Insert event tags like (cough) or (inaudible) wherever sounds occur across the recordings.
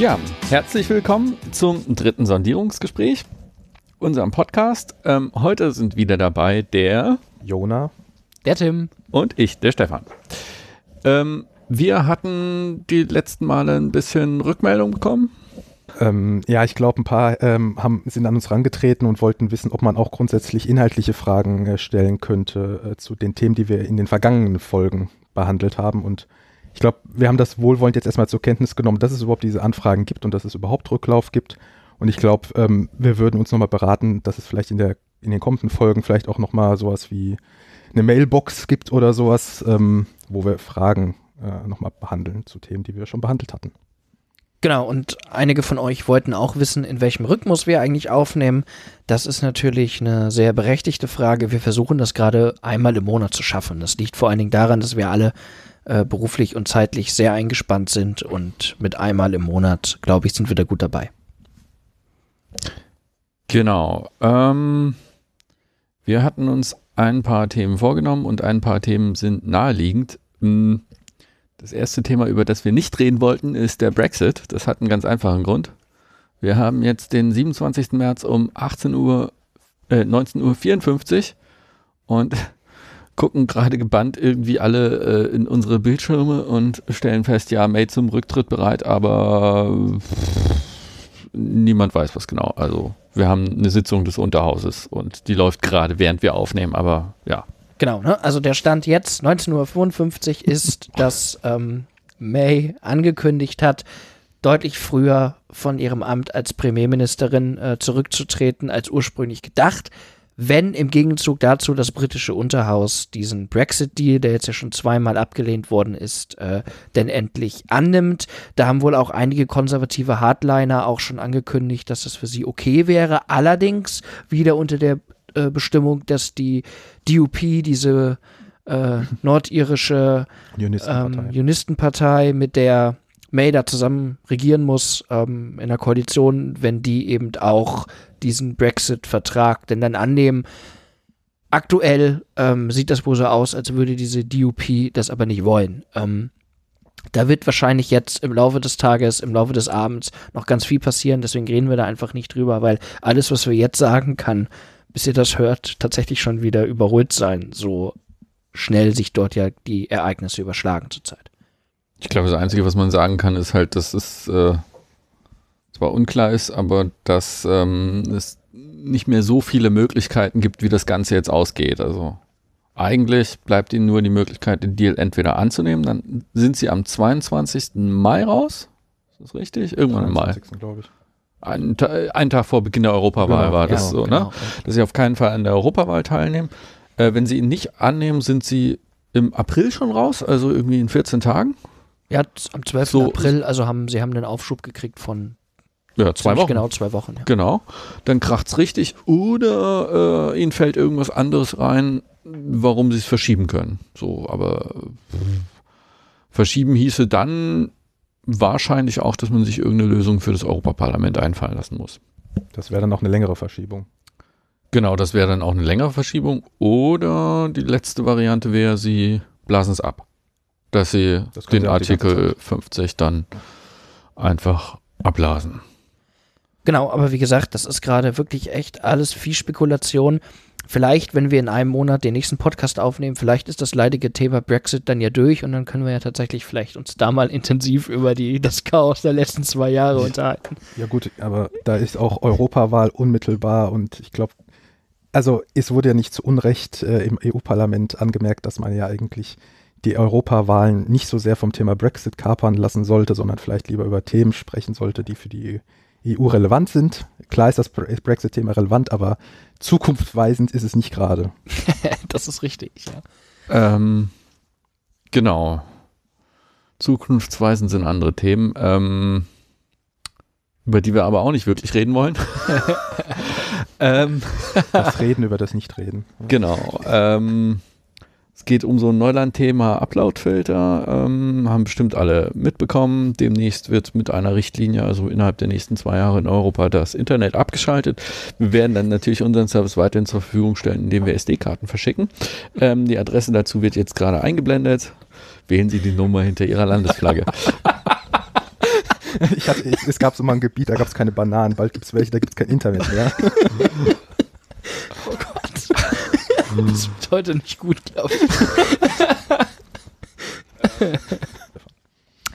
Ja, herzlich willkommen zum dritten Sondierungsgespräch, unserem Podcast. Ähm, heute sind wieder dabei der Jona, der Tim und ich, der Stefan. Ähm, wir hatten die letzten Male ein bisschen Rückmeldung bekommen. Ähm, ja, ich glaube, ein paar ähm, haben, sind an uns herangetreten und wollten wissen, ob man auch grundsätzlich inhaltliche Fragen äh, stellen könnte äh, zu den Themen, die wir in den vergangenen Folgen behandelt haben. Und ich glaube, wir haben das wohlwollend jetzt erstmal zur Kenntnis genommen, dass es überhaupt diese Anfragen gibt und dass es überhaupt Rücklauf gibt. Und ich glaube, ähm, wir würden uns nochmal beraten, dass es vielleicht in, der, in den kommenden Folgen vielleicht auch nochmal sowas wie eine Mailbox gibt oder sowas, ähm, wo wir Fragen äh, nochmal behandeln zu Themen, die wir schon behandelt hatten. Genau, und einige von euch wollten auch wissen, in welchem Rhythmus wir eigentlich aufnehmen. Das ist natürlich eine sehr berechtigte Frage. Wir versuchen das gerade einmal im Monat zu schaffen. Das liegt vor allen Dingen daran, dass wir alle äh, beruflich und zeitlich sehr eingespannt sind und mit einmal im Monat, glaube ich, sind wir da gut dabei. Genau. Ähm, wir hatten uns ein paar Themen vorgenommen und ein paar Themen sind naheliegend. Hm, das erste Thema, über das wir nicht reden wollten, ist der Brexit. Das hat einen ganz einfachen Grund. Wir haben jetzt den 27. März um 18 Uhr, äh, 19.54 Uhr und gucken gerade gebannt irgendwie alle äh, in unsere Bildschirme und stellen fest, ja, May zum Rücktritt bereit, aber niemand weiß was genau. Also wir haben eine Sitzung des Unterhauses und die läuft gerade, während wir aufnehmen, aber ja, Genau, ne? also der Stand jetzt, 19.55 Uhr, ist, dass ähm, May angekündigt hat, deutlich früher von ihrem Amt als Premierministerin äh, zurückzutreten als ursprünglich gedacht, wenn im Gegenzug dazu das britische Unterhaus diesen Brexit-Deal, der jetzt ja schon zweimal abgelehnt worden ist, äh, denn endlich annimmt. Da haben wohl auch einige konservative Hardliner auch schon angekündigt, dass das für sie okay wäre. Allerdings wieder unter der äh, Bestimmung, dass die DUP, diese äh, (laughs) nordirische. Ähm, Unistenpartei, mit der May da zusammen regieren muss ähm, in der Koalition, wenn die eben auch diesen Brexit-Vertrag denn dann annehmen. Aktuell ähm, sieht das wohl so aus, als würde diese DUP das aber nicht wollen. Ähm, da wird wahrscheinlich jetzt im Laufe des Tages, im Laufe des Abends noch ganz viel passieren, deswegen reden wir da einfach nicht drüber, weil alles, was wir jetzt sagen kann, bis ihr das hört, tatsächlich schon wieder überholt sein. So schnell sich dort ja die Ereignisse überschlagen zurzeit. Ich glaube, das Einzige, was man sagen kann, ist halt, dass es äh, zwar unklar ist, aber dass ähm, es nicht mehr so viele Möglichkeiten gibt, wie das Ganze jetzt ausgeht. Also eigentlich bleibt ihnen nur die Möglichkeit, den Deal entweder anzunehmen, dann sind sie am 22. Mai raus. Ist das richtig? Irgendwann im Mai. glaube ich. Ein, ein, Tag vor Beginn der Europawahl genau, war das ja, so, ne? genau. ne? Dass sie auf keinen Fall an der Europawahl teilnehmen. Äh, wenn sie ihn nicht annehmen, sind sie im April schon raus, also irgendwie in 14 Tagen. Ja, am 12. So, April, also haben sie haben einen Aufschub gekriegt von ja, zwei Wochen. Genau, zwei Wochen. Ja. Genau. Dann kracht's richtig oder äh, ihnen fällt irgendwas anderes rein, warum sie es verschieben können. So, aber verschieben hieße dann wahrscheinlich auch, dass man sich irgendeine Lösung für das Europaparlament einfallen lassen muss. Das wäre dann auch eine längere Verschiebung. Genau, das wäre dann auch eine längere Verschiebung. Oder die letzte Variante wäre, sie blasen es ab. Dass sie das den Artikel 50 dann einfach abblasen. Genau, aber wie gesagt, das ist gerade wirklich echt alles viel Spekulation. Vielleicht, wenn wir in einem Monat den nächsten Podcast aufnehmen, vielleicht ist das leidige Thema Brexit dann ja durch und dann können wir ja tatsächlich vielleicht uns da mal intensiv über die, das Chaos der letzten zwei Jahre unterhalten. Ja gut, aber da ist auch Europawahl unmittelbar und ich glaube, also es wurde ja nicht zu Unrecht äh, im EU-Parlament angemerkt, dass man ja eigentlich die Europawahlen nicht so sehr vom Thema Brexit kapern lassen sollte, sondern vielleicht lieber über Themen sprechen sollte, die für die EU relevant sind. Klar ist das Brexit-Thema relevant, aber zukunftsweisend ist es nicht gerade. (laughs) das ist richtig, ja. Ähm, genau. Zukunftsweisend sind andere Themen, ähm, über die wir aber auch nicht wirklich reden wollen. (laughs) (laughs) ähm, das Reden über das Nicht-Reden. Genau. Ähm, es geht um so ein Neuland-Thema Upload-Filter, ähm, haben bestimmt alle mitbekommen. Demnächst wird mit einer Richtlinie, also innerhalb der nächsten zwei Jahre in Europa, das Internet abgeschaltet. Wir werden dann natürlich unseren Service weiterhin zur Verfügung stellen, indem wir SD-Karten verschicken. Ähm, die Adresse dazu wird jetzt gerade eingeblendet. Wählen Sie die Nummer hinter Ihrer Landesflagge. (laughs) ich hatte, ich, es gab so mal ein Gebiet, da gab es keine Bananen, bald gibt es welche, da gibt es kein Internet mehr. (laughs) (laughs) Das wird heute nicht gut, glaube ich. (laughs)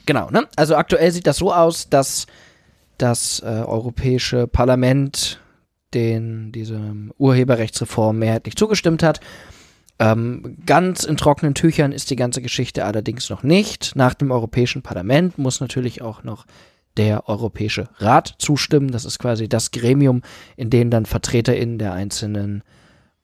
genau, ne? Also aktuell sieht das so aus, dass das äh, Europäische Parlament den, diese Urheberrechtsreform mehrheitlich zugestimmt hat. Ähm, ganz in trockenen Tüchern ist die ganze Geschichte allerdings noch nicht. Nach dem Europäischen Parlament muss natürlich auch noch der Europäische Rat zustimmen. Das ist quasi das Gremium, in dem dann VertreterInnen der einzelnen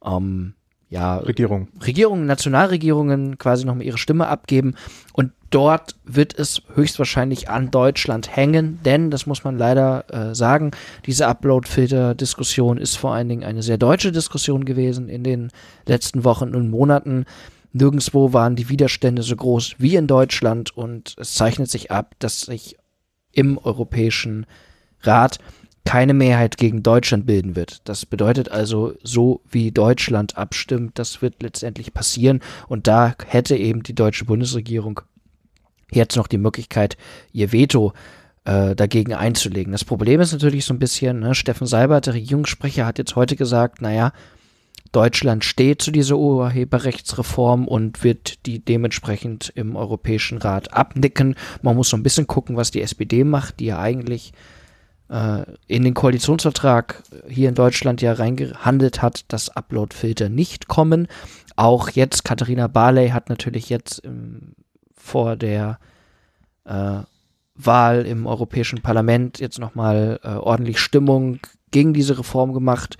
ähm, ja, Regierung. Regierungen, Nationalregierungen quasi nochmal ihre Stimme abgeben. Und dort wird es höchstwahrscheinlich an Deutschland hängen, denn, das muss man leider äh, sagen, diese Upload-Filter-Diskussion ist vor allen Dingen eine sehr deutsche Diskussion gewesen in den letzten Wochen und Monaten. Nirgendwo waren die Widerstände so groß wie in Deutschland und es zeichnet sich ab, dass sich im Europäischen Rat keine Mehrheit gegen Deutschland bilden wird. Das bedeutet also, so wie Deutschland abstimmt, das wird letztendlich passieren. Und da hätte eben die deutsche Bundesregierung jetzt noch die Möglichkeit, ihr Veto äh, dagegen einzulegen. Das Problem ist natürlich so ein bisschen, ne, Steffen Seibert, der Regierungssprecher, hat jetzt heute gesagt, naja, Deutschland steht zu dieser Urheberrechtsreform und wird die dementsprechend im Europäischen Rat abnicken. Man muss so ein bisschen gucken, was die SPD macht, die ja eigentlich in den Koalitionsvertrag hier in Deutschland ja reingehandelt hat, dass Upload-Filter nicht kommen. Auch jetzt, Katharina Barley hat natürlich jetzt im, vor der äh, Wahl im Europäischen Parlament jetzt nochmal äh, ordentlich Stimmung gegen diese Reform gemacht.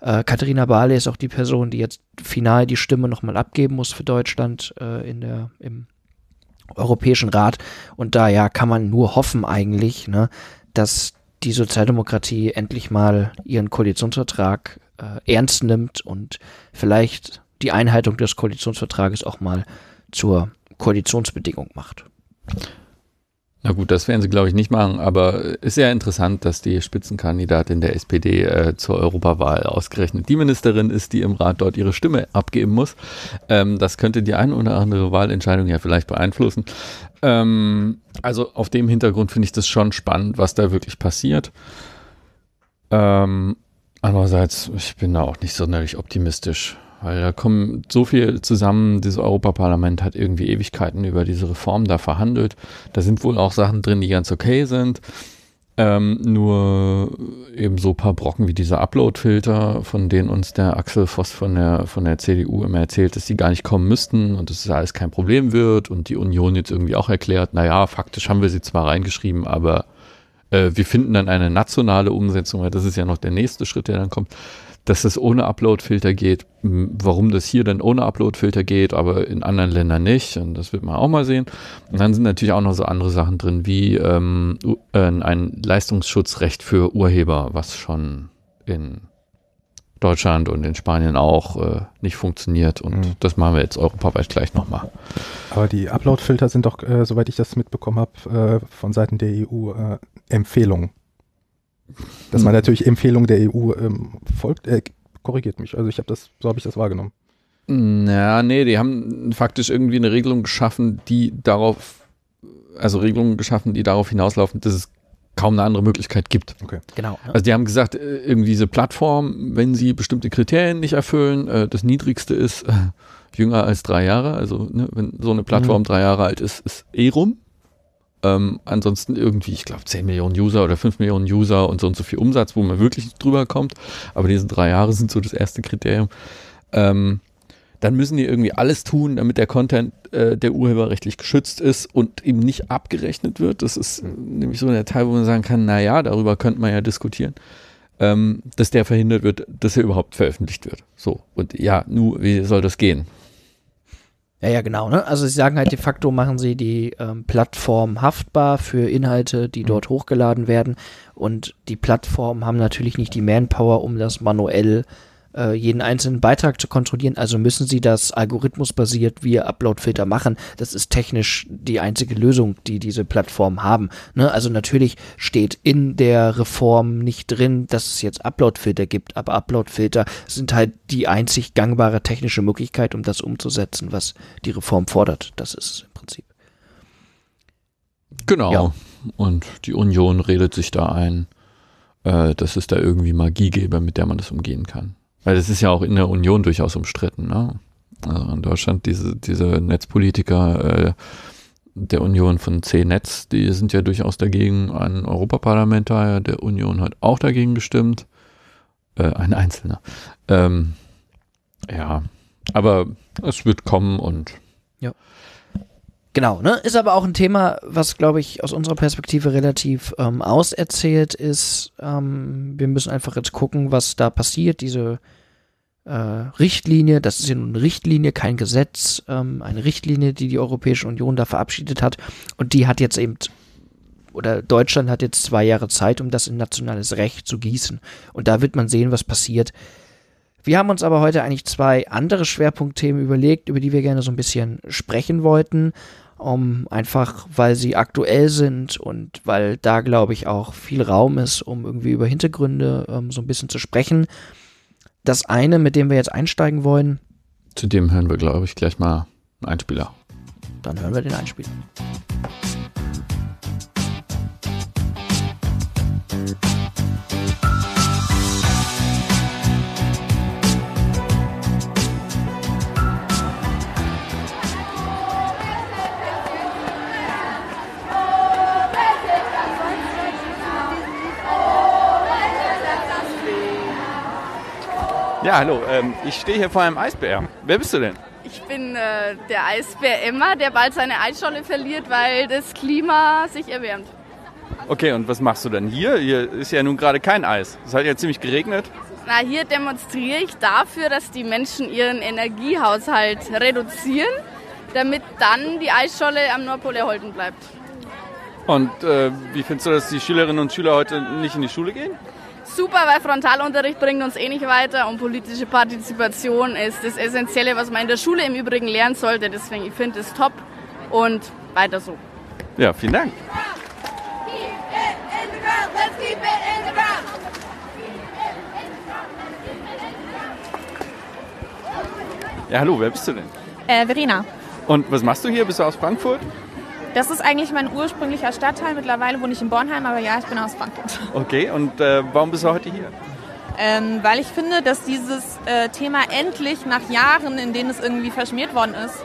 Äh, Katharina Barley ist auch die Person, die jetzt final die Stimme nochmal abgeben muss für Deutschland äh, in der, im Europäischen Rat. Und da ja kann man nur hoffen eigentlich, ne, dass die Sozialdemokratie endlich mal ihren Koalitionsvertrag äh, ernst nimmt und vielleicht die Einhaltung des Koalitionsvertrages auch mal zur Koalitionsbedingung macht. Na gut, das werden sie, glaube ich, nicht machen, aber ist sehr interessant, dass die Spitzenkandidatin der SPD äh, zur Europawahl ausgerechnet die Ministerin ist, die im Rat dort ihre Stimme abgeben muss. Ähm, das könnte die eine oder andere Wahlentscheidung ja vielleicht beeinflussen. Ähm, also auf dem Hintergrund finde ich das schon spannend, was da wirklich passiert. Ähm, andererseits, ich bin da auch nicht sonderlich optimistisch, weil da kommen so viel zusammen. Dieses Europaparlament hat irgendwie Ewigkeiten über diese Reform da verhandelt. Da sind wohl auch Sachen drin, die ganz okay sind. Ähm, nur eben so paar Brocken wie dieser Upload-Filter, von denen uns der Axel Voss von der, von der CDU immer erzählt, dass die gar nicht kommen müssten und dass es alles kein Problem wird und die Union jetzt irgendwie auch erklärt, naja, faktisch haben wir sie zwar reingeschrieben, aber äh, wir finden dann eine nationale Umsetzung, weil das ist ja noch der nächste Schritt, der dann kommt dass es ohne Upload-Filter geht. Warum das hier dann ohne Upload-Filter geht, aber in anderen Ländern nicht. Und das wird man auch mal sehen. Und dann sind natürlich auch noch so andere Sachen drin, wie ähm, äh, ein Leistungsschutzrecht für Urheber, was schon in Deutschland und in Spanien auch äh, nicht funktioniert. Und mhm. das machen wir jetzt europaweit gleich nochmal. Aber die Upload-Filter sind doch, äh, soweit ich das mitbekommen habe, äh, von Seiten der EU äh, Empfehlungen. Dass man natürlich Empfehlungen der EU ähm, folgt, äh, korrigiert mich. Also ich habe das, so habe ich das wahrgenommen. Ja, nee, die haben faktisch irgendwie eine Regelung geschaffen, die darauf, also Regelungen geschaffen, die darauf hinauslaufen, dass es kaum eine andere Möglichkeit gibt. Okay. Genau. Also die haben gesagt, äh, irgendwie diese Plattform, wenn sie bestimmte Kriterien nicht erfüllen, äh, das niedrigste ist äh, jünger als drei Jahre. Also ne, wenn so eine Plattform mhm. drei Jahre alt ist, ist eh rum. Ähm, ansonsten irgendwie, ich glaube, 10 Millionen User oder 5 Millionen User und so und so viel Umsatz, wo man wirklich drüber kommt. Aber diese drei Jahre sind so das erste Kriterium. Ähm, dann müssen die irgendwie alles tun, damit der Content äh, der urheberrechtlich geschützt ist und eben nicht abgerechnet wird. Das ist mhm. nämlich so der Teil, wo man sagen kann, naja, darüber könnte man ja diskutieren. Ähm, dass der verhindert wird, dass er überhaupt veröffentlicht wird. So. Und ja, nu, wie soll das gehen? Ja, ja, genau. Ne? Also sie sagen halt de facto, machen sie die ähm, Plattform haftbar für Inhalte, die mhm. dort hochgeladen werden. Und die Plattformen haben natürlich nicht die Manpower, um das manuell jeden einzelnen Beitrag zu kontrollieren. Also müssen sie das algorithmusbasiert via Uploadfilter machen. Das ist technisch die einzige Lösung, die diese Plattformen haben. Ne? Also natürlich steht in der Reform nicht drin, dass es jetzt Uploadfilter gibt, aber Uploadfilter sind halt die einzig gangbare technische Möglichkeit, um das umzusetzen, was die Reform fordert. Das ist es im Prinzip. Genau. Ja. Und die Union redet sich da ein, äh, dass es da irgendwie Magie gäbe, mit der man das umgehen kann. Weil das ist ja auch in der Union durchaus umstritten. Ne? Also in Deutschland diese, diese Netzpolitiker äh, der Union von C-Netz, die sind ja durchaus dagegen. Ein Europaparlamentarier der Union hat auch dagegen gestimmt. Äh, ein Einzelner. Ähm, ja, aber es wird kommen und Genau, ne? Ist aber auch ein Thema, was, glaube ich, aus unserer Perspektive relativ ähm, auserzählt ist. Ähm, wir müssen einfach jetzt gucken, was da passiert. Diese äh, Richtlinie, das ist ja nun eine Richtlinie, kein Gesetz, ähm, eine Richtlinie, die die Europäische Union da verabschiedet hat. Und die hat jetzt eben, oder Deutschland hat jetzt zwei Jahre Zeit, um das in nationales Recht zu gießen. Und da wird man sehen, was passiert. Wir haben uns aber heute eigentlich zwei andere Schwerpunktthemen überlegt, über die wir gerne so ein bisschen sprechen wollten. Um, einfach weil sie aktuell sind und weil da, glaube ich, auch viel Raum ist, um irgendwie über Hintergründe ähm, so ein bisschen zu sprechen. Das eine, mit dem wir jetzt einsteigen wollen, zu dem hören wir, glaube ich, gleich mal einen Einspieler. dann hören wir den Einspieler. Ja, hallo. Ähm, ich stehe hier vor einem Eisbär. Wer bist du denn? Ich bin äh, der Eisbär Emma, der bald seine Eisscholle verliert, weil das Klima sich erwärmt. Okay, und was machst du denn hier? Hier ist ja nun gerade kein Eis. Es hat ja ziemlich geregnet. Na, hier demonstriere ich dafür, dass die Menschen ihren Energiehaushalt reduzieren, damit dann die Eisscholle am Nordpol erhalten bleibt. Und äh, wie findest du, dass die Schülerinnen und Schüler heute nicht in die Schule gehen? Super, weil Frontalunterricht bringt uns eh nicht weiter und politische Partizipation ist das Essentielle, was man in der Schule im Übrigen lernen sollte. Deswegen, ich finde es top und weiter so. Ja, vielen Dank. Ja, hallo, wer bist du denn? Äh, Verena. Und was machst du hier? Bist du aus Frankfurt? Das ist eigentlich mein ursprünglicher Stadtteil. Mittlerweile wohne ich in Bornheim, aber ja, ich bin aus Frankfurt. Okay, und äh, warum bist du heute hier? Ähm, weil ich finde, dass dieses äh, Thema endlich nach Jahren, in denen es irgendwie verschmiert worden ist,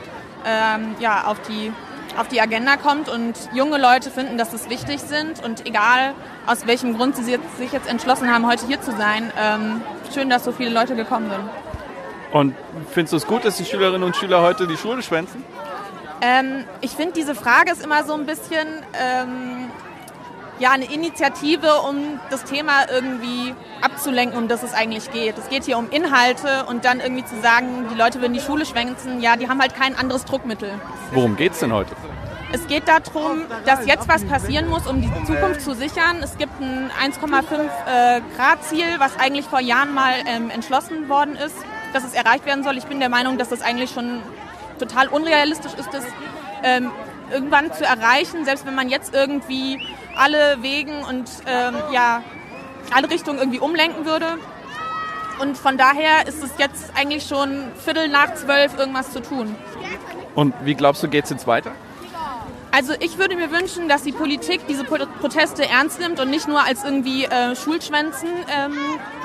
ähm, ja, auf die, auf die Agenda kommt und junge Leute finden, dass es wichtig sind und egal aus welchem Grund sie sich jetzt entschlossen haben, heute hier zu sein, ähm, schön, dass so viele Leute gekommen sind. Und findest du es gut, dass die Schülerinnen und Schüler heute die Schule schwänzen? Ähm, ich finde, diese Frage ist immer so ein bisschen ähm, ja, eine Initiative, um das Thema irgendwie abzulenken, um das es eigentlich geht. Es geht hier um Inhalte und dann irgendwie zu sagen, die Leute würden die Schule schwänzen, ja, die haben halt kein anderes Druckmittel. Worum geht's denn heute? Es geht darum, dass jetzt was passieren muss, um die Zukunft zu sichern. Es gibt ein 1,5 äh, Grad Ziel, was eigentlich vor Jahren mal ähm, entschlossen worden ist, dass es erreicht werden soll. Ich bin der Meinung, dass das eigentlich schon total unrealistisch ist, das ähm, irgendwann zu erreichen, selbst wenn man jetzt irgendwie alle Wegen und ähm, ja, alle Richtungen irgendwie umlenken würde. Und von daher ist es jetzt eigentlich schon Viertel nach zwölf irgendwas zu tun. Und wie glaubst du, geht's jetzt weiter? Also ich würde mir wünschen, dass die Politik diese Pro- Proteste ernst nimmt und nicht nur als irgendwie äh, Schulschwänzen ähm,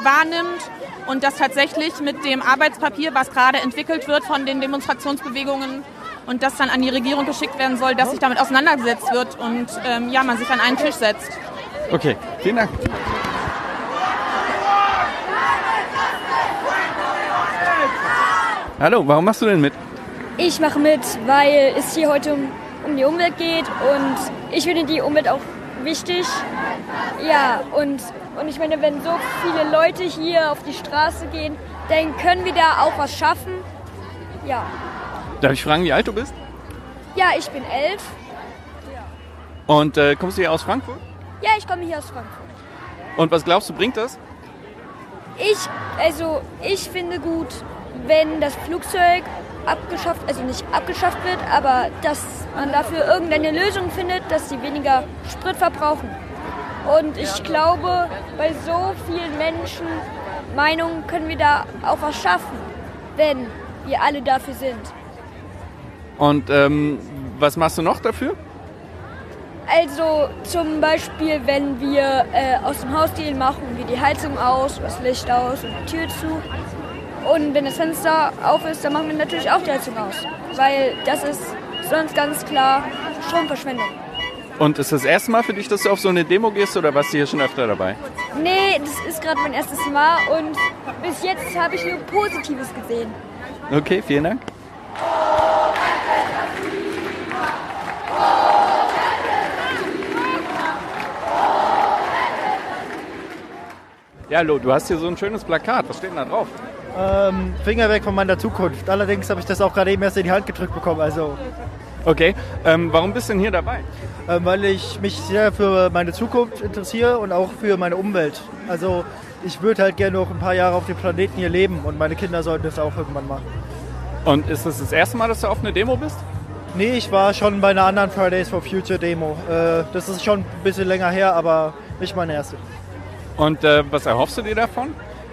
wahrnimmt und dass tatsächlich mit dem Arbeitspapier, was gerade entwickelt wird von den Demonstrationsbewegungen und das dann an die Regierung geschickt werden soll, dass sich damit auseinandergesetzt wird und ähm, ja, man sich an einen Tisch setzt. Okay, vielen Dank. Hallo, warum machst du denn mit? Ich mache mit, weil es hier heute um, um die Umwelt geht und ich finde die Umwelt auch wichtig. Ja, und, und ich meine, wenn so viele Leute hier auf die Straße gehen, dann können wir da auch was schaffen. Ja. Darf ich fragen, wie alt du bist? Ja, ich bin elf. Und äh, kommst du hier aus Frankfurt? Ja, ich komme hier aus Frankfurt. Und was glaubst du, bringt das? Ich, also, ich finde gut, wenn das Flugzeug abgeschafft, also nicht abgeschafft wird, aber dass man dafür irgendeine Lösung findet, dass sie weniger Sprit verbrauchen. Und ich glaube, bei so vielen Menschen Meinungen können wir da auch was schaffen, wenn wir alle dafür sind. Und ähm, was machst du noch dafür? Also zum Beispiel, wenn wir äh, aus dem Haus gehen, machen wir die Heizung aus, das Licht aus und die Tür zu. Und wenn das Fenster auf ist, dann machen wir natürlich auch die Heizung aus. Weil das ist sonst ganz klar Stromverschwendung. Und ist das erste Mal für dich, dass du auf so eine Demo gehst oder warst du hier schon öfter dabei? Nee, das ist gerade mein erstes Mal und bis jetzt habe ich nur Positives gesehen. Okay, vielen Dank. Ja, hallo, du hast hier so ein schönes Plakat. Was steht denn da drauf? Ähm, Finger weg von meiner Zukunft. Allerdings habe ich das auch gerade eben erst in die Hand gedrückt bekommen. Also, Okay, ähm, warum bist du denn hier dabei? Ähm, weil ich mich sehr für meine Zukunft interessiere und auch für meine Umwelt. Also, ich würde halt gerne noch ein paar Jahre auf dem Planeten hier leben und meine Kinder sollten das auch irgendwann machen. Und ist das das erste Mal, dass du auf eine Demo bist? Nee, ich war schon bei einer anderen Fridays for Future Demo. Äh, das ist schon ein bisschen länger her, aber nicht meine erste. Und äh, was erhoffst du dir davon?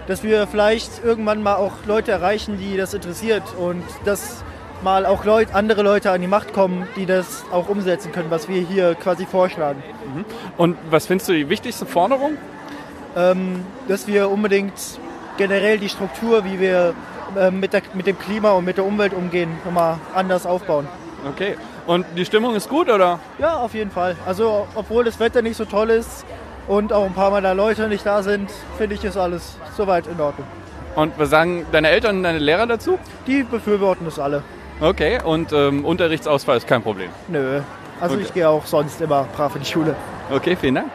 Dass wir vielleicht irgendwann mal auch Leute erreichen, die das interessiert und dass mal auch Leut, andere Leute an die Macht kommen, die das auch umsetzen können, was wir hier quasi vorschlagen. Und was findest du die wichtigste Forderung? Ähm, dass wir unbedingt generell die Struktur, wie wir ähm, mit, der, mit dem Klima und mit der Umwelt umgehen, nochmal anders aufbauen. Okay. Und die Stimmung ist gut, oder? Ja, auf jeden Fall. Also, obwohl das Wetter nicht so toll ist und auch ein paar meiner Leute nicht da sind, finde ich, ist alles soweit in Ordnung. Und was sagen deine Eltern und deine Lehrer dazu? Die befürworten das alle. Okay, und ähm, Unterrichtsausfall ist kein Problem. Nö. Also, Okay. ich gehe auch sonst immer brav in die Schule. Okay, vielen Dank.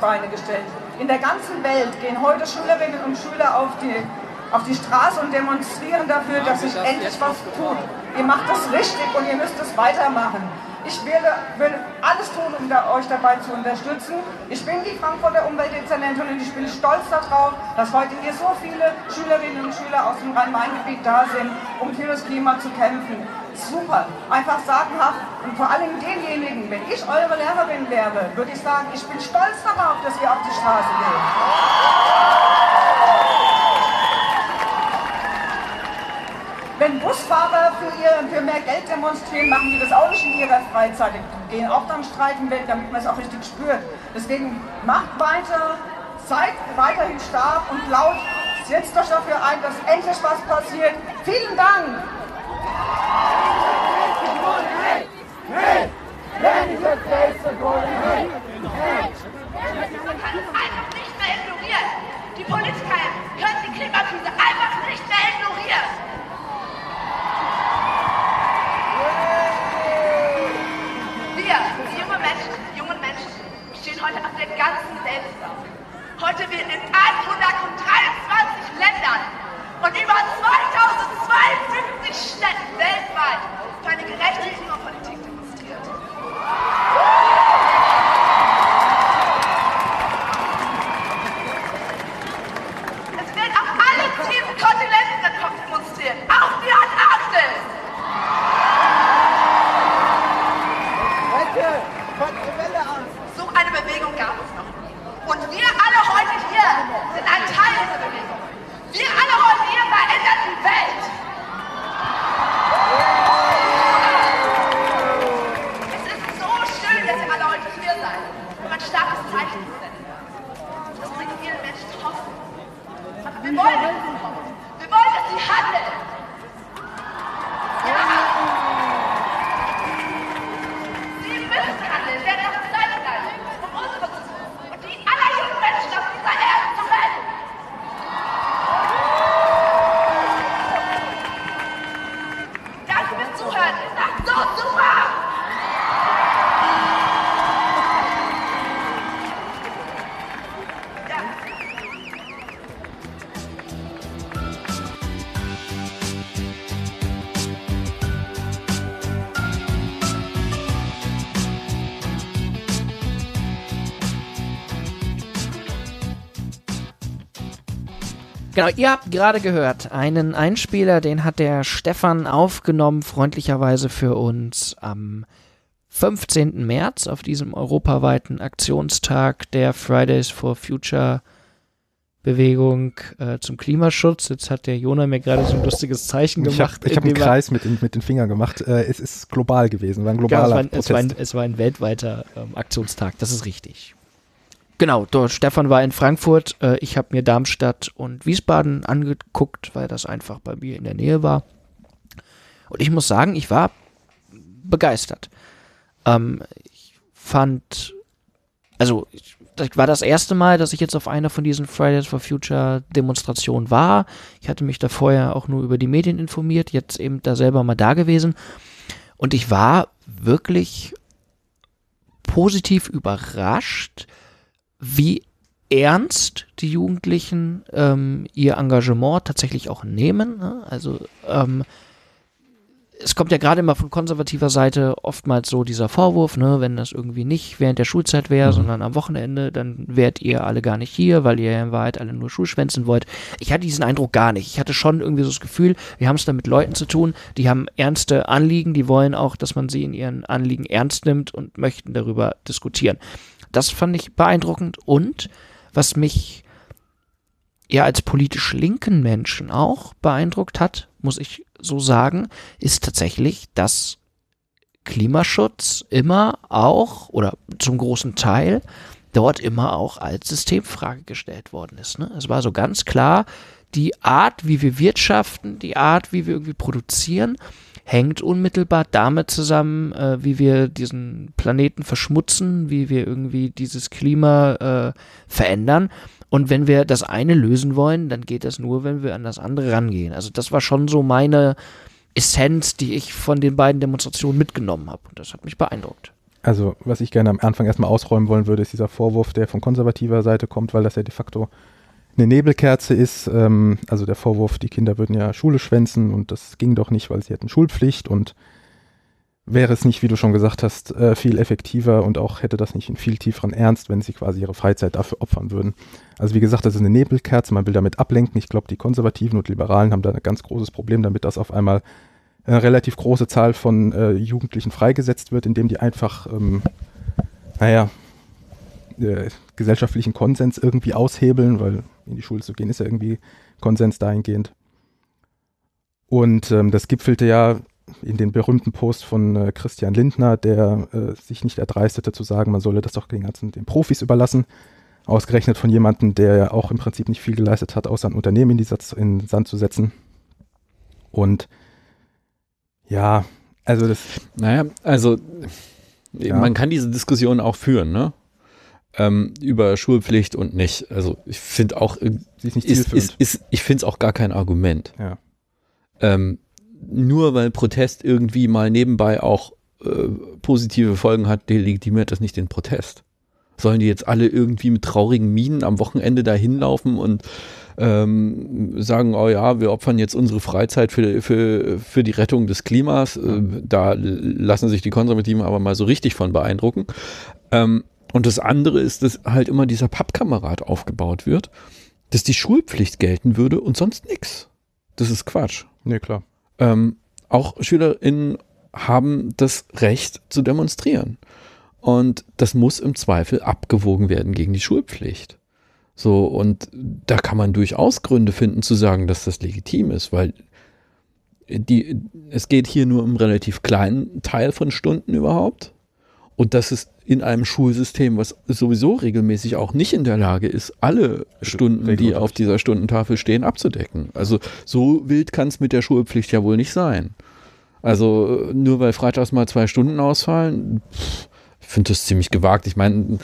Beine gestellt. In der ganzen Welt gehen heute Schülerinnen und Schüler auf die, auf die Straße und demonstrieren dafür, dass sich endlich was tut. Ihr macht das richtig und ihr müsst es weitermachen. Ich werde, will alles tun, um da, euch dabei zu unterstützen. Ich bin die Frankfurter Umweltdezernentin und ich bin stolz darauf, dass heute hier so viele Schülerinnen und Schüler aus dem Rhein-Main-Gebiet da sind, um für das Klima zu kämpfen. Super, einfach sagenhaft und vor allem denjenigen, wenn ich eure Lehrerin wäre, würde ich sagen, ich bin stolz darauf, dass wir auf die Straße gehen. Wenn Busfahrer für, ihr, für mehr Geld demonstrieren, machen die das auch nicht in ihrer Freizeit. Die gehen auch dann streiken weg, damit man es auch richtig spürt. Deswegen macht weiter, seid weiterhin stark und laut. Setzt euch dafür ein, dass endlich was passiert. Vielen Dank! Die Politiker können die Klimakrise einfach nicht mehr ignorieren. Ganzen Welt zusammen. Heute werden in 123 Ländern und über 2052 Städten weltweit für eine gerechte Klimapolitik demonstriert. Genau, ihr habt gerade gehört, einen Einspieler, den hat der Stefan aufgenommen, freundlicherweise für uns am 15. März auf diesem europaweiten Aktionstag der Fridays for Future Bewegung äh, zum Klimaschutz. Jetzt hat der Jona mir gerade so ein lustiges Zeichen Ich gemacht. habe hab einen Kreis mit, den- mit den Fingern gemacht. Äh, es ist global gewesen, war ein Genau, globaler es, war ein, es, war ein, es war ein weltweiter ähm, Aktionstag, das ist richtig. Genau, dort, Stefan war in Frankfurt, äh, ich habe mir Darmstadt und Wiesbaden angeguckt, weil das einfach bei mir in der Nähe war. Und ich muss sagen, ich war begeistert. Ähm, ich fand, also ich, das war das erste Mal, dass ich jetzt auf einer von diesen Fridays for Future Demonstrationen war. Ich hatte mich da vorher auch nur über die Medien informiert, jetzt eben da selber mal da gewesen. Und ich war wirklich positiv überrascht, wie ernst die Jugendlichen ähm, ihr Engagement tatsächlich auch nehmen. Ne? Also ähm, es kommt ja gerade immer von konservativer Seite oftmals so dieser Vorwurf, ne, wenn das irgendwie nicht während der Schulzeit wäre, sondern am Wochenende, dann wärt ihr alle gar nicht hier, weil ihr ja in Wahrheit alle nur Schulschwänzen wollt. Ich hatte diesen Eindruck gar nicht. Ich hatte schon irgendwie so das Gefühl, wir haben es da mit Leuten zu tun, die haben ernste Anliegen, die wollen auch, dass man sie in ihren Anliegen ernst nimmt und möchten darüber diskutieren. Das fand ich beeindruckend und was mich ja als politisch linken Menschen auch beeindruckt hat, muss ich so sagen, ist tatsächlich, dass Klimaschutz immer auch oder zum großen Teil dort immer auch als Systemfrage gestellt worden ist. Ne? Es war so ganz klar, die Art, wie wir wirtschaften, die Art, wie wir irgendwie produzieren, hängt unmittelbar damit zusammen, äh, wie wir diesen Planeten verschmutzen, wie wir irgendwie dieses Klima äh, verändern. Und wenn wir das eine lösen wollen, dann geht das nur, wenn wir an das andere rangehen. Also das war schon so meine Essenz, die ich von den beiden Demonstrationen mitgenommen habe. Und das hat mich beeindruckt. Also, was ich gerne am Anfang erstmal ausräumen wollen würde, ist dieser Vorwurf, der von konservativer Seite kommt, weil das ja de facto eine Nebelkerze ist. Ähm, also der Vorwurf, die Kinder würden ja Schule schwänzen und das ging doch nicht, weil sie hätten Schulpflicht und wäre es nicht, wie du schon gesagt hast, äh, viel effektiver und auch hätte das nicht einen viel tieferen Ernst, wenn sie quasi ihre Freizeit dafür opfern würden. Also wie gesagt, das ist eine Nebelkerze, man will damit ablenken. Ich glaube, die Konservativen und Liberalen haben da ein ganz großes Problem damit, dass auf einmal eine relativ große Zahl von äh, Jugendlichen freigesetzt wird, indem die einfach, ähm, naja, äh, gesellschaftlichen Konsens irgendwie aushebeln, weil in die Schule zu gehen ist ja irgendwie Konsens dahingehend. Und ähm, das gipfelte ja in den berühmten Post von äh, Christian Lindner, der äh, sich nicht erdreistete zu sagen, man solle das doch den ganzen den Profis überlassen. Ausgerechnet von jemandem, der ja auch im Prinzip nicht viel geleistet hat, außer ein Unternehmen in, die Satz, in den Sand zu setzen. Und ja, also das. Naja, also Ja. man kann diese Diskussion auch führen, ne? Ähm, über Schulpflicht und nicht. Also ich finde auch, äh, ist ist, ist, ich finde es auch gar kein Argument. Ja. Ähm, nur weil Protest irgendwie mal nebenbei auch äh, positive Folgen hat, delegitimiert das nicht den Protest. Sollen die jetzt alle irgendwie mit traurigen Minen am Wochenende da hinlaufen und ähm, sagen, oh ja, wir opfern jetzt unsere Freizeit für, für, für die Rettung des Klimas. Äh, da lassen sich die Konservativen aber mal so richtig von beeindrucken. Ähm, und das andere ist, dass halt immer dieser Pappkamerad aufgebaut wird, dass die Schulpflicht gelten würde und sonst nichts. Das ist Quatsch. Nee, klar. Ähm, auch SchülerInnen haben das Recht zu demonstrieren. Und das muss im Zweifel abgewogen werden gegen die Schulpflicht. So, und da kann man durchaus Gründe finden zu sagen, dass das legitim ist, weil die, es geht hier nur um einen relativ kleinen Teil von Stunden überhaupt. Und das ist in einem Schulsystem, was sowieso regelmäßig auch nicht in der Lage ist, alle Stunden, die auf dieser Stundentafel stehen, abzudecken. Also so wild kann es mit der Schulpflicht ja wohl nicht sein. Also äh, nur weil freitags mal zwei Stunden ausfallen, finde das ziemlich gewagt. Ich meine,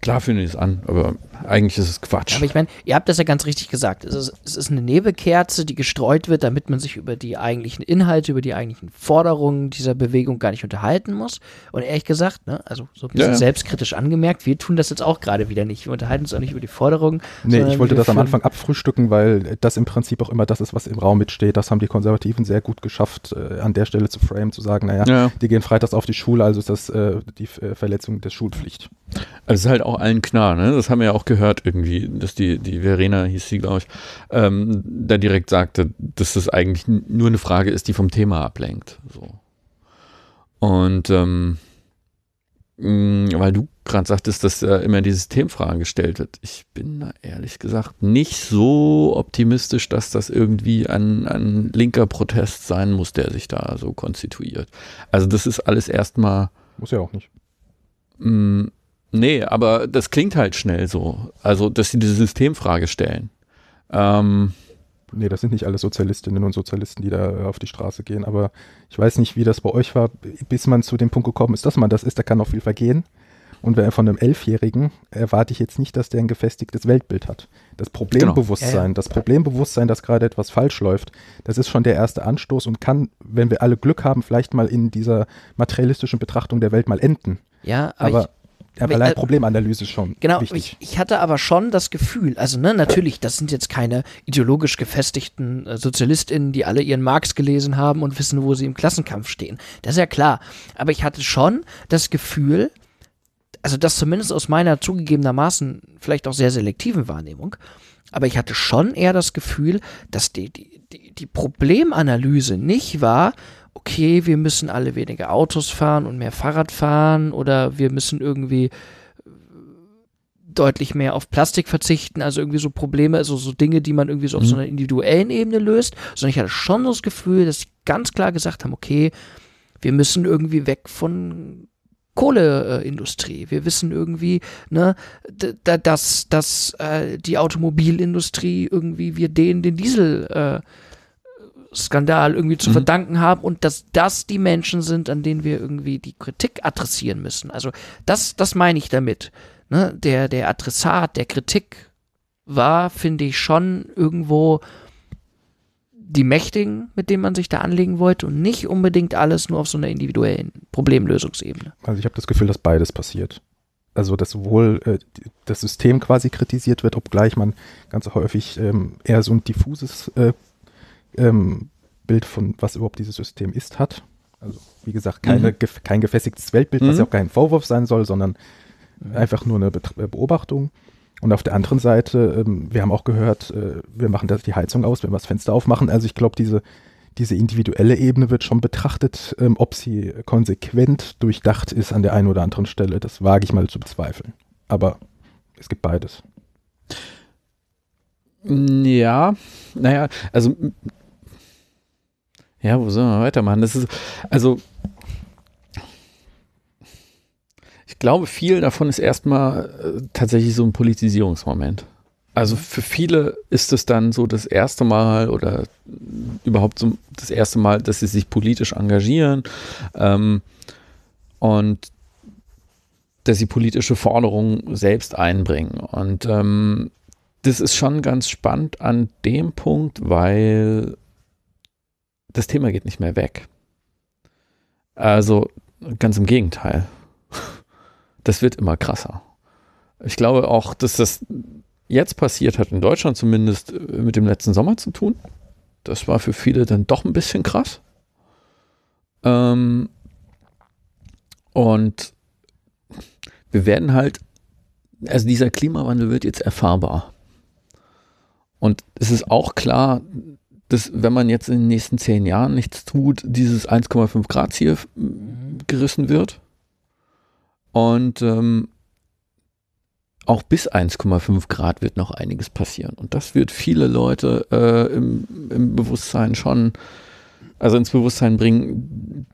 klar finde ich es an, aber eigentlich ist es Quatsch. Aber ich meine, ihr habt das ja ganz richtig gesagt. Es ist, es ist eine Nebelkerze, die gestreut wird, damit man sich über die eigentlichen Inhalte, über die eigentlichen Forderungen dieser Bewegung gar nicht unterhalten muss. Und ehrlich gesagt, ne, also so ein bisschen Ja, ja. selbstkritisch angemerkt, wir tun das jetzt auch gerade wieder nicht. Wir unterhalten uns auch nicht über die Forderungen. Nee, ich wollte das am Anfang abfrühstücken, weil das im Prinzip auch immer das ist, was im Raum mitsteht. Das haben die Konservativen sehr gut geschafft, äh, an der Stelle zu frame, zu sagen, naja, Ja. die gehen freitags auf die Schule, also ist das äh, die äh, Verletzung der Schulpflicht. Also es ist halt auch allen klar, ne? Das haben wir ja auch gehört irgendwie, dass die, die Verena hieß sie, glaube ich, ähm, da direkt sagte, dass das eigentlich nur eine Frage ist, die vom Thema ablenkt. So. Und ähm, mh, weil du gerade sagtest, dass äh, immer die Systemfrage gestellt wird. Ich bin da ehrlich gesagt nicht so optimistisch, dass das irgendwie ein, ein linker Protest sein muss, der sich da so konstituiert. Also das ist alles erstmal Muss ja auch nicht. Mm, Nee, aber das klingt halt schnell so. Also, dass sie diese Systemfrage stellen. Ähm, Nee, das sind nicht alle Sozialistinnen und Sozialisten, die da äh, auf die Straße gehen. Aber ich weiß nicht, wie das bei euch war, bis man zu dem Punkt gekommen ist, dass man das ist, da kann noch viel vergehen. Und wer von einem Elfjährigen erwarte ich jetzt nicht, dass der ein gefestigtes Weltbild hat. Das Problembewusstsein, ja. das Problembewusstsein, dass gerade etwas falsch läuft, das ist schon der erste Anstoß und kann, wenn wir alle Glück haben, vielleicht mal in dieser materialistischen Betrachtung der Welt mal enden. Ja, aber, Aber, ich, aber allein äh, Problemanalyse ist schon Genau, wichtig. ich, ich hatte aber schon das Gefühl, also ne, natürlich, das sind jetzt keine ideologisch gefestigten äh, SozialistInnen, die alle ihren Marx gelesen haben und wissen, wo sie im Klassenkampf stehen. Das ist ja klar. Aber ich hatte schon das Gefühl, also das zumindest aus meiner zugegebenermaßen vielleicht auch sehr selektiven Wahrnehmung, aber ich hatte schon eher das Gefühl, dass die, die, die, die Problemanalyse nicht war, okay, wir müssen alle weniger Autos fahren und mehr Fahrrad fahren oder wir müssen irgendwie deutlich mehr auf Plastik verzichten, also irgendwie so Probleme, also so Dinge, die man irgendwie so auf Mhm. so einer individuellen Ebene löst, sondern ich hatte schon das Gefühl, dass sie ganz klar gesagt haben, okay, wir müssen irgendwie weg von Kohleindustrie. Wir wissen irgendwie, ne, dass, dass äh, die Automobilindustrie irgendwie wir denen den Diesel äh, Skandal irgendwie zu Mhm. verdanken haben und dass das die Menschen sind, an denen wir irgendwie die Kritik adressieren müssen. Also das, das meine ich damit. Ne? Der, der Adressat der Kritik war, finde ich, schon irgendwo die Mächtigen, mit denen man sich da anlegen wollte und nicht unbedingt alles nur auf so einer individuellen Problemlösungsebene. Also ich habe das Gefühl, dass beides passiert. Also dass sowohl äh, das System quasi kritisiert wird, obgleich man ganz häufig ähm, eher so ein diffuses äh, ähm, Bild von was überhaupt dieses System ist hat. Also wie gesagt, keine, Mhm. gef kein gefestigtes Weltbild, was Mhm. ja auch kein Vorwurf sein soll, sondern einfach nur eine Bet äh, Beobachtung. Und auf der anderen Seite, ähm, wir haben auch gehört, äh, wir machen das die Heizung aus, wenn wir das Fenster aufmachen. Also ich glaube, diese, diese individuelle Ebene wird schon betrachtet, ähm, ob sie konsequent durchdacht ist an der einen oder anderen Stelle. Das wage ich mal zu bezweifeln. Aber es gibt beides. Ja, naja, also ja, wo sollen wir weitermachen? Das ist, also ich glaube, viel davon ist erstmal äh, tatsächlich so ein Politisierungsmoment. Also für viele ist es dann so das erste Mal oder überhaupt so das erste Mal, dass sie sich politisch engagieren ähm, und dass sie politische Forderungen selbst einbringen. Und ähm, das ist schon ganz spannend an dem Punkt, weil das Thema geht nicht mehr weg. Also ganz im Gegenteil. Das wird immer krasser. Ich glaube auch, dass das jetzt passiert hat, in Deutschland zumindest, äh, mit dem letzten Sommer zu tun. Das war für viele dann doch ein bisschen krass. Ähm, und wir werden halt, also dieser Klimawandel wird jetzt erfahrbar. Und es ist auch klar, dass wenn man jetzt in den nächsten zehn Jahren nichts tut, dieses 1,5 Grad Ziel mm, gerissen wird. Und ähm, auch bis 1,5 Grad wird noch einiges passieren. Und das wird viele Leute äh, im, im Bewusstsein schon, also ins Bewusstsein bringen,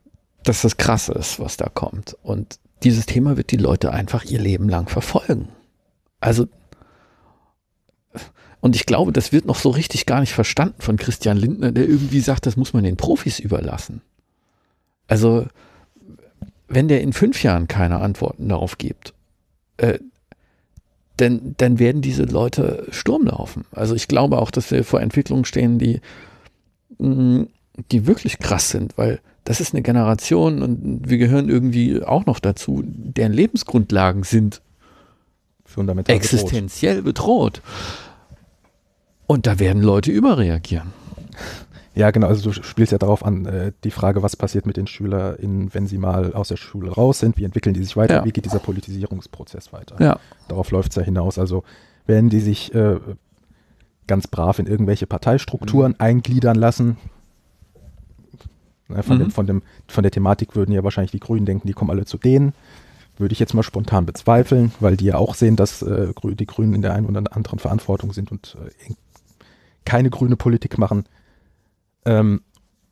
dass das krass ist, was da kommt. Und dieses Thema wird die Leute einfach ihr Leben lang verfolgen. Also, und ich glaube, das wird noch so richtig gar nicht verstanden von Christian Lindner, der irgendwie sagt, das muss man den Profis überlassen. Also, wenn der in fünf Jahren keine Antworten darauf gibt, äh, dann, dann werden diese Leute Sturm laufen. Also ich glaube auch, dass wir vor Entwicklungen stehen, die, mh, die wirklich krass sind, weil das ist eine Generation und wir gehören irgendwie auch noch dazu, deren Lebensgrundlagen sind Fundamental bedroht. existenziell bedroht. Und da werden Leute überreagieren. Ja, genau, also du spielst ja darauf an, äh, die Frage, was passiert mit den SchülerInnen, wenn sie mal aus der Schule raus sind, wie entwickeln die sich weiter, Ja. wie geht dieser Politisierungsprozess weiter. Ja. Darauf läuft es ja hinaus. Also werden die sich äh, ganz brav in irgendwelche Parteistrukturen eingliedern lassen. Ne, von, Mhm. dem, von, dem, von der Thematik würden ja wahrscheinlich die Grünen denken, die kommen alle zu denen. Würde ich jetzt mal spontan bezweifeln, weil die ja auch sehen, dass äh, die Grünen in der einen oder anderen Verantwortung sind und äh, keine grüne Politik machen. Ähm,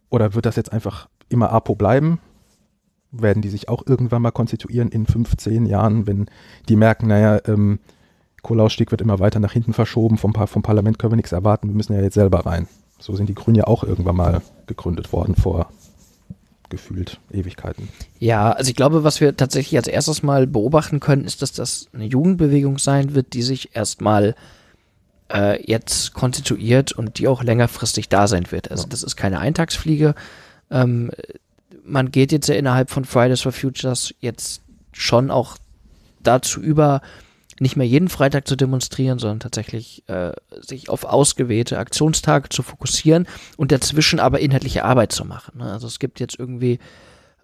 oder wird das jetzt einfach immer APO bleiben? Werden die sich auch irgendwann mal konstituieren in 15 Jahren, wenn die merken, naja, ähm, Kohleausstieg wird immer weiter nach hinten verschoben, vom, vom Parlament können wir nichts erwarten, wir müssen ja jetzt selber rein. So sind die Grünen ja auch irgendwann mal gegründet worden vor gefühlt Ewigkeiten. Ja, also ich glaube, was wir tatsächlich als erstes mal beobachten können, ist, dass das eine Jugendbewegung sein wird, die sich erstmal äh, jetzt konstituiert und die auch längerfristig da sein wird. Also das ist keine Eintagsfliege. Ähm, man geht jetzt ja innerhalb von Fridays for Futures jetzt schon auch dazu über, nicht mehr jeden Freitag zu demonstrieren, sondern tatsächlich äh, sich auf ausgewählte Aktionstage zu fokussieren und dazwischen aber inhaltliche Arbeit zu machen. Ne? Also es gibt jetzt irgendwie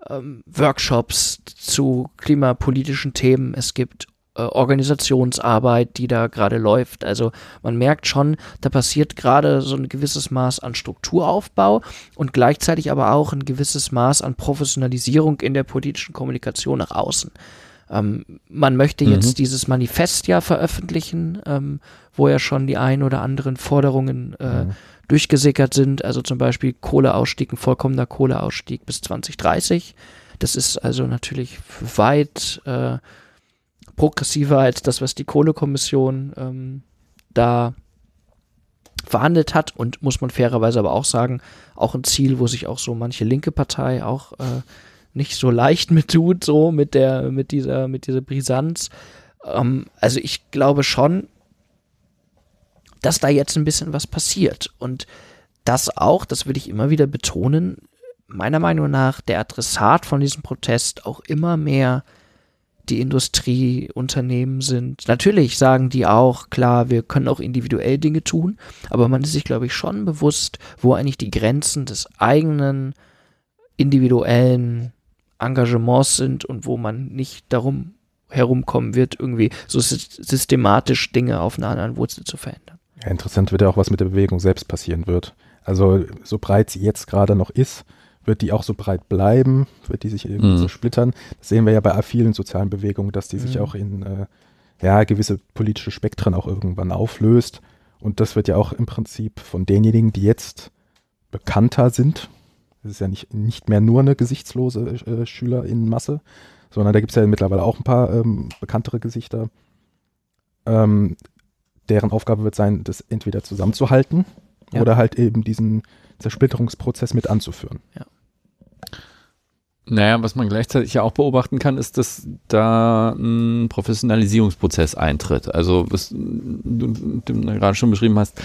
ähm, Workshops zu klimapolitischen Themen, es gibt äh, Organisationsarbeit, die da gerade läuft. Also man merkt schon, da passiert gerade so ein gewisses Maß an Strukturaufbau und gleichzeitig aber auch ein gewisses Maß an Professionalisierung in der politischen Kommunikation nach außen. Ähm, man möchte jetzt Mhm. dieses Manifest ja veröffentlichen, ähm, wo ja schon die ein oder anderen Forderungen äh, durchgesickert sind. Also zum Beispiel Kohleausstieg, ein vollkommener Kohleausstieg bis 2030. Das ist also natürlich weit äh, progressiver als das, was die Kohlekommission ähm, da verhandelt hat und muss man fairerweise aber auch sagen, auch ein Ziel, wo sich auch so manche linke Partei auch äh, nicht so leicht (laughs) mit tut, so mit der, mit dieser, mit dieser Brisanz. Ähm, also ich glaube schon, dass da jetzt ein bisschen was passiert und das auch, das will ich immer wieder betonen, meiner Meinung nach der Adressat von diesem Protest auch immer mehr die Industrieunternehmen sind. Natürlich sagen die auch, klar, wir können auch individuell Dinge tun, aber man ist sich, glaube ich, schon bewusst, wo eigentlich die Grenzen des eigenen individuellen Engagements sind und wo man nicht darum herumkommen wird, irgendwie so sy- systematisch Dinge auf einer anderen Wurzel zu verändern. Ja, interessant wird ja auch, was mit der Bewegung selbst passieren wird. Also so breit sie jetzt gerade noch ist, wird die auch so breit bleiben, wird die sich irgendwie Mhm. zersplittern. Das sehen wir ja bei vielen sozialen Bewegungen, dass die sich Mhm. auch in äh, ja, gewisse politische Spektren auch irgendwann auflöst. Und das wird ja auch im Prinzip von denjenigen, die jetzt bekannter sind, das ist ja nicht, nicht mehr nur eine gesichtslose äh, Schülerinnenmasse, sondern da gibt es ja mittlerweile auch ein paar ähm, bekanntere Gesichter. Ähm, deren Aufgabe wird sein, das entweder zusammenzuhalten Ja. oder halt eben diesen Zersplitterungsprozess mit anzuführen. Naja, was man gleichzeitig ja auch beobachten kann, ist, dass da ein Professionalisierungsprozess eintritt. Also, was du, gerade schon beschrieben hast,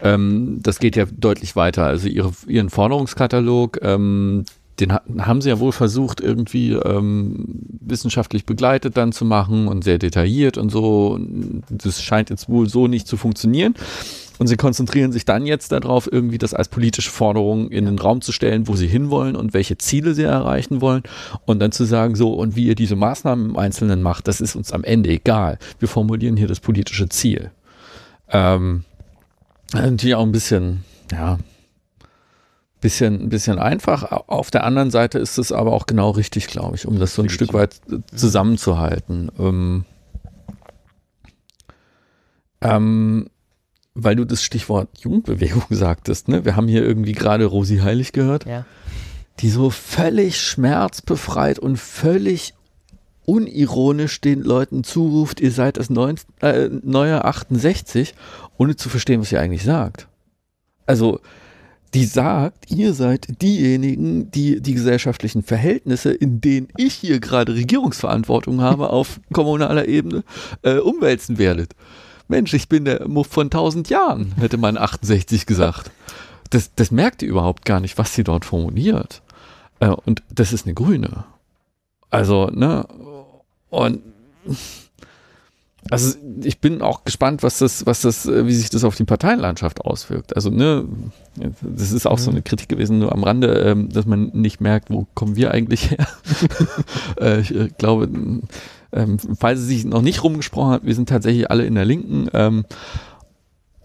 ähm, das geht ja deutlich weiter. Also ihre, ihren Forderungskatalog, ähm, den ha haben sie ja wohl versucht, irgendwie ähm, wissenschaftlich begleitet dann zu machen und sehr detailliert und so. Das scheint jetzt wohl so nicht zu funktionieren. Und sie konzentrieren sich dann jetzt darauf, irgendwie das als politische Forderung in den Raum zu stellen, wo sie hinwollen und welche Ziele sie erreichen wollen. Und dann zu sagen, so, und wie ihr diese Maßnahmen im Einzelnen macht, das ist uns am Ende egal. Wir formulieren hier das politische Ziel. Ähm, natürlich auch ein bisschen, ja, bisschen, bisschen einfach. Auf der anderen Seite ist es aber auch genau richtig, glaube ich, um das so ein Stück weit zusammenzuhalten. Ähm, ähm, weil du das Stichwort Jugendbewegung (laughs) sagtest, ne? Wir haben hier irgendwie gerade Rosi Heilig gehört, Ja. die so völlig schmerzbefreit und völlig unironisch den Leuten zuruft, ihr seid das neun, äh, neue 68, ohne zu verstehen, was sie eigentlich sagt. Also, die sagt, ihr seid diejenigen, die die gesellschaftlichen Verhältnisse, in denen ich hier gerade Regierungsverantwortung habe auf kommunaler Ebene, äh, umwälzen werdet. Mensch, ich bin der Muff von 1000 Jahren, hätte man 68 gesagt. Das, das merkt ihr überhaupt gar nicht, was sie dort formuliert. Äh, und das ist eine Grüne. Also, ne, und also ich bin auch gespannt, was das, was das, äh, wie sich das auf die Parteienlandschaft auswirkt. Also, ne, das ist auch so eine Kritik gewesen, nur am Rande, ähm, dass man nicht merkt, wo kommen wir eigentlich her. (laughs) äh, ich äh, glaube, ähm, falls es sich noch nicht rumgesprochen hat, wir sind tatsächlich alle in der Linken.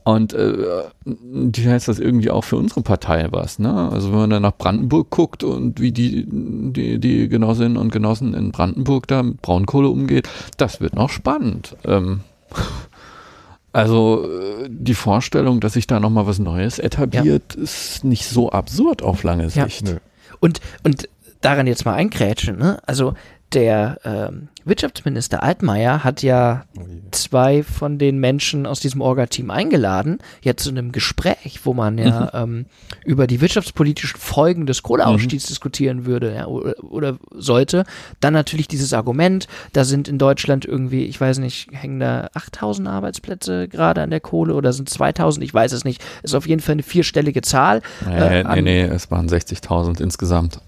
Und äh, die heißt das irgendwie auch für unsere Partei was, ne? Also wenn man dann nach Brandenburg guckt und wie die, die, die Genossinnen und Genossen in Brandenburg da mit Braunkohle umgeht, das wird noch spannend. Ähm, (laughs) also äh, die Vorstellung, dass sich da nochmal was Neues etabliert, ja. ist nicht so absurd auf lange Sicht. Ja. Und, und daran jetzt mal einkrätschen, ne? Also der ähm, Wirtschaftsminister Altmaier hat ja oh zwei von den Menschen aus diesem Orga-Team eingeladen, jetzt zu einem Gespräch, wo man ja mhm. ähm, über die wirtschaftspolitischen Folgen des Kohleausstiegs mhm. diskutieren würde ja, oder, oder, sollte. Dann natürlich dieses Argument, da sind in Deutschland irgendwie, ich weiß nicht, hängen da 8000 Arbeitsplätze gerade an der Kohle oder sind 2000, ich weiß es nicht. Ist auf jeden Fall eine vierstellige Zahl. Äh, nee, nee, nee, es waren 60.000 insgesamt.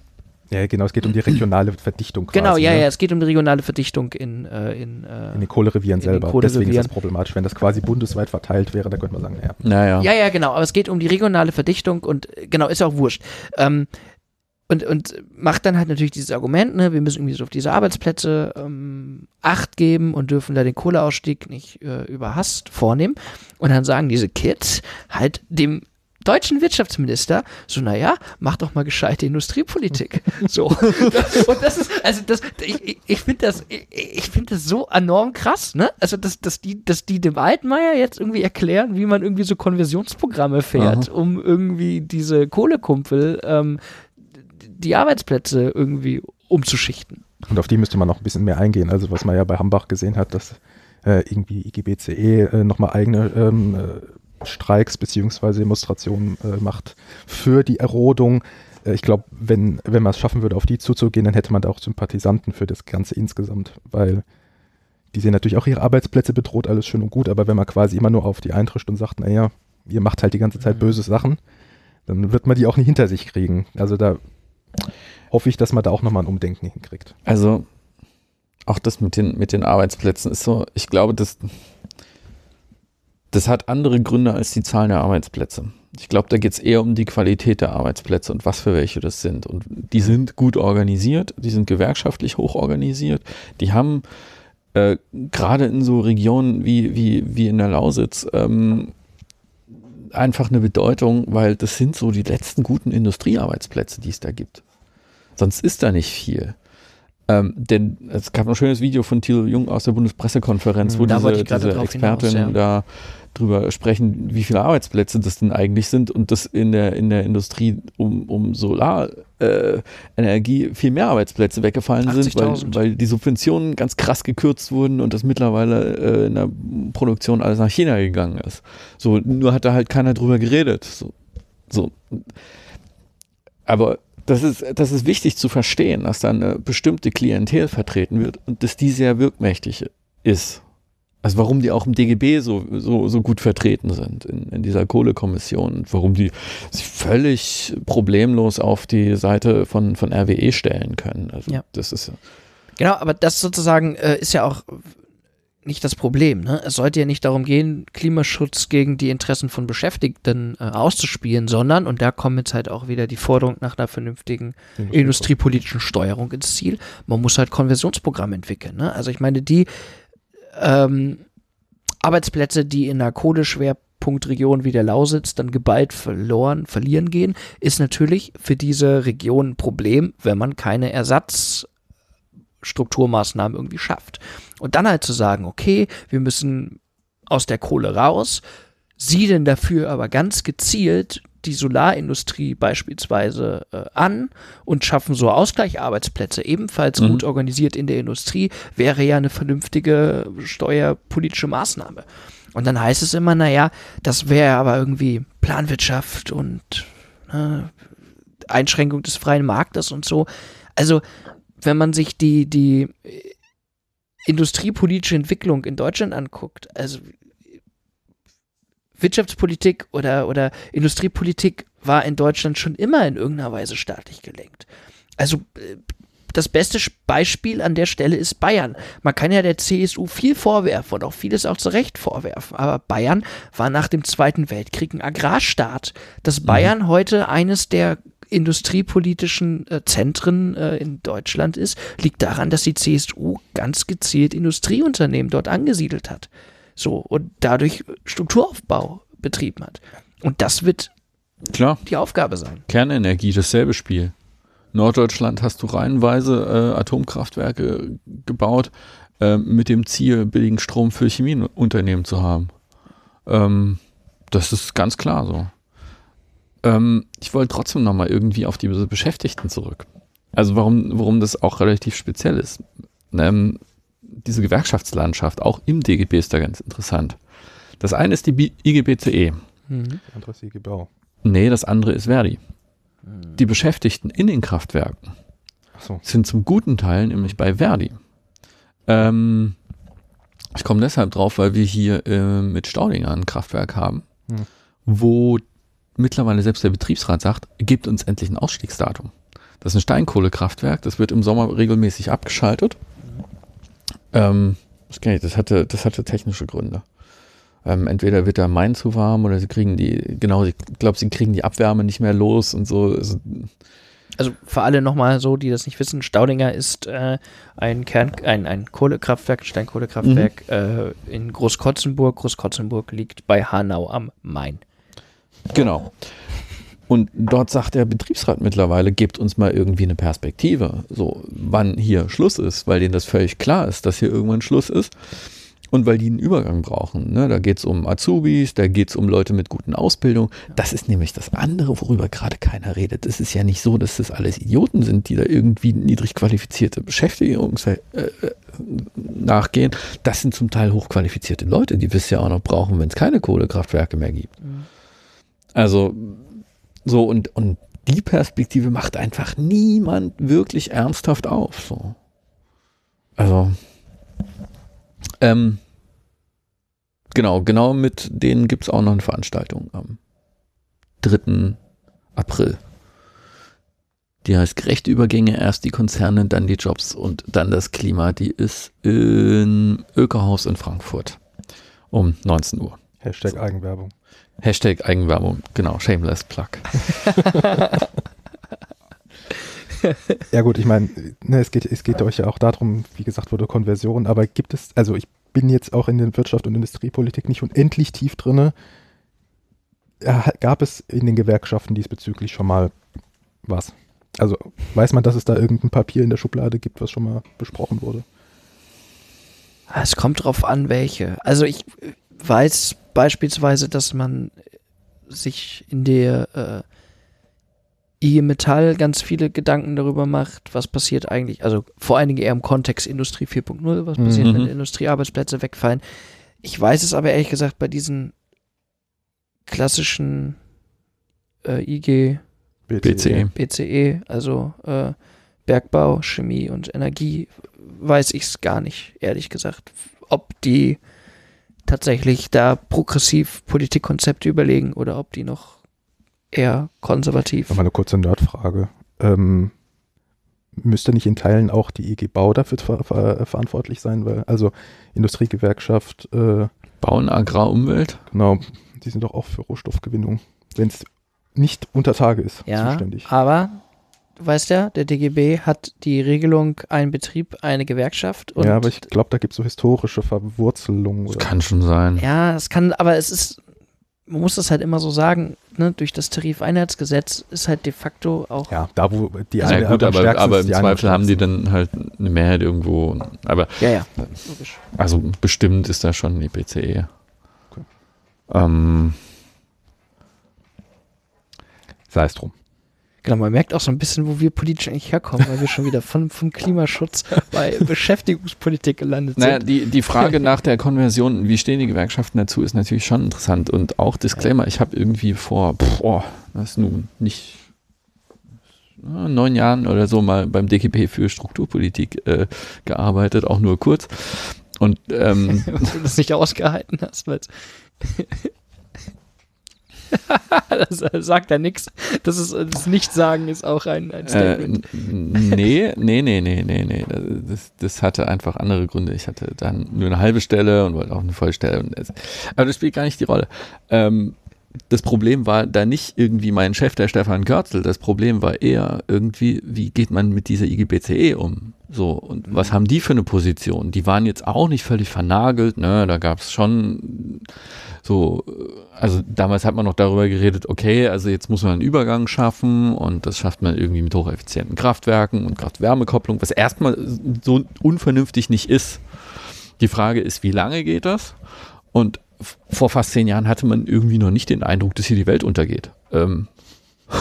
Ja, genau, es geht um die regionale Verdichtung. Genau, quasi, ja, ne? ja, es geht um die regionale Verdichtung in, äh, in, äh, in den Kohlerevieren selber. Kohlerevieren. Deswegen ist das problematisch. Wenn das quasi bundesweit verteilt wäre, dann könnte man sagen, naja. Naja. Ja, ja, genau, aber es geht um die regionale Verdichtung und äh, genau, ist auch wurscht. Ähm, und, und macht dann halt natürlich dieses Argument, ne, wir müssen irgendwie so auf diese Arbeitsplätze ähm, Acht geben und dürfen da den Kohleausstieg nicht äh, überhasst vornehmen. Und dann sagen diese Kids halt dem deutschen Wirtschaftsminister so, naja, mach doch mal gescheite Industriepolitik. (laughs) so. Und das ist, also das, ich, ich finde das, ich, ich finde das so enorm krass, ne? Also, dass, dass die, dass die dem Altmaier jetzt irgendwie erklären, wie man irgendwie so Konversionsprogramme fährt, Aha. um irgendwie diese Kohlekumpel, ähm, die Arbeitsplätze irgendwie umzuschichten. Und auf die müsste man noch ein bisschen mehr eingehen. Also, was man ja bei Hambach gesehen hat, dass äh, irgendwie IGBCE äh, nochmal eigene ähm, äh, Streiks beziehungsweise Demonstrationen äh, macht für die Erodung. Äh, ich glaube, wenn, wenn man es schaffen würde, auf die zuzugehen, dann hätte man da auch Sympathisanten für das Ganze insgesamt, weil die sehen natürlich auch ihre Arbeitsplätze bedroht, alles schön und gut, aber wenn man quasi immer nur auf die eintrischt und sagt, naja, ihr macht halt die ganze Zeit mhm. böse Sachen, dann wird man die auch nicht hinter sich kriegen. Also da hoffe ich, dass man da auch nochmal ein Umdenken hinkriegt. Also auch das mit den, mit den Arbeitsplätzen ist so, ich glaube, dass das hat andere Gründe als die Zahl der Arbeitsplätze. Ich glaube, da geht es eher um die Qualität der Arbeitsplätze und was für welche das sind. Und die sind gut organisiert, die sind gewerkschaftlich hoch organisiert, die haben äh, gerade in so Regionen wie, wie, wie in der Lausitz ähm, einfach eine Bedeutung, weil das sind so die letzten guten Industriearbeitsplätze, die es da gibt. Sonst ist da nicht viel. Ähm, denn es gab ein schönes Video von Thilo Jung aus der Bundespressekonferenz, wo da diese, diese Expertin hinaus, ja. da drüber sprechen, wie viele Arbeitsplätze das denn eigentlich sind und dass in der, in der Industrie um, um Solarenergie äh, viel mehr Arbeitsplätze weggefallen sind, weil, weil die Subventionen ganz krass gekürzt wurden und das mittlerweile äh, in der Produktion alles nach China gegangen ist. So, nur hat da halt keiner drüber geredet. So. so. Aber das ist, das ist wichtig zu verstehen, dass da eine bestimmte Klientel vertreten wird und dass die sehr wirkmächtig ist. Also warum die auch im DGB so, so, so gut vertreten sind in, in dieser Kohlekommission und warum die sich völlig problemlos auf die Seite von, von RWE stellen können. Also ja. das ist Genau, aber das sozusagen äh, ist ja auch nicht das Problem. Ne? Es sollte ja nicht darum gehen, Klimaschutz gegen die Interessen von Beschäftigten äh, auszuspielen, sondern, und da kommt jetzt halt auch wieder die Forderung nach einer vernünftigen industriepolitischen Steuerung ins Ziel, man muss halt Konversionsprogramme entwickeln. Ne? Also ich meine, die ähm, Arbeitsplätze, die in einer Kohleschwerpunktregion wie der Lausitz dann geballt verloren, verlieren gehen, ist natürlich für diese Region ein Problem, wenn man keine Ersatzstrukturmaßnahmen irgendwie schafft. Und dann halt zu sagen, okay, wir müssen aus der Kohle raus, siedeln dafür aber ganz gezielt die Solarindustrie beispielsweise äh, an und schaffen so Ausgleicharbeitsplätze, ebenfalls mhm. gut organisiert in der Industrie, wäre ja eine vernünftige steuerpolitische Maßnahme. Und dann heißt es immer, naja, das wäre aber irgendwie Planwirtschaft und ne, Einschränkung des freien Marktes und so. Also, wenn man sich die, die industriepolitische Entwicklung in Deutschland anguckt, also Wirtschaftspolitik oder, oder Industriepolitik war in Deutschland schon immer in irgendeiner Weise staatlich gelenkt. Also äh, das beste Beispiel an der Stelle ist Bayern. Man kann ja der CSU viel vorwerfen und auch vieles auch zu Recht vorwerfen. Aber Bayern war nach dem Zweiten Weltkrieg ein Agrarstaat. Dass Bayern heute eines der industriepolitischen äh, Zentren äh, in Deutschland ist, liegt daran, dass die CSU ganz gezielt Industrieunternehmen dort angesiedelt hat. So und dadurch Strukturaufbau betrieben hat. Und das wird Klar. die Aufgabe sein. Kernenergie, dasselbe Spiel. Norddeutschland hast du reihenweise äh, Atomkraftwerke gebaut, äh, mit dem Ziel, billigen Strom für Chemieunternehmen zu haben. Ähm, das ist ganz klar so. Ähm, ich wollte trotzdem nochmal irgendwie auf diese Beschäftigten zurück. Also warum, warum das auch relativ speziell ist. Ähm, diese Gewerkschaftslandschaft, auch im DGB ist da ganz interessant. Das eine ist die IGBCE. Mhm. Andere ist IG Bau. Nee, das andere ist Verdi. Die Beschäftigten in den Kraftwerken so. sind zum guten Teil nämlich bei Verdi. Ähm, ich komme deshalb drauf, weil wir hier äh, mit Staudinger ein Kraftwerk haben, Hm. wo mittlerweile selbst der Betriebsrat sagt, gebt uns endlich ein Ausstiegsdatum. Das ist ein Steinkohlekraftwerk, das wird im Sommer regelmäßig abgeschaltet. Ähm, das, kenn ich, das, hatte, das hatte technische Gründe. Ähm, entweder wird der Main zu warm oder sie kriegen die, genau, ich glaube, sie kriegen die Abwärme nicht mehr los und so. Also, Also für alle nochmal so, die das nicht wissen, Staudinger ist äh, ein Kern, ein, ein Kohlekraftwerk, ein Steinkohlekraftwerk äh, in Großkotzenburg. Großkotzenburg liegt bei Hanau am Main. Genau. Und dort sagt der Betriebsrat mittlerweile, gebt uns mal irgendwie eine Perspektive, so wann hier Schluss ist, weil denen das völlig klar ist, dass hier irgendwann Schluss ist und weil die einen Übergang brauchen. Ne? Da geht es um Azubis, da geht es um Leute mit guten Ausbildungen. Das ist nämlich das andere, worüber gerade keiner redet. Es ist ja nicht so, dass das alles Idioten sind, die da irgendwie niedrig qualifizierte Beschäftigung äh, äh, nachgehen. Das sind zum Teil hochqualifizierte Leute, die wir es ja auch noch brauchen, wenn es keine Kohlekraftwerke mehr gibt. Also so und, und die Perspektive macht einfach niemand wirklich ernsthaft auf. So. Also ähm, genau, genau mit denen gibt es auch noch eine Veranstaltung am 3. April. Die heißt gerechte Übergänge, erst die Konzerne, dann die Jobs und dann das Klima. Die ist im Ökohaus in Frankfurt um 19 Uhr. Hashtag Eigenwerbung. Hashtag Eigenwerbung, genau, shameless plug. (laughs) Ja gut, ich meine, ne, es, geht, es geht euch ja auch darum, wie gesagt wurde, Konversion, aber gibt es, also ich bin jetzt auch in der Wirtschaft und Industriepolitik nicht unendlich tief drinne. Gab es in den Gewerkschaften diesbezüglich schon mal was? Also weiß man, dass es da irgendein Papier in der Schublade gibt, was schon mal besprochen wurde? Es kommt drauf an, welche. Also ich äh, weiß beispielsweise, dass man sich in der äh, IG Metall ganz viele Gedanken darüber macht, was passiert eigentlich, also vor allen Dingen eher im Kontext Industrie 4.0, was passiert, Mhm. wenn Industriearbeitsplätze wegfallen. Ich weiß es aber ehrlich gesagt bei diesen klassischen äh, IG BCE. BCE, also äh, Bergbau, Chemie und Energie, weiß ich es gar nicht, ehrlich gesagt, ob die tatsächlich da progressiv Politikkonzepte überlegen oder ob die noch eher konservativ. Nochmal eine kurze Nerdfrage. Ähm, müsste nicht in Teilen auch die IG Bau dafür ver ver verantwortlich sein, weil also Industriegewerkschaft, äh, Bauen, Agrar, Umwelt. genau, die sind doch auch für Rohstoffgewinnung, wenn es nicht unter Tage ist, Ja, zuständig. aber weißt ja, der DGB hat die Regelung, ein Betrieb, eine Gewerkschaft. Und ja, aber ich glaube, da gibt es so historische Verwurzelungen. Das kann schon sein. Ja, es kann, aber es ist, man muss das halt immer so sagen, ne, durch das Tarifeinheitsgesetz ist halt de facto auch. Ja, da wo die Ja, eine gut, am aber, aber ist, im Zweifel haben die dann halt eine Mehrheit irgendwo. Aber Ja, ja. Logisch. also bestimmt ist da schon die PCE. Okay. Ähm, Sei es drum. Genau, man merkt auch so ein bisschen, wo wir politisch eigentlich herkommen, weil wir schon wieder von, vom Klimaschutz bei (laughs) Beschäftigungspolitik gelandet naja, sind. die, die Frage nach der Konversion, wie stehen die Gewerkschaften dazu, ist natürlich schon interessant. Und auch Disclaimer, ich habe irgendwie vor, pff, oh, das ist nun nicht na, neun Jahren oder so mal beim DGB für Strukturpolitik äh, gearbeitet, auch nur kurz. Und ähm, (laughs) du das nicht ausgehalten hast, weil (laughs) (laughs) das äh, sagt er nichts. Das ist das Nichtsagen ist auch ein, ein Äh, Statement. n- nee, nee, nee, nee, nee, nee. Das, das hatte einfach andere Gründe. Ich hatte dann nur eine halbe Stelle und wollte auch eine Vollstelle. Und das, aber das spielt gar nicht die Rolle. Ähm, das Problem war da nicht irgendwie mein Chef, der Stefan Görzel. Das Problem war eher irgendwie, wie geht man mit dieser IGBCE um? So, und was haben die für eine Position? Die waren jetzt auch nicht völlig vernagelt, ne? Da gab es schon so, also damals hat man noch darüber geredet, okay, also jetzt muss man einen Übergang schaffen und das schafft man irgendwie mit hocheffizienten Kraftwerken und Kraft-Wärme-Kopplung, was erstmal so unvernünftig nicht ist. Die Frage ist, wie lange geht das? Und vor fast zehn Jahren hatte man irgendwie noch nicht den Eindruck, dass hier die Welt untergeht. Ähm, (laughs)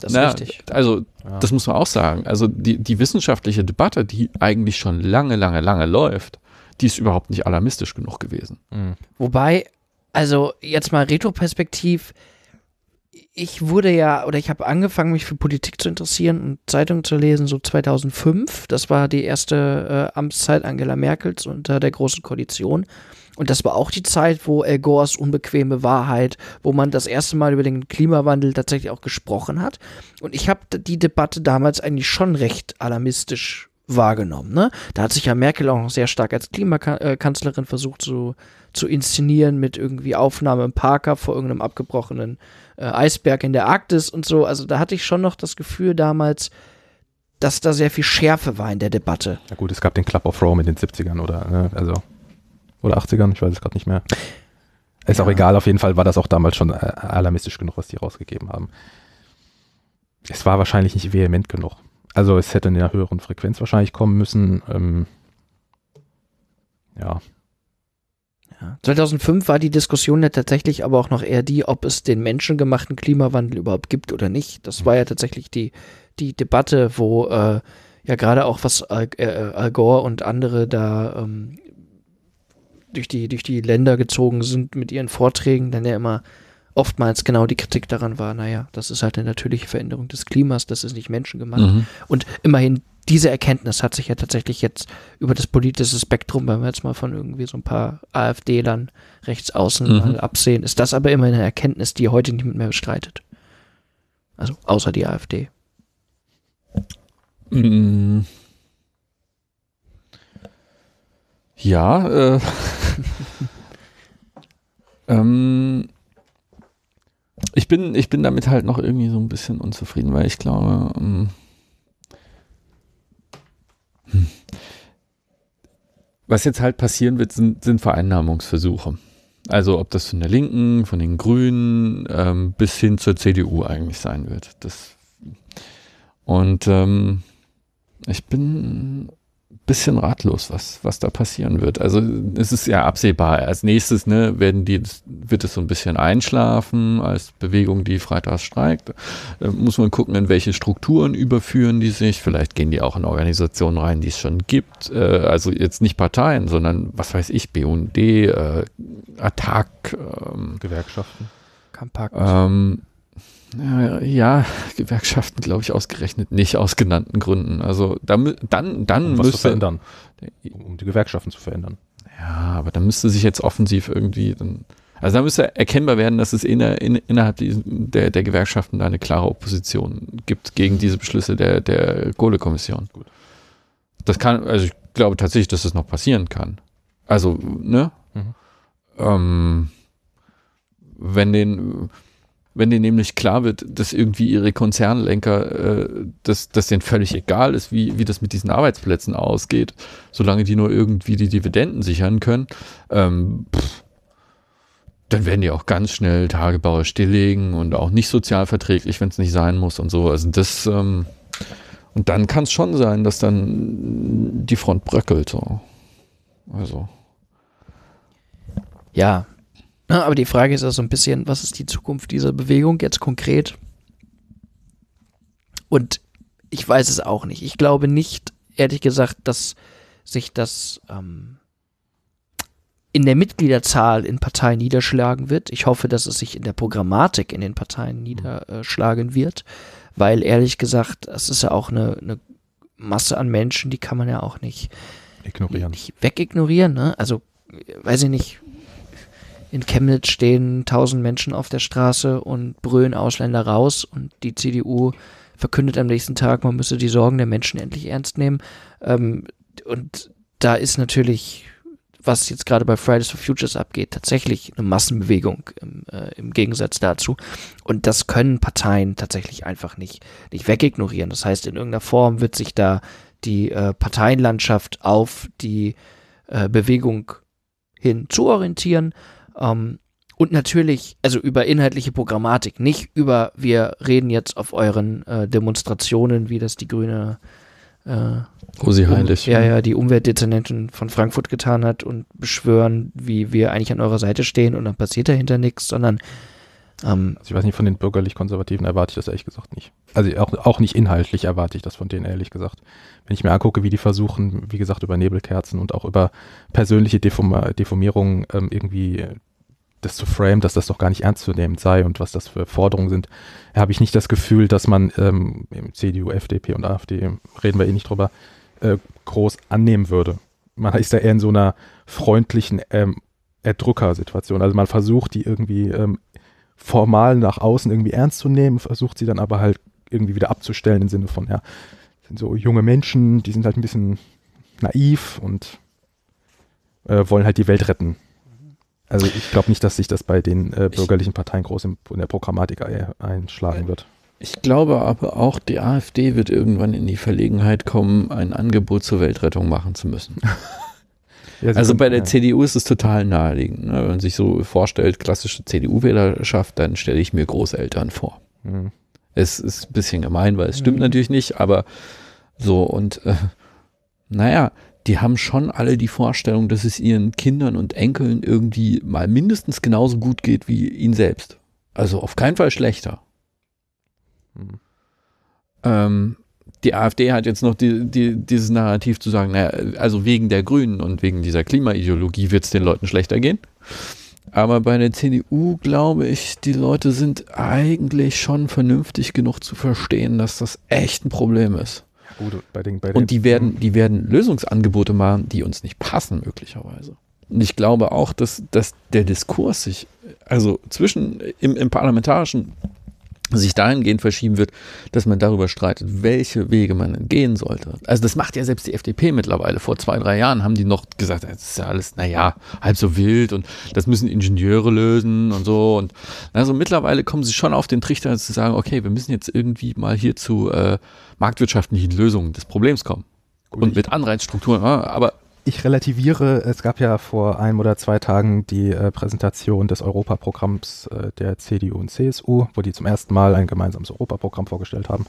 Das ist na, richtig. Also, das muss man auch sagen. Also, die, die wissenschaftliche Debatte, die eigentlich schon lange, lange, lange läuft, die ist überhaupt nicht alarmistisch genug gewesen. Wobei, also jetzt mal Retroperspektiv, ich wurde ja, oder ich habe angefangen, mich für Politik zu interessieren und Zeitungen zu lesen, so 2005. Das war die erste äh, Amtszeit Angela Merkels unter der Großen Koalition. Und das war auch die Zeit, wo Al Gores unbequeme Wahrheit, wo man das erste Mal über den Klimawandel tatsächlich auch gesprochen hat. Und ich habe die Debatte damals eigentlich schon recht alarmistisch wahrgenommen. Ne? Da hat sich ja Merkel auch noch sehr stark als Klimakanzlerin versucht zu, zu inszenieren mit irgendwie Aufnahme im Parker vor irgendeinem abgebrochenen äh, Eisberg in der Arktis und so. Also da hatte ich schon noch das Gefühl damals, dass da sehr viel Schärfe war in der Debatte. Na gut, es gab den Club of Rome in den 70ern oder, ne, also, oder 80ern, ich weiß es gerade nicht mehr. Ist auch Ja. egal, auf jeden Fall war das auch damals schon äh, alarmistisch genug, was die rausgegeben haben. Es war wahrscheinlich nicht vehement genug. Also es hätte in einer höheren Frequenz wahrscheinlich kommen müssen. Ähm, ja, Ja. 2005 war die Diskussion ja tatsächlich aber auch noch eher die, ob es den menschengemachten Klimawandel überhaupt gibt oder nicht. Das war ja tatsächlich die, die Debatte, wo äh, ja gerade auch was Al, äh, Al Gore und andere da ähm, durch, die, durch die Länder gezogen sind mit ihren Vorträgen, dann ja immer oftmals genau die Kritik daran war, naja, das ist halt eine natürliche Veränderung des Klimas, das ist nicht menschengemacht. Mhm. Und immerhin diese Erkenntnis hat sich ja tatsächlich jetzt über das politische Spektrum, wenn wir jetzt mal von irgendwie so ein paar AfD-Lern rechts außen Mhm. mal absehen, ist das aber immer eine Erkenntnis, die heute niemand mehr bestreitet. Also außer die AfD. Mm. Ja, äh, (laughs) ähm, ich bin, ich bin damit halt noch irgendwie so ein bisschen unzufrieden, weil ich glaube, ähm, hm. was jetzt halt passieren wird, sind, sind Vereinnahmungsversuche. Also ob das von der Linken, von den Grünen ähm, bis hin zur CDU eigentlich sein wird. Das und ähm, ich bin bisschen ratlos, was, was da passieren wird. Also es ist ja absehbar. Als nächstes ne, werden die, wird es so ein bisschen einschlafen als Bewegung, die freitags streikt. Da muss man gucken, in welche Strukturen überführen die sich. Vielleicht gehen die auch in Organisationen rein, die es schon gibt. Äh, also jetzt nicht Parteien, sondern was weiß ich, BUND, äh, Attac, ähm, Gewerkschaften. Kampakt. ähm, ja, ja, Gewerkschaften glaube ich ausgerechnet nicht aus genannten Gründen. Also da, dann, dann Um müsste verändern. Um, um die Gewerkschaften zu verändern. Ja, aber dann müsste sich jetzt offensiv irgendwie dann, also da müsste erkennbar werden, dass es inner, in, innerhalb der, der Gewerkschaften da eine klare Opposition gibt gegen diese Beschlüsse der, der Kohlekommission. Gut. Das kann, also ich glaube tatsächlich, dass das noch passieren kann. Also, ne? Mhm. Ähm, wenn den, wenn denen nämlich klar wird, dass irgendwie ihre Konzernlenker, äh, dass, dass denen völlig egal ist, wie, wie das mit diesen Arbeitsplätzen ausgeht, solange die nur irgendwie die Dividenden sichern können, ähm, pff, dann werden die auch ganz schnell Tagebauer stilllegen und auch nicht sozialverträglich, wenn es nicht sein muss und so. Also das, ähm, und dann kann es schon sein, dass dann die Front bröckelt. So. Also. Ja. Aber die Frage ist ja so ein bisschen, was ist die Zukunft dieser Bewegung jetzt konkret? Und ich weiß es auch nicht. Ich glaube nicht, ehrlich gesagt, dass sich das ähm, in der Mitgliederzahl in Parteien niederschlagen wird. Ich hoffe, dass es sich in der Programmatik in den Parteien niederschlagen wird, weil ehrlich gesagt, es ist ja auch eine, eine Masse an Menschen, die kann man ja auch nicht Ignorieren. nicht wegignorieren, ne? Also, weiß ich nicht. In Chemnitz stehen tausend Menschen auf der Straße und brüllen Ausländer raus und die CDU verkündet am nächsten Tag, man müsse die Sorgen der Menschen endlich ernst nehmen. Ähm, und da ist natürlich, was jetzt gerade bei Fridays for Futures abgeht, tatsächlich eine Massenbewegung im, äh, im Gegensatz dazu. Und das können Parteien tatsächlich einfach nicht, nicht wegignorieren. Das heißt, in irgendeiner Form wird sich da die äh, Parteienlandschaft auf die äh, Bewegung hin zu orientieren. Ähm, und natürlich, also über inhaltliche Programmatik, nicht über, wir reden jetzt auf euren äh, Demonstrationen, wie das die grüne äh, Rosi Heinrich. Um, ja, ja, die Umweltdezernentin von Frankfurt getan hat und beschwören, wie wir eigentlich an eurer Seite stehen und dann passiert dahinter nichts, sondern ähm, also ich weiß nicht, von den bürgerlich-konservativen erwarte ich das ehrlich gesagt nicht. Also auch, auch nicht inhaltlich erwarte ich das von denen ehrlich gesagt. Wenn ich mir angucke, wie die versuchen, wie gesagt, über Nebelkerzen und auch über persönliche Deform Deformierungen ähm, irgendwie das zu frame, dass das doch gar nicht ernst zu nehmen sei und was das für Forderungen sind, habe ich nicht das Gefühl, dass man ähm, CDU, FDP und AfD, reden wir eh nicht drüber, äh, groß annehmen würde. Man ist da eher in so einer freundlichen ähm, Erdrücker-Situation. Also man versucht, die irgendwie ähm, formal nach außen irgendwie ernst zu nehmen, versucht sie dann aber halt irgendwie wieder abzustellen im Sinne von, ja, sind so junge Menschen, die sind halt ein bisschen naiv und äh, wollen halt die Welt retten. Also ich glaube nicht, dass sich das bei den äh, bürgerlichen Parteien groß in, in der Programmatik einschlagen wird. Ich glaube aber auch, die AfD wird irgendwann in die Verlegenheit kommen, ein Angebot zur Weltrettung machen zu müssen. (laughs) ja, also bei der ja. CDU ist es total naheliegend. Ne? Wenn man sich so vorstellt, klassische CDU-Wählerschaft, dann stelle ich mir Großeltern vor. Mhm. Es ist ein bisschen gemein, weil es stimmt mhm. natürlich nicht, aber so und äh, naja, die haben schon alle die Vorstellung, dass es ihren Kindern und Enkeln irgendwie mal mindestens genauso gut geht wie ihnen selbst. Also auf keinen Fall schlechter. Hm. Ähm, die AfD hat jetzt noch die, die, dieses Narrativ zu sagen, naja, also wegen der Grünen und wegen dieser Klimaideologie wird es den Leuten schlechter gehen. Aber bei der CDU glaube ich, die Leute sind eigentlich schon vernünftig genug zu verstehen, dass das echt ein Problem ist. Gut, bei den, bei den, und die werden, die werden Lösungsangebote machen, die uns nicht passen, möglicherweise. Und ich glaube auch, dass, dass der Diskurs sich, also zwischen im, im parlamentarischen sich dahingehend verschieben wird, dass man darüber streitet, welche Wege man gehen sollte. Also das macht ja selbst die FDP mittlerweile. Vor zwei, drei Jahren haben die noch gesagt, das ist ja alles, naja, halb so wild und das müssen Ingenieure lösen und so. Und also mittlerweile kommen sie schon auf den Trichter zu sagen, okay, wir müssen jetzt irgendwie mal hier zu äh, marktwirtschaftlichen Lösungen des Problems kommen. Gut, und mit Anreizstrukturen, aber ich relativiere, es gab ja vor einem oder zwei Tagen die äh, Präsentation des Europaprogramms äh, der CDU und CSU, wo die zum ersten Mal ein gemeinsames Europaprogramm vorgestellt haben.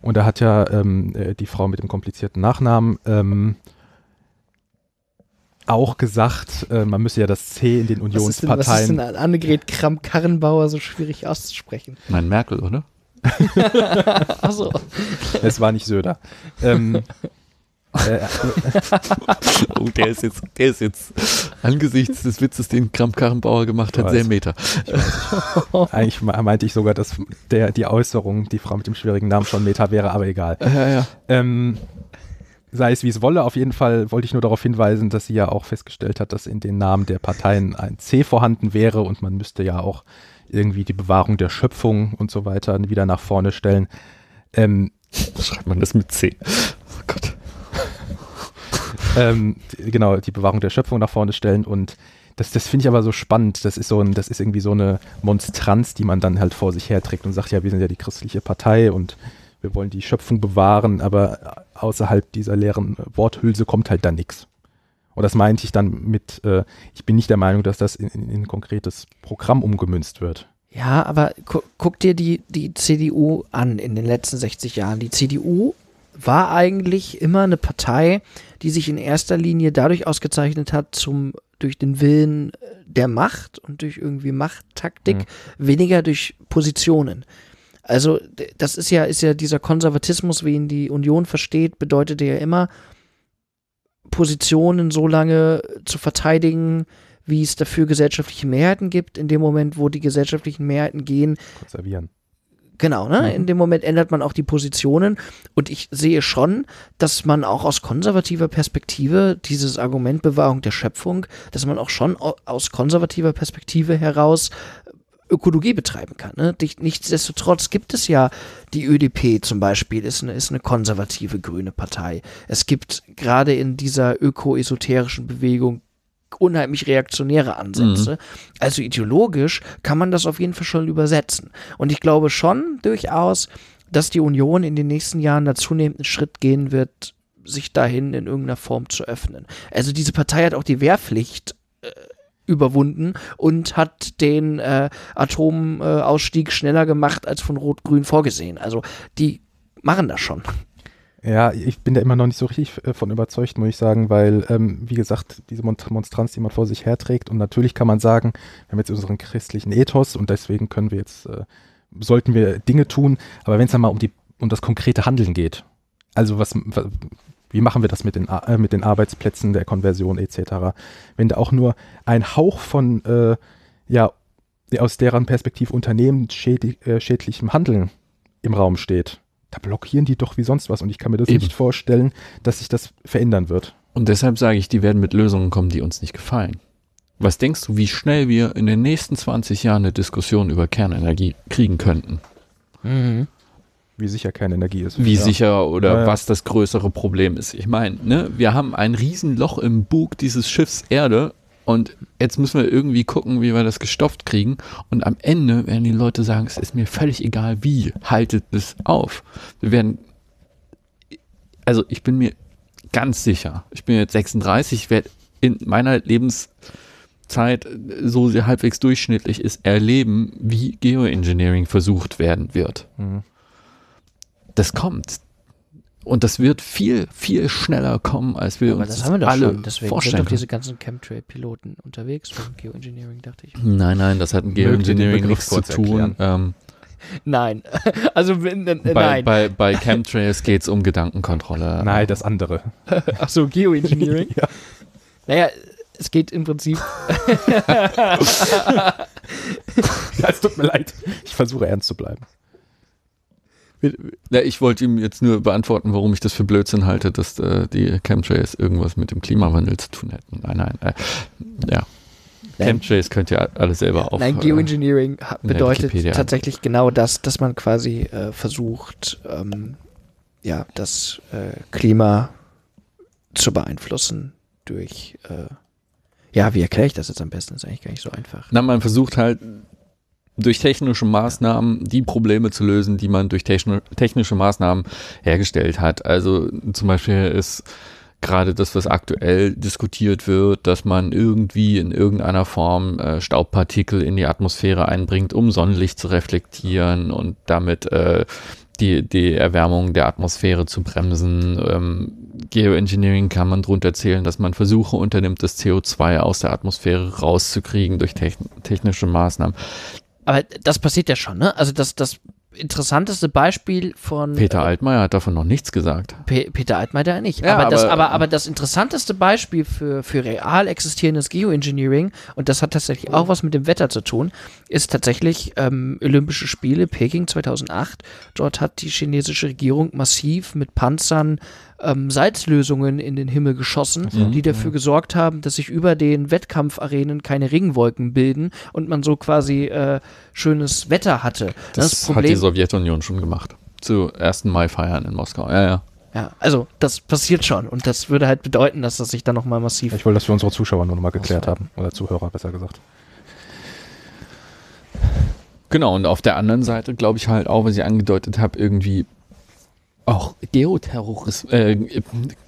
Und da hat ja ähm, äh, die Frau mit dem komplizierten Nachnamen ähm, auch gesagt, äh, man müsse ja das C in den Unionsparteien. Was ist denn, was ist denn Annegret Kramp-Karrenbauer so schwierig auszusprechen? Nein, Merkel, oder? (laughs) Achso. (laughs) Es war nicht Söder. Ähm, äh, (laughs) (laughs) oh, der ist jetzt, der ist jetzt angesichts des Witzes, den Kramp Karrenbauer gemacht hat, sehr Meter. Eigentlich meinte ich sogar, dass der, die Äußerung, die Frau mit dem schwierigen Namen schon Meta wäre, aber egal. Ja, ja. Ähm, sei es wie es wolle, auf jeden Fall wollte ich nur darauf hinweisen, dass sie ja auch festgestellt hat, dass in den Namen der Parteien ein C vorhanden wäre und man müsste ja auch irgendwie die Bewahrung der Schöpfung und so weiter wieder nach vorne stellen. Ähm, Schreibt man das mit C? Oh Gott (laughs) ähm, genau, die Bewahrung der Schöpfung nach vorne stellen und das, das finde ich aber so spannend. Das ist so ein, das ist irgendwie so eine Monstranz, die man dann halt vor sich herträgt und sagt, ja, wir sind ja die christliche Partei und wir wollen die Schöpfung bewahren, aber außerhalb dieser leeren Worthülse kommt halt da nichts. Und das meinte ich dann mit, äh, ich bin nicht der Meinung, dass das in, in, in ein konkretes Programm umgemünzt wird. Ja, aber gu guck dir die, die CDU an in den letzten 60 Jahren. Die CDU war eigentlich immer eine Partei, die sich in erster Linie dadurch ausgezeichnet hat, zum, durch den Willen der Macht und durch irgendwie Machttaktik, mhm. weniger durch Positionen. Also, das ist ja, ist ja dieser Konservatismus, wie ihn die Union versteht, bedeutet ja immer, Positionen so lange zu verteidigen, wie es dafür gesellschaftliche Mehrheiten gibt. In dem Moment, wo die gesellschaftlichen Mehrheiten gehen, konservieren Genau, ne? In dem Moment ändert man auch die Positionen und ich sehe schon, dass man auch aus konservativer Perspektive dieses Argument Bewahrung der Schöpfung, dass man auch schon au- aus konservativer Perspektive heraus Ökologie betreiben kann. Ne? Nichtsdestotrotz gibt es ja die ÖDP zum Beispiel, ist eine, ist eine konservative grüne Partei. Es gibt gerade in dieser öko-esoterischen Bewegung unheimlich reaktionäre Ansätze. Also ideologisch kann man das auf jeden Fall schon übersetzen. Und ich glaube schon durchaus, dass die Union in den nächsten Jahren da zunehmend einen Schritt gehen wird, sich dahin in irgendeiner Form zu öffnen. Also diese Partei hat auch die Wehrpflicht äh, überwunden und hat den äh, Atomausstieg schneller gemacht als von Rot-Grün vorgesehen. Also die machen das schon. Ja, ich bin da immer noch nicht so richtig äh, von überzeugt, muss ich sagen, weil, ähm, wie gesagt, diese Mon Monstranz, die man vor sich herträgt, und natürlich kann man sagen, wir haben jetzt unseren christlichen Ethos und deswegen können wir jetzt, äh, sollten wir Dinge tun, aber wenn es dann mal um, die, um das konkrete Handeln geht, also was, wa- wie machen wir das mit den, äh, mit den Arbeitsplätzen, der Konversion etc., wenn da auch nur ein Hauch von, äh, ja, aus deren Perspektive unternehmensschädlichem äh, schädlichem Handeln im Raum steht, da blockieren die doch wie sonst was und ich kann mir das Eben. nicht vorstellen, dass sich das verändern wird. Und deshalb sage ich, die werden mit Lösungen kommen, die uns nicht gefallen. Was denkst du, wie schnell wir in den nächsten 20 Jahren eine Diskussion über Kernenergie kriegen könnten? Wie sicher keine Energie ist. Wie Ja. sicher oder ja. was das größere Problem ist. Ich meine, ne, wir haben ein Riesenloch im Bug dieses Schiffs Erde und jetzt müssen wir irgendwie gucken, wie wir das gestopft kriegen. Und am Ende werden die Leute sagen, es ist mir völlig egal wie, haltet es auf. Wir werden, also ich bin mir ganz sicher, ich bin jetzt 36, ich werde in meiner Lebenszeit so sehr halbwegs durchschnittlich ist, erleben, wie Geoengineering versucht werden wird Mhm. das kommt. Und das wird viel, viel schneller kommen, als wir Aber uns das haben wir doch alle schon. Deswegen sind vorstellen doch können. diese ganzen Chemtrail-Piloten unterwegs beim Geoengineering, dachte ich. Nein, nein, das hat mit Geoengineering nichts zu tun. Ähm, Nein. (laughs) Also, wenn, äh, bei, nein. bei, bei Chemtrails geht es um Gedankenkontrolle. Nein, das andere. (laughs) Ach so, Geoengineering? (laughs) Ja. Naja, es geht im Prinzip. Ja, es tut mir leid. Ich versuche ernst zu bleiben. Ja, ich wollte ihm jetzt nur beantworten, warum ich das für Blödsinn halte, dass äh, die Chemtrails irgendwas mit dem Klimawandel zu tun hätten. Nein, nein. Äh, ja. Nein. Chemtrails könnt ihr alle selber auf. Nein, äh, Geoengineering bedeutet tatsächlich genau das, dass man quasi äh, versucht, ähm, ja, das äh, Klima zu beeinflussen durch, äh, ja, wie erkläre ich das jetzt am besten? ist eigentlich gar nicht so einfach. Na, man versucht halt durch technische Maßnahmen die Probleme zu lösen, die man durch techni technische Maßnahmen hergestellt hat. Also zum Beispiel ist gerade das, was aktuell diskutiert wird, dass man irgendwie in irgendeiner Form äh, Staubpartikel in die Atmosphäre einbringt, um Sonnenlicht zu reflektieren und damit äh, die, die Erwärmung der Atmosphäre zu bremsen. Ähm, Geoengineering kann man drunter zählen, dass man Versuche unternimmt, das CO2 aus der Atmosphäre rauszukriegen durch techn technische Maßnahmen. Aber das passiert ja schon, ne? Also das, das interessanteste Beispiel von Peter Altmaier hat davon noch nichts gesagt. Pe Peter Altmaier nicht. Ja, aber, das, aber- aber, aber das interessanteste Beispiel für, für real existierendes Geoengineering, und das hat tatsächlich auch was mit dem Wetter zu tun, ist tatsächlich ähm, Olympische Spiele Peking 2008. Dort hat die chinesische Regierung massiv mit Panzern ähm, Salzlösungen in den Himmel geschossen, Mhm. die dafür gesorgt haben, dass sich über den Wettkampfarenen keine Regenwolken bilden und man so quasi äh, schönes Wetter hatte. Das, hat die Sowjetunion schon gemacht. Zu 1. Mai feiern in Moskau. Ja, ja. Ja, also das passiert schon und das würde halt bedeuten, dass das sich dann nochmal massiv. Ich wollte das für unsere Zuschauer nur noch mal geklärt haben. Oder Zuhörer, besser gesagt. Genau, und auf der anderen Seite glaube ich halt auch, was ich angedeutet habe, irgendwie auch Geoterrorismus, äh,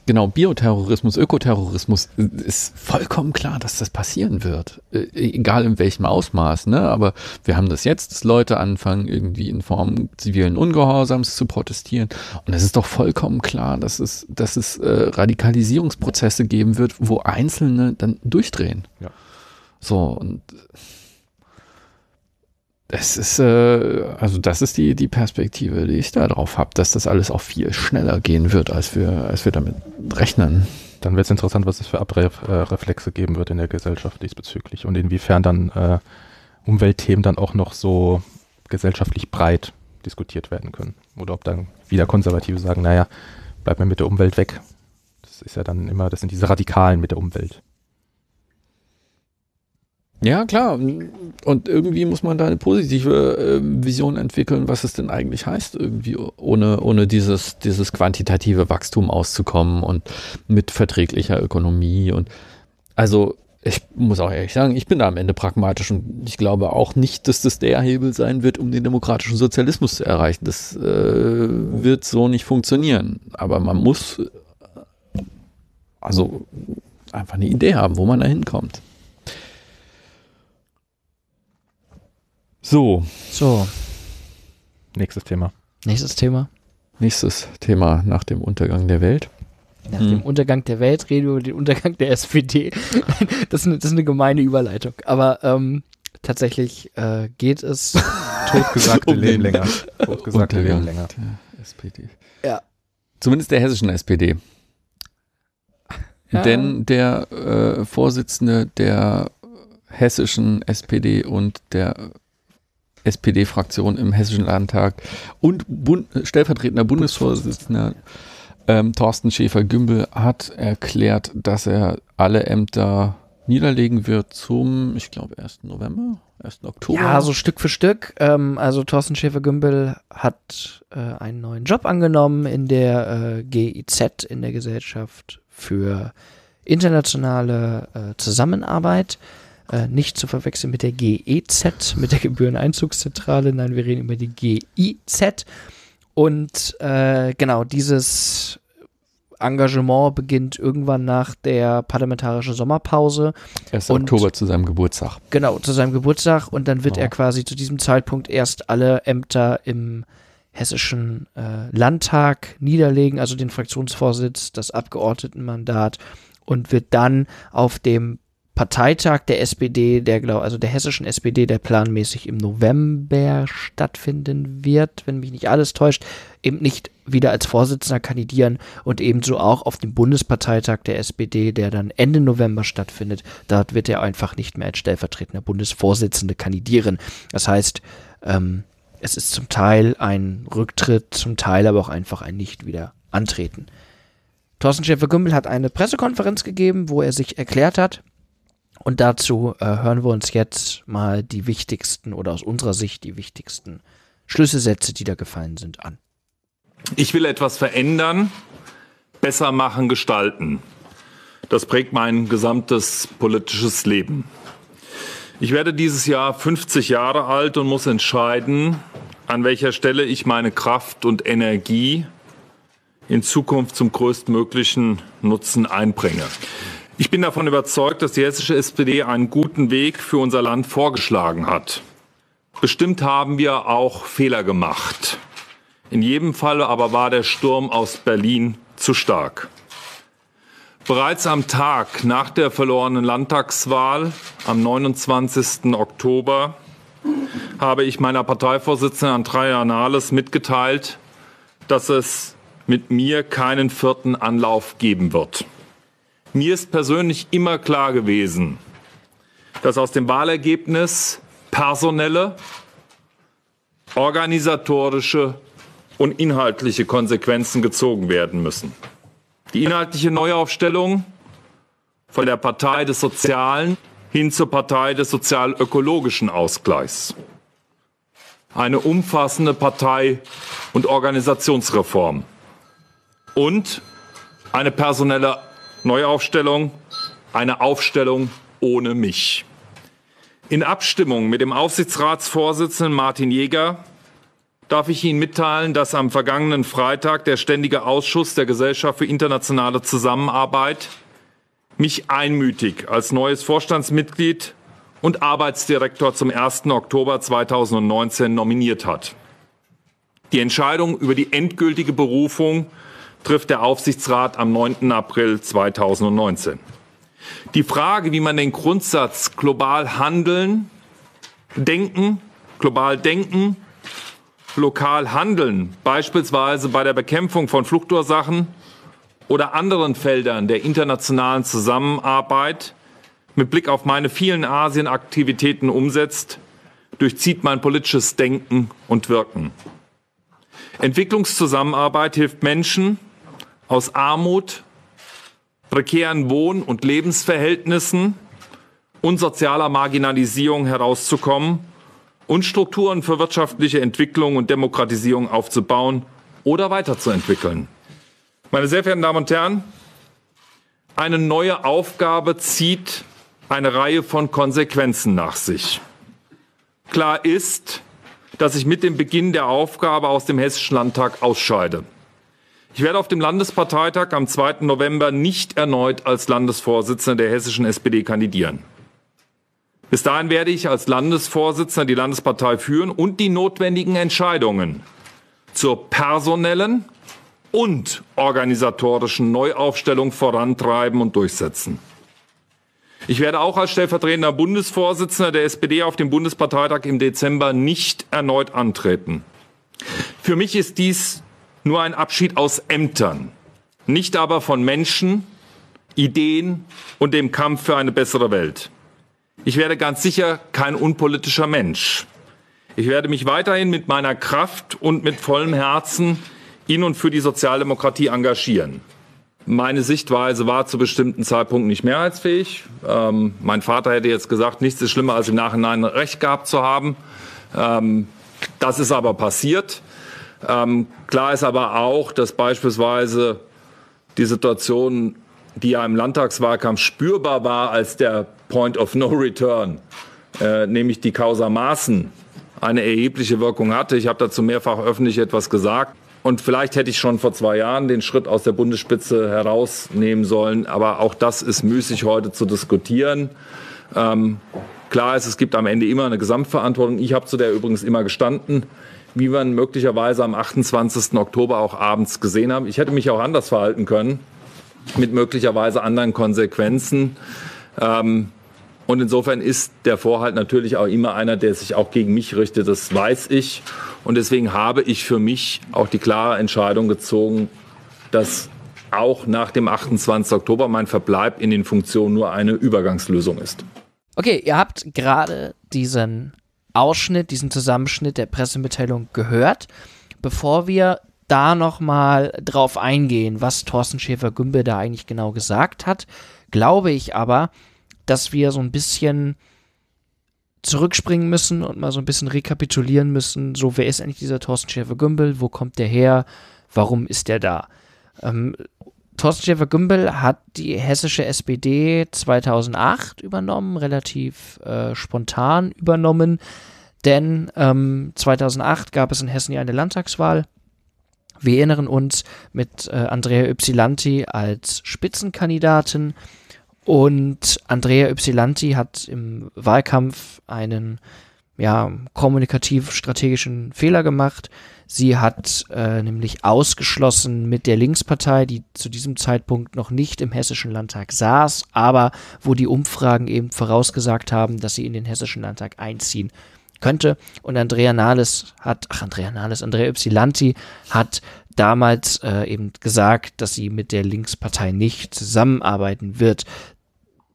genau, Bioterrorismus, Ökoterrorismus, äh, ist vollkommen klar, dass das passieren wird. Äh, egal in welchem Ausmaß, ne? Aber wir haben das jetzt, dass Leute anfangen, irgendwie in Form zivilen Ungehorsams zu protestieren. Und es ist doch vollkommen klar, dass es, dass es äh, Radikalisierungsprozesse geben wird, wo Einzelne dann durchdrehen. Ja. So, und es ist, äh, also das ist die, die Perspektive, die ich da drauf habe, dass das alles auch viel schneller gehen wird, als wir, als wir damit rechnen. Dann wird es interessant, was es für Abreflexe geben wird in der Gesellschaft diesbezüglich und inwiefern dann äh, Umweltthemen dann auch noch so gesellschaftlich breit diskutiert werden können. Oder ob dann wieder Konservative sagen, naja, bleib mir mit der Umwelt weg. Das ist ja dann immer, das sind diese Radikalen mit der Umwelt. Ja, klar. Und irgendwie muss man da eine positive äh, Vision entwickeln, was es denn eigentlich heißt, irgendwie ohne, ohne dieses, dieses quantitative Wachstum auszukommen und mit verträglicher Ökonomie. Und also ich muss auch ehrlich sagen, ich bin da am Ende pragmatisch und ich glaube auch nicht, dass das der Hebel sein wird, um den demokratischen Sozialismus zu erreichen. Das äh, wird so nicht funktionieren. Aber man muss äh, also einfach eine Idee haben, wo man da hinkommt. So. So. Nächstes Thema. Nächstes Thema. Nächstes Thema nach dem Untergang der Welt. Nach hm. dem Untergang der Welt reden wir über den Untergang der SPD. (laughs) das, ist eine, das ist eine gemeine Überleitung. Aber ähm, tatsächlich äh, geht es. (laughs) Totgesagte um leben länger. Totgesagte leben länger. SPD. Ja. Zumindest der hessischen SPD. Ja. Denn der äh, Vorsitzende der hessischen SPD und der SPD-Fraktion im Hessischen Landtag und Bund stellvertretender Bundesvorsitzender ähm, Thorsten Schäfer-Gümbel hat erklärt, dass er alle Ämter niederlegen wird zum, ich glaube, 1. November, 1. Oktober. Ja, so Stück für Stück. Ähm, also Thorsten Schäfer-Gümbel hat äh, einen neuen Job angenommen in der äh, GIZ, in der Gesellschaft für internationale äh, Zusammenarbeit. Äh, nicht zu verwechseln mit der GEZ, mit der Gebühreneinzugszentrale. Nein, wir reden über die GIZ. Und äh, genau, dieses Engagement beginnt irgendwann nach der parlamentarischen Sommerpause. 1. Oktober zu seinem Geburtstag. Genau, zu seinem Geburtstag. Und dann wird oh. er quasi zu diesem Zeitpunkt erst alle Ämter im hessischen äh, Landtag niederlegen, also den Fraktionsvorsitz, das Abgeordnetenmandat und wird dann auf dem Parteitag der SPD, der glaub, also der hessischen SPD, der planmäßig im November stattfinden wird, wenn mich nicht alles täuscht, eben nicht wieder als Vorsitzender kandidieren und ebenso auch auf dem Bundesparteitag der SPD, der dann Ende November stattfindet. Dort wird er einfach nicht mehr als stellvertretender Bundesvorsitzende kandidieren. Das heißt, ähm, es ist zum Teil ein Rücktritt, zum Teil aber auch einfach ein nicht wieder antreten. Thorsten Schäfer-Gümbel hat eine Pressekonferenz gegeben, wo er sich erklärt hat, und dazu äh, hören wir uns jetzt mal die wichtigsten oder aus unserer Sicht die wichtigsten Schlüsselsätze, die da gefallen sind, an. Ich will etwas verändern, besser machen, gestalten. Das prägt mein gesamtes politisches Leben. Ich werde dieses Jahr 50 Jahre alt und muss entscheiden, an welcher Stelle ich meine Kraft und Energie in Zukunft zum größtmöglichen Nutzen einbringe. Ich bin davon überzeugt, dass die hessische SPD einen guten Weg für unser Land vorgeschlagen hat. Bestimmt haben wir auch Fehler gemacht. In jedem Falle aber war der Sturm aus Berlin zu stark. Bereits am Tag nach der verlorenen Landtagswahl am 29. Oktober habe ich meiner Parteivorsitzenden Andrea Nahles mitgeteilt, dass es mit mir keinen vierten Anlauf geben wird. Mir ist persönlich immer klar gewesen, dass aus dem Wahlergebnis personelle, organisatorische und inhaltliche Konsequenzen gezogen werden müssen. Die inhaltliche Neuaufstellung von der Partei des Sozialen hin zur Partei des sozial-ökologischen Ausgleichs. Eine umfassende Partei- und Organisationsreform. Und eine personelle Neuaufstellung, eine Aufstellung ohne mich. In Abstimmung mit dem Aufsichtsratsvorsitzenden Martin Jäger darf ich Ihnen mitteilen, dass am vergangenen Freitag der Ständige Ausschuss der Gesellschaft für internationale Zusammenarbeit mich einmütig als neues Vorstandsmitglied und Arbeitsdirektor zum 1. Oktober 2019 nominiert hat. Die Entscheidung über die endgültige Berufung trifft der Aufsichtsrat am 9. April 2019. Die Frage, wie man den Grundsatz global handeln, denken, global denken, lokal handeln, beispielsweise bei der Bekämpfung von Fluchtursachen oder anderen Feldern der internationalen Zusammenarbeit mit Blick auf meine vielen Asienaktivitäten umsetzt, durchzieht mein politisches Denken und Wirken. Entwicklungszusammenarbeit hilft Menschen aus Armut, prekären Wohn- und Lebensverhältnissen und sozialer Marginalisierung herauszukommen und Strukturen für wirtschaftliche Entwicklung und Demokratisierung aufzubauen oder weiterzuentwickeln. Meine sehr verehrten Damen und Herren, eine neue Aufgabe zieht eine Reihe von Konsequenzen nach sich. Klar ist, dass ich mit dem Beginn der Aufgabe aus dem Hessischen Landtag ausscheide. Ich werde auf dem Landesparteitag am 2. November nicht erneut als Landesvorsitzender der hessischen SPD kandidieren. Bis dahin werde ich als Landesvorsitzender die Landespartei führen und die notwendigen Entscheidungen zur personellen und organisatorischen Neuaufstellung vorantreiben und durchsetzen. Ich werde auch als stellvertretender Bundesvorsitzender der SPD auf dem Bundesparteitag im Dezember nicht erneut antreten. Für mich ist dies nur ein Abschied aus Ämtern, nicht aber von Menschen, Ideen und dem Kampf für eine bessere Welt. Ich werde ganz sicher kein unpolitischer Mensch. Ich werde mich weiterhin mit meiner Kraft und mit vollem Herzen in und für die Sozialdemokratie engagieren. Meine Sichtweise war zu bestimmten Zeitpunkten nicht mehrheitsfähig. Ähm, mein Vater hätte jetzt gesagt, nichts ist schlimmer, als im Nachhinein Recht gehabt zu haben. Ähm, das ist aber passiert. Ähm, klar ist aber auch, dass beispielsweise die Situation, die ja im Landtagswahlkampf spürbar war als der Point of No Return, äh, nämlich die Causa Maaßen, eine erhebliche Wirkung hatte. Ich habe dazu mehrfach öffentlich etwas gesagt. Und vielleicht hätte ich schon vor zwei Jahren den Schritt aus der Bundesspitze herausnehmen sollen. Aber auch das ist müßig heute zu diskutieren. Ähm, klar ist, es gibt am Ende immer eine Gesamtverantwortung. Ich habe zu der übrigens immer gestanden, wie man möglicherweise am 28. Oktober auch abends gesehen haben. Ich hätte mich auch anders verhalten können, mit möglicherweise anderen Konsequenzen. Ähm, und insofern ist der Vorhalt natürlich auch immer einer, der sich auch gegen mich richtet. Das weiß ich. Und deswegen habe ich für mich auch die klare Entscheidung gezogen, dass auch nach dem 28. Oktober mein Verbleib in den Funktionen nur eine Übergangslösung ist. Okay, ihr habt gerade diesen Ausschnitt, diesen Zusammenschnitt der Pressemitteilung gehört. Bevor wir da nochmal drauf eingehen, was Thorsten Schäfer-Gümbel da eigentlich genau gesagt hat, glaube ich aber, dass wir so ein bisschen zurückspringen müssen und mal so ein bisschen rekapitulieren müssen, so wer ist eigentlich dieser Thorsten Schäfer-Gümbel, wo kommt der her, warum ist der da? Ähm, Thorsten Schäfer-Gümbel hat die hessische SPD 2008 übernommen, relativ äh, spontan übernommen, denn ähm, 2008 gab es in Hessen ja eine Landtagswahl. Wir erinnern uns mit äh, Andrea Ypsilanti als Spitzenkandidatin und Andrea Ypsilanti hat im Wahlkampf einen ja, kommunikativ-strategischen Fehler gemacht. Sie hat äh, nämlich ausgeschlossen mit der Linkspartei, die zu diesem Zeitpunkt noch nicht im Hessischen Landtag saß, aber wo die Umfragen eben vorausgesagt haben, dass sie in den Hessischen Landtag einziehen könnte. Und Andrea Nahles hat, ach Andrea Nahles, Andrea Ypsilanti hat damals äh, eben gesagt, dass sie mit der Linkspartei nicht zusammenarbeiten wird.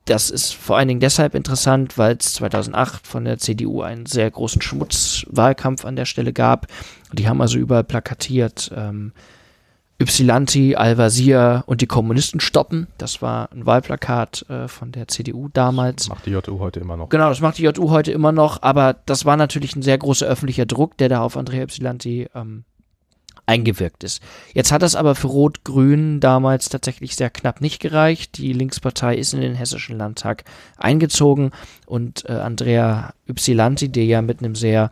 Das ist vor allen Dingen deshalb interessant, weil es 2008 von der CDU einen sehr großen Schmutzwahlkampf an der Stelle gab. Die haben also überall plakatiert, ähm, Ypsilanti, Al-Wazir und die Kommunisten stoppen. Das war ein Wahlplakat äh, von der CDU damals. Das macht die JU heute immer noch. Genau, das macht die JU heute immer noch, aber das war natürlich ein sehr großer öffentlicher Druck, der da auf Andrea Ypsilanti ähm, eingewirkt ist. Jetzt hat das aber für Rot-Grün damals tatsächlich sehr knapp nicht gereicht. Die Linkspartei ist in den Hessischen Landtag eingezogen und äh, Andrea Ypsilanti, der ja mit einem sehr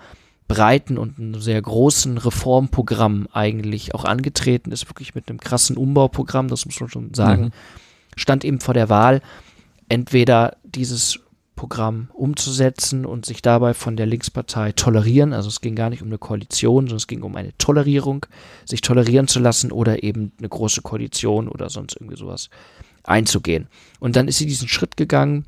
breiten und einem sehr großen Reformprogramm eigentlich auch angetreten ist, wirklich mit einem krassen Umbauprogramm, das muss man schon sagen, mhm. stand eben vor der Wahl, entweder dieses Programm umzusetzen und sich dabei von der Linkspartei tolerieren. Also es ging gar nicht um eine Koalition, sondern es ging um eine Tolerierung, sich tolerieren zu lassen oder eben eine große Koalition oder sonst irgendwie sowas einzugehen. Und dann ist sie diesen Schritt gegangen,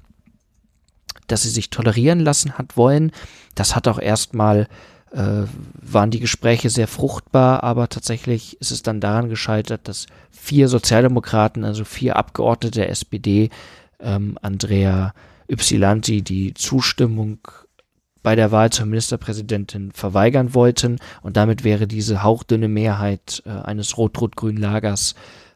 dass sie sich tolerieren lassen hat wollen. Das hat auch erstmal äh, waren die Gespräche sehr fruchtbar, aber tatsächlich ist es dann daran gescheitert, dass vier Sozialdemokraten, also vier Abgeordnete der SPD, ähm, Andrea Ypsilanti die Zustimmung bei der Wahl zur Ministerpräsidentin verweigern wollten und damit wäre diese hauchdünne Mehrheit äh, eines rot-rot-grünen Lagers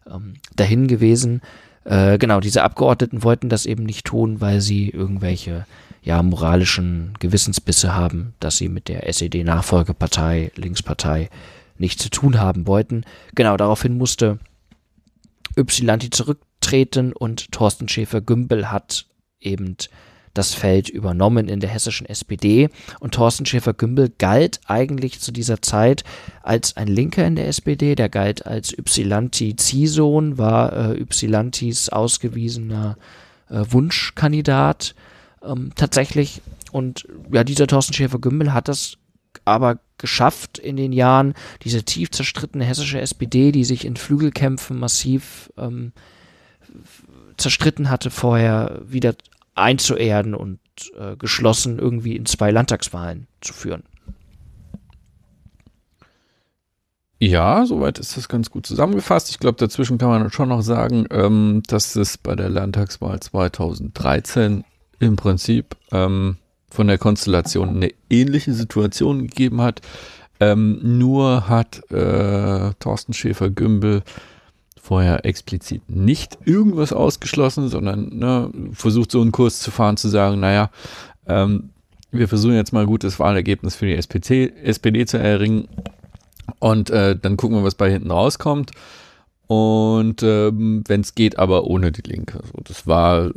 ähm, dahin gewesen. Äh, genau, diese Abgeordneten wollten das eben nicht tun, weil sie irgendwelche ja, moralischen Gewissensbisse haben, dass sie mit der SED-Nachfolgepartei, Linkspartei, nichts zu tun haben wollten. Genau, daraufhin musste Ypsilanti zurücktreten und Thorsten Schäfer-Gümbel hat eben das Feld übernommen in der hessischen SPD. Und Thorsten Schäfer-Gümbel galt eigentlich zu dieser Zeit als ein Linker in der SPD. Der galt als Ypsilanti-Ziehsohn, war äh, Ypsilantis ausgewiesener äh, Wunschkandidat ähm, tatsächlich. Und ja, dieser Thorsten Schäfer-Gümbel hat das aber geschafft in den Jahren, diese tief zerstrittene hessische SPD, die sich in Flügelkämpfen massiv ähm, zerstritten hatte, vorher wieder einzuerden und äh, geschlossen irgendwie in zwei Landtagswahlen zu führen. Ja, soweit ist das ganz gut zusammengefasst. Ich glaube, dazwischen kann man schon noch sagen, ähm, dass es bei der Landtagswahl 2013 im Prinzip ähm, von der Konstellation eine ähnliche Situation gegeben hat. Ähm, nur hat äh, Thorsten Schäfer-Gümbel vorher explizit nicht irgendwas ausgeschlossen, sondern ne, versucht so einen Kurs zu fahren, zu sagen, naja, ähm, wir versuchen jetzt mal ein gutes Wahlergebnis für die SPD, SPD zu erringen und äh, dann gucken wir, was bei hinten rauskommt. Und ähm, wenn es geht, aber ohne die Linke. So, das war äh,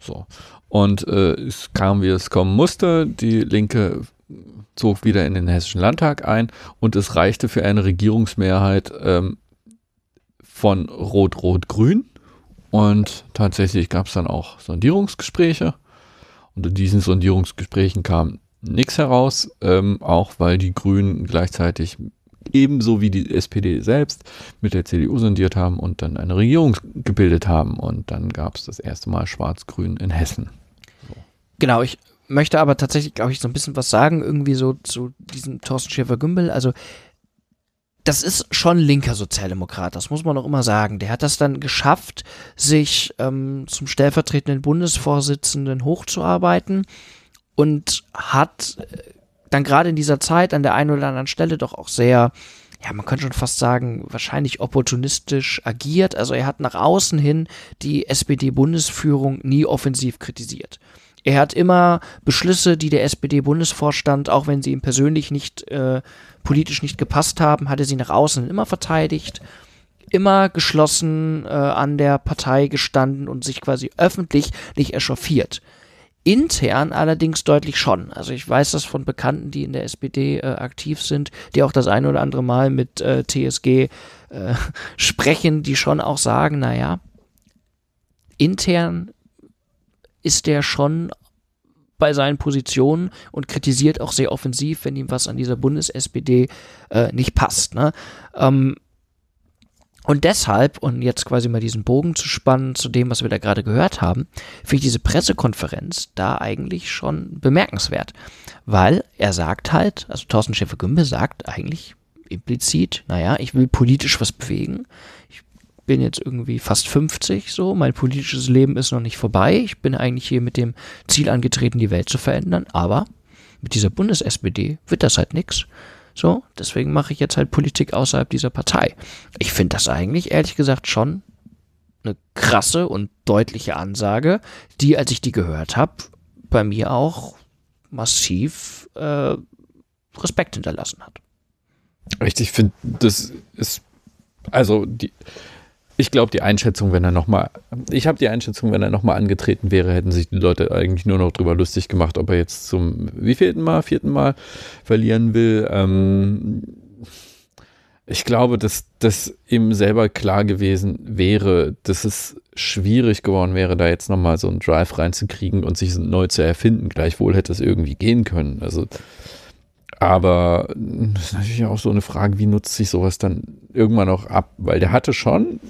so. Und äh, es kam, wie es kommen musste. Die Linke zog wieder in den Hessischen Landtag ein und es reichte für eine Regierungsmehrheit ähm, von Rot-Rot-Grün. Und tatsächlich gab es dann auch Sondierungsgespräche. Und in diesen Sondierungsgesprächen kam nichts heraus, ähm, auch weil die Grünen gleichzeitig ebenso wie die SPD selbst mit der CDU sondiert haben und dann eine Regierung gebildet haben. Und dann gab es das erste Mal Schwarz-Grün in Hessen. Genau, ich möchte aber tatsächlich, glaube ich, so ein bisschen was sagen, irgendwie so zu diesem Thorsten Schäfer-Gümbel. Also das ist schon linker Sozialdemokrat, das muss man auch immer sagen. Der hat das dann geschafft, sich ähm, zum stellvertretenden Bundesvorsitzenden hochzuarbeiten und hat äh, dann gerade in dieser Zeit an der einen oder anderen Stelle doch auch sehr, ja, man könnte schon fast sagen, wahrscheinlich opportunistisch agiert. Also er hat nach außen hin die SPD-Bundesführung nie offensiv kritisiert. Er hat immer Beschlüsse, die der SPD-Bundesvorstand, auch wenn sie ihm persönlich nicht äh, politisch nicht gepasst haben, hat er sie nach außen immer verteidigt, immer geschlossen äh, an der Partei gestanden und sich quasi öffentlich nicht echauffiert. Intern allerdings deutlich schon. Also ich weiß das von Bekannten, die in der SPD äh, aktiv sind, die auch das ein oder andere Mal mit äh, TSG äh, (laughs) sprechen, die schon auch sagen, naja, intern ist der schon bei seinen Positionen und kritisiert auch sehr offensiv, wenn ihm was an dieser Bundes-SPD äh, nicht passt. Ne? Ähm, und deshalb, und jetzt quasi mal diesen Bogen zu spannen zu dem, was wir da gerade gehört haben, finde ich diese Pressekonferenz da eigentlich schon bemerkenswert. Weil er sagt halt, also Thorsten Schäfer-Gümbel sagt eigentlich implizit, naja, ich will politisch was bewegen. Bin jetzt irgendwie fast 50 so, mein politisches Leben ist noch nicht vorbei. Ich bin eigentlich hier mit dem Ziel angetreten, die Welt zu verändern, aber mit dieser Bundes-SPD wird das halt nichts. So, deswegen mache ich jetzt halt Politik außerhalb dieser Partei. Ich finde das eigentlich, ehrlich gesagt, schon eine krasse und deutliche Ansage, die, als ich die gehört habe, bei mir auch massiv äh, Respekt hinterlassen hat. Richtig, ich finde, das ist, also die, ich glaube, die Einschätzung, wenn er nochmal, ich habe die Einschätzung, wenn er nochmal angetreten wäre, hätten sich die Leute eigentlich nur noch drüber lustig gemacht, ob er jetzt zum wievielten Mal, vierten Mal verlieren will. Ähm, ich glaube, dass das ihm selber klar gewesen wäre, dass es schwierig geworden wäre, da jetzt nochmal so einen Drive reinzukriegen und sich neu zu erfinden. Gleichwohl hätte es irgendwie gehen können. Also, aber das ist natürlich auch so eine Frage, wie nutzt sich sowas dann irgendwann auch ab? Weil der hatte schon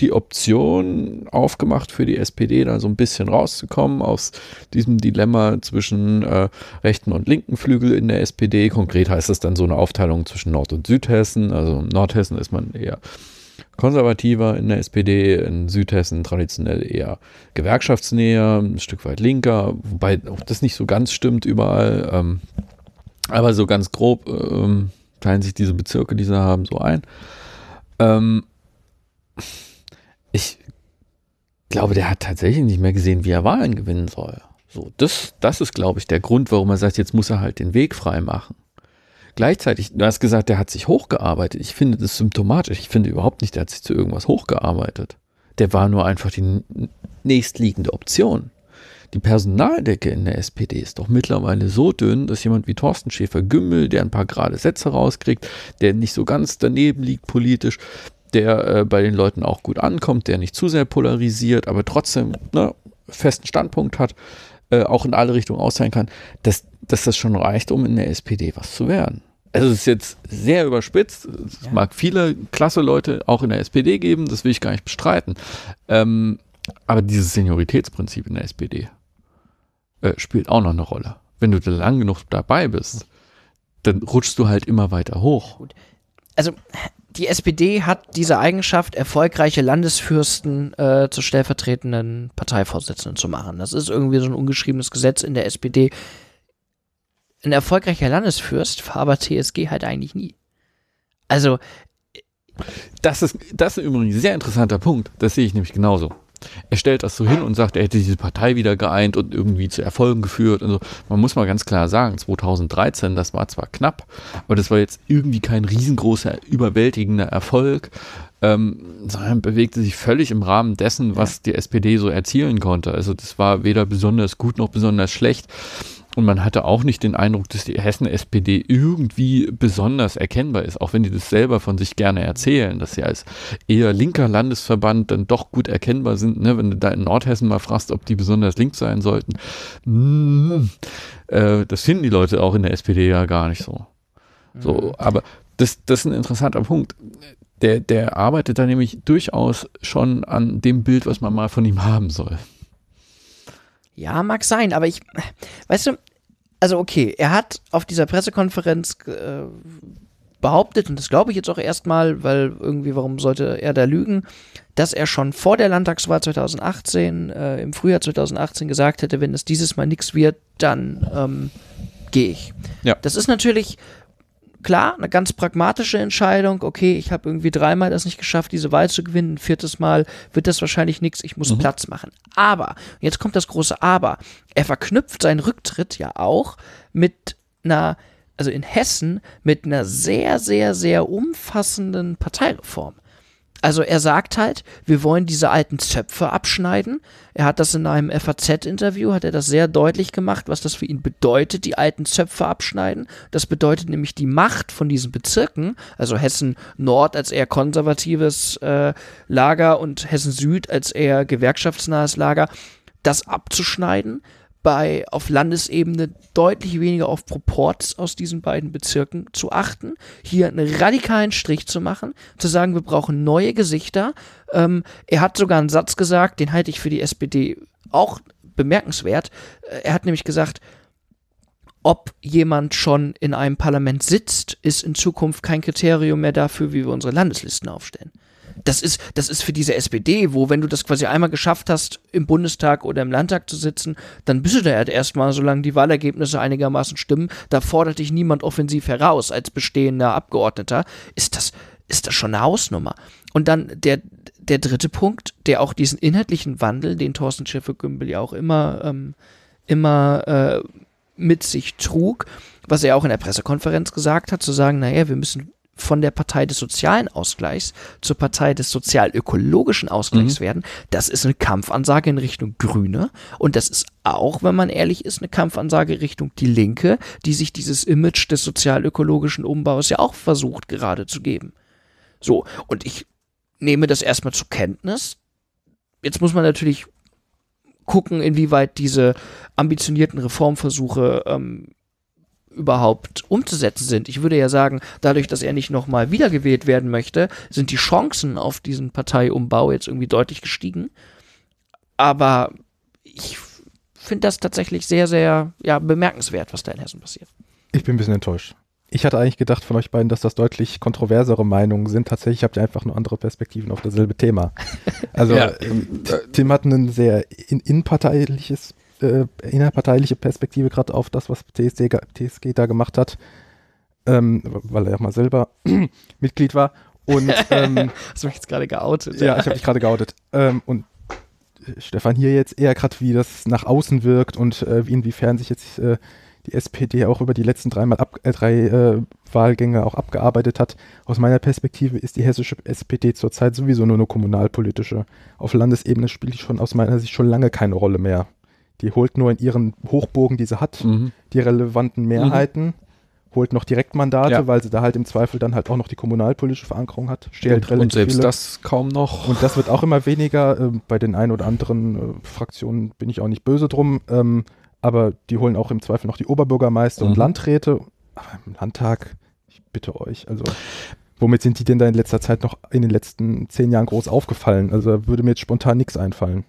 die Option aufgemacht für die SPD, da so ein bisschen rauszukommen aus diesem Dilemma zwischen äh, rechten und linken Flügel in der SPD. Konkret heißt das dann so eine Aufteilung zwischen Nord- und Südhessen. Also Nordhessen ist man eher konservativer in der SPD, in Südhessen traditionell eher gewerkschaftsnäher, ein Stück weit linker, wobei auch das nicht so ganz stimmt überall. Ähm, aber so ganz grob ähm, teilen sich diese Bezirke, die sie haben, so ein. Ähm, ich glaube, der hat tatsächlich nicht mehr gesehen, wie er Wahlen gewinnen soll. So, das, das ist, glaube ich, der Grund, warum er sagt, jetzt muss er halt den Weg frei machen. Gleichzeitig, du hast gesagt, der hat sich hochgearbeitet. Ich finde das symptomatisch. Ich finde überhaupt nicht, der hat sich zu irgendwas hochgearbeitet. Der war nur einfach die nächstliegende Option. Die Personaldecke in der SPD ist doch mittlerweile so dünn, dass jemand wie Thorsten Schäfer-Gümbel, der ein paar gerade Sätze rauskriegt, der nicht so ganz daneben liegt politisch, der äh, bei den Leuten auch gut ankommt, der nicht zu sehr polarisiert, aber trotzdem ne, festen Standpunkt hat, äh, auch in alle Richtungen austeilen kann, dass, dass das schon reicht, um in der SPD was zu werden. Also es ist jetzt sehr überspitzt. Es ja. mag viele klasse Leute auch in der SPD geben, das will ich gar nicht bestreiten. Ähm, aber dieses Senioritätsprinzip in der SPD äh, spielt auch noch eine Rolle. Wenn du da lang genug dabei bist, dann rutschst du halt immer weiter hoch. Gut. Also die SPD hat diese Eigenschaft, erfolgreiche Landesfürsten äh, zu stellvertretenden Parteivorsitzenden zu machen. Das ist irgendwie so ein ungeschriebenes Gesetz in der SPD. Ein erfolgreicher Landesfürst war aber TSG halt eigentlich nie. Also. Das ist, das ist übrigens ein sehr interessanter Punkt. Das sehe ich nämlich genauso. Er stellt das so hin und sagt, er hätte diese Partei wieder geeint und irgendwie zu Erfolgen geführt. Und so. Man muss mal ganz klar sagen, 2013, das war zwar knapp, aber das war jetzt irgendwie kein riesengroßer, überwältigender Erfolg, ähm, sondern bewegte sich völlig im Rahmen dessen, was die SPD so erzielen konnte. Also das war weder besonders gut noch besonders schlecht. Und man hatte auch nicht den Eindruck, dass die Hessen-SPD irgendwie besonders erkennbar ist, auch wenn die das selber von sich gerne erzählen, dass sie als eher linker Landesverband dann doch gut erkennbar sind. Ne? Wenn du da in Nordhessen mal fragst, ob die besonders links sein sollten, mm, äh, das finden die Leute auch in der SPD ja gar nicht so. So, mhm. aber das, das ist ein interessanter Punkt. Der, der arbeitet da nämlich durchaus schon an dem Bild, was man mal von ihm haben soll. Ja, mag sein, aber ich, weißt du, also okay, er hat auf dieser Pressekonferenz äh, behauptet, und das glaube ich jetzt auch erstmal, weil irgendwie, warum sollte er da lügen, dass er schon vor der Landtagswahl 2018, äh, im Frühjahr 2018 gesagt hätte, wenn es dieses Mal nichts wird, dann ähm, gehe ich. Ja. Das ist natürlich klar, eine ganz pragmatische Entscheidung. Okay, ich habe irgendwie dreimal das nicht geschafft, diese Wahl zu gewinnen. Ein viertes Mal wird das wahrscheinlich nichts. Ich muss mhm. Platz machen. Aber, jetzt kommt das große Aber. Er verknüpft seinen Rücktritt ja auch mit einer, also in Hessen, mit einer sehr, sehr, sehr umfassenden Parteireform. Also er sagt halt, wir wollen diese alten Zöpfe abschneiden. Er hat das in einem FAZ-Interview, hat er das sehr deutlich gemacht, was das für ihn bedeutet, die alten Zöpfe abschneiden. Das bedeutet nämlich die Macht von diesen Bezirken, also Hessen Nord als eher konservatives äh, Lager und Hessen Süd als eher gewerkschaftsnahes Lager, das abzuschneiden bei auf Landesebene deutlich weniger auf Proports aus diesen beiden Bezirken zu achten, hier einen radikalen Strich zu machen, zu sagen, wir brauchen neue Gesichter. Ähm, er hat sogar einen Satz gesagt, den halte ich für die SPD auch bemerkenswert. Äh, er hat nämlich gesagt, ob jemand schon in einem Parlament sitzt, ist in Zukunft kein Kriterium mehr dafür, wie wir unsere Landeslisten aufstellen das ist, das ist für diese SPD, wo wenn du das quasi einmal geschafft hast, im Bundestag oder im Landtag zu sitzen, dann bist du da halt erstmal, solange die Wahlergebnisse einigermaßen stimmen, da fordert dich niemand offensiv heraus als bestehender Abgeordneter, ist das, ist das schon eine Hausnummer. Und dann der, der dritte Punkt, der auch diesen inhaltlichen Wandel, den Thorsten Schäfer-Gümbel ja auch immer, ähm, immer äh, mit sich trug, was er auch in der Pressekonferenz gesagt hat, zu sagen, naja, wir müssen von der Partei des sozialen Ausgleichs zur Partei des sozial-ökologischen Ausgleichs mhm. werden, das ist eine Kampfansage in Richtung Grüne und das ist auch, wenn man ehrlich ist, eine Kampfansage Richtung die Linke, die sich dieses Image des sozial-ökologischen Umbaus ja auch versucht gerade zu geben. So, und ich nehme das erstmal zur Kenntnis. Jetzt muss man natürlich gucken, inwieweit diese ambitionierten Reformversuche ähm, überhaupt umzusetzen sind. Ich würde ja sagen, dadurch, dass er nicht nochmal wiedergewählt werden möchte, sind die Chancen auf diesen Parteiumbau jetzt irgendwie deutlich gestiegen. Aber ich finde das tatsächlich sehr, sehr ja, bemerkenswert, was da in Hessen passiert. Ich bin ein bisschen enttäuscht. Ich hatte eigentlich gedacht von euch beiden, dass das deutlich kontroversere Meinungen sind. Tatsächlich habt ihr einfach nur andere Perspektiven auf dasselbe Thema. (laughs) Also Ja, ähm, Tim hat ein sehr in, innenparteiliches, äh, innerparteiliche Perspektive gerade auf das, was TSG, TSG da gemacht hat, ähm, weil er ja mal selber (clears throat) Mitglied war. Und (laughs) ähm, Hast du mich jetzt gerade geoutet? ja, ich habe dich gerade geoutet. Ähm, und äh, Stefan hier jetzt eher gerade, wie das nach außen wirkt und äh, wie inwiefern sich jetzt äh, die SPD auch über die letzten dreimal ab, äh, drei äh, Wahlgänge auch abgearbeitet hat. Aus meiner Perspektive ist die hessische SPD zurzeit sowieso nur eine kommunalpolitische. Auf Landesebene spielt die schon aus meiner Sicht schon lange keine Rolle mehr. Die holt nur in ihren Hochburgen, die sie hat, Mhm. die relevanten Mehrheiten, holt noch Direktmandate, Ja. weil sie da halt im Zweifel dann halt auch noch die kommunalpolitische Verankerung hat. Stellt Und, und selbst viele. das kaum noch. Und das wird auch immer weniger. Ähm, bei den ein oder anderen äh, Fraktionen bin ich auch nicht böse drum. Ähm, aber die holen auch im Zweifel noch die Oberbürgermeister und Mhm. Landräte. Aber im Landtag, ich bitte euch, also womit sind die denn da in letzter Zeit noch in den letzten zehn Jahren groß aufgefallen? Also da würde mir jetzt spontan nichts einfallen.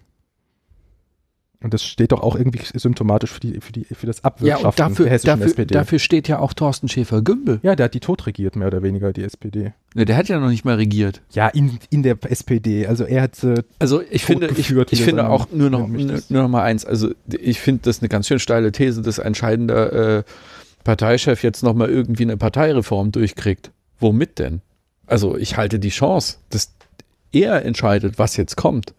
Und das steht doch auch irgendwie symptomatisch für, die, für, die, für das Ja, Abwirtschaften und dafür, der hessischen dafür, SPD. dafür steht ja auch Thorsten Schäfer-Gümbel. ja, der hat die tot regiert, mehr oder weniger, die SPD. Ne, der hat ja noch nicht mal regiert. Ja, in, in der SPD. Also er hat äh, Also ich finde, ich, ich finde auch nur noch, nur, noch mal eins. Also ich finde das eine ganz schön steile These, dass ein scheidender äh, Parteichef jetzt noch mal irgendwie eine Parteireform durchkriegt. Womit denn? Also ich halte die Chance, dass er entscheidet, was jetzt kommt,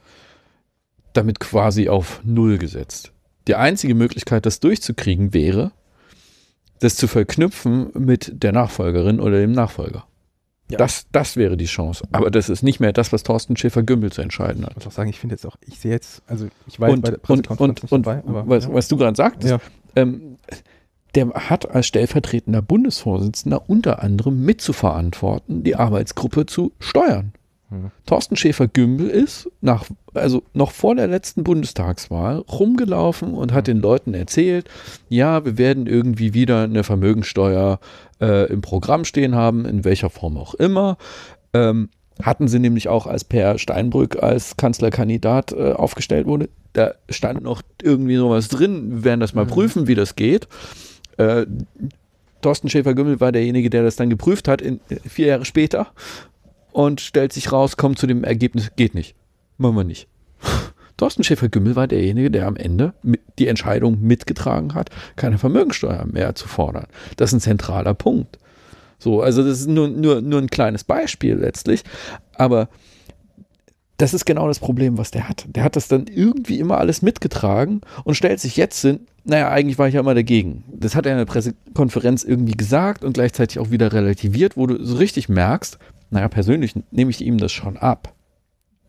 damit quasi auf Null gesetzt. Die einzige Möglichkeit, das durchzukriegen, wäre, das zu verknüpfen mit der Nachfolgerin oder dem Nachfolger. Ja. Das, das wäre die Chance. Aber das ist nicht mehr das, was Thorsten Schäfer-Gümbel zu entscheiden hat. Ich muss auch sagen, ich finde jetzt auch, ich sehe jetzt, also ich jetzt und, bei der Pressekonferenz und, und dabei, aber was, ja. was du gerade sagtest, Ja. ähm, der hat als stellvertretender Bundesvorsitzender unter anderem mitzuverantworten, die Arbeitsgruppe zu steuern. Hm. Thorsten Schäfer-Gümbel ist nach, also noch vor der letzten Bundestagswahl rumgelaufen und hat den Leuten erzählt, ja, wir werden irgendwie wieder eine Vermögensteuer äh, im Programm stehen haben, in welcher Form auch immer. Ähm, hatten sie nämlich auch als Per Steinbrück als Kanzlerkandidat äh, aufgestellt wurde. Da stand noch irgendwie sowas drin, wir werden das mal prüfen, wie das geht. Äh, Thorsten Schäfer-Gümbel war derjenige, der das dann geprüft hat, in, vier Jahre später und stellt sich raus, kommt zu dem Ergebnis, geht nicht. Machen wir nicht. (laughs) Thorsten Schäfer-Gümbel war derjenige, der am Ende die Entscheidung mitgetragen hat, keine Vermögensteuer mehr zu fordern. Das ist ein zentraler Punkt. So, also das ist nur, nur, nur ein kleines Beispiel letztlich, aber das ist genau das Problem, was der hat. Der hat das dann irgendwie immer alles mitgetragen und stellt sich jetzt hin, naja, eigentlich war ich ja immer dagegen. Das hat er in der Pressekonferenz irgendwie gesagt und gleichzeitig auch wieder relativiert, wo du so richtig merkst, naja, persönlich nehme ich ihm das schon ab.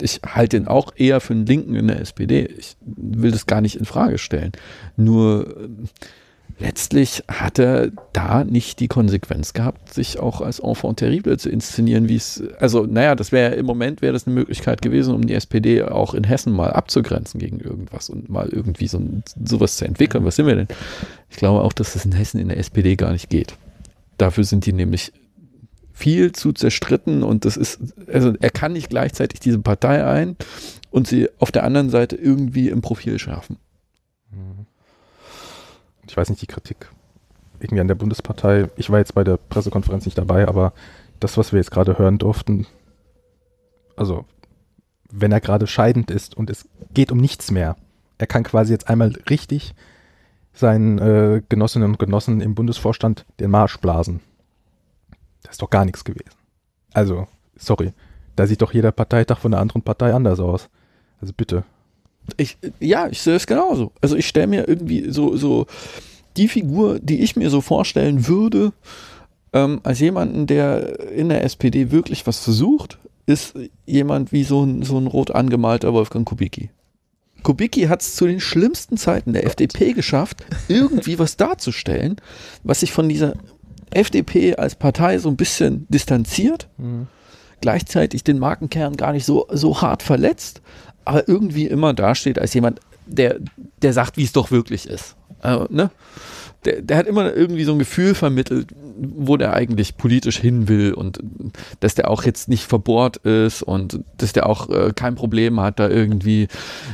Ich halte ihn auch eher für einen Linken in der SPD. Ich will das gar nicht in Frage stellen. Nur ähm, letztlich hat er da nicht die Konsequenz gehabt, sich auch als Enfant terrible zu inszenieren, wie es, also naja, das wäre im Moment wäre das eine Möglichkeit gewesen, um die SPD auch in Hessen mal abzugrenzen gegen irgendwas und mal irgendwie so sowas zu entwickeln. Was sind wir denn? Ich glaube auch, dass das in Hessen in der SPD gar nicht geht. Dafür sind die nämlich viel zu zerstritten und das ist, also er kann nicht gleichzeitig diese Partei ein und sie auf der anderen Seite irgendwie im Profil schärfen. ich weiß nicht, die Kritik irgendwie an der Bundespartei. Ich war jetzt bei der Pressekonferenz nicht dabei, aber das, was wir jetzt gerade hören durften, also wenn er gerade scheidend ist und es geht um nichts mehr, er kann quasi jetzt einmal richtig seinen äh, Genossinnen und Genossen im Bundesvorstand den Marsch blasen. Das ist doch gar nichts gewesen. Also, sorry, da sieht doch jeder Parteitag von der anderen Partei anders aus. Also bitte. Ich, ja, ich sehe es genauso. Also ich stelle mir irgendwie so, so die Figur, die ich mir so vorstellen würde, ähm, als jemanden, der in der SPD wirklich was versucht, ist jemand wie so ein, so ein rot angemalter Wolfgang Kubicki. Kubicki hat es zu den schlimmsten Zeiten der FDP geschafft, irgendwie was darzustellen, was sich von dieser FDP als Partei so ein bisschen distanziert, gleichzeitig den Markenkern gar nicht so, so hart verletzt, aber irgendwie immer dasteht als jemand, der, der sagt, wie es doch wirklich ist. Äh, ne? der, der hat immer irgendwie so ein Gefühl vermittelt, wo der eigentlich politisch hin will und dass der auch jetzt nicht verbohrt ist und dass der auch äh, kein Problem hat, da irgendwie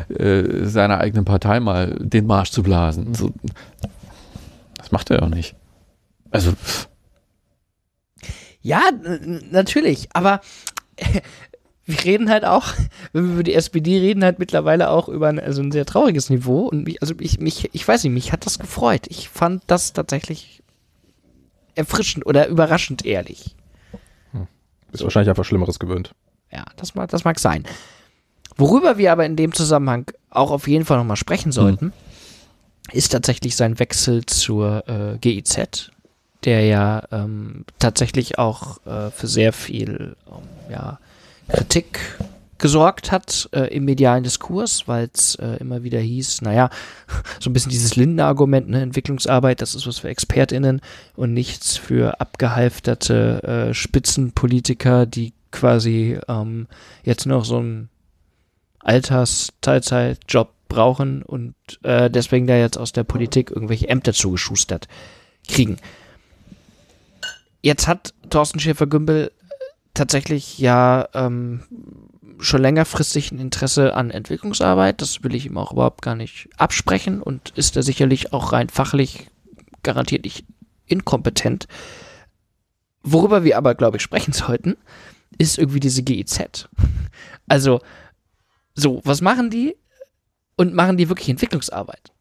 äh, seiner eigenen Partei mal den Marsch zu blasen. So, das macht er auch nicht. Also, Ja, natürlich, aber (laughs) wir reden halt auch, wenn wir über die SPD reden, halt mittlerweile auch über ein, also ein sehr trauriges Niveau. Und mich, also ich, mich, ich weiß nicht, mich hat das gefreut. Ich fand das tatsächlich erfrischend oder überraschend ehrlich. Ist wahrscheinlich einfach Schlimmeres gewöhnt. Ja, das mag, das mag sein. Worüber wir aber in dem Zusammenhang auch auf jeden Fall nochmal sprechen sollten, ist tatsächlich sein Wechsel zur äh, GIZ, der ja ähm, tatsächlich auch äh, für sehr viel ähm, ja, Kritik gesorgt hat äh, im medialen Diskurs, weil es äh, immer wieder hieß, naja, (laughs) so ein bisschen dieses Lindner-Argument, ne, Entwicklungsarbeit, das ist was für ExpertInnen und nichts für abgehalfterte äh, Spitzenpolitiker, die quasi ähm, jetzt noch so einen Alters-Teilzeitjob brauchen und äh, deswegen da jetzt aus der Politik irgendwelche Ämter zugeschustert kriegen. Jetzt hat Thorsten Schäfer-Gümbel tatsächlich ja ähm, schon längerfristig ein Interesse an Entwicklungsarbeit. Das will ich ihm auch überhaupt gar nicht absprechen und ist da sicherlich auch rein fachlich garantiert nicht inkompetent. Worüber wir aber, glaube ich, sprechen sollten, ist irgendwie diese GIZ. Also, so, was machen die? Und machen die wirklich Entwicklungsarbeit?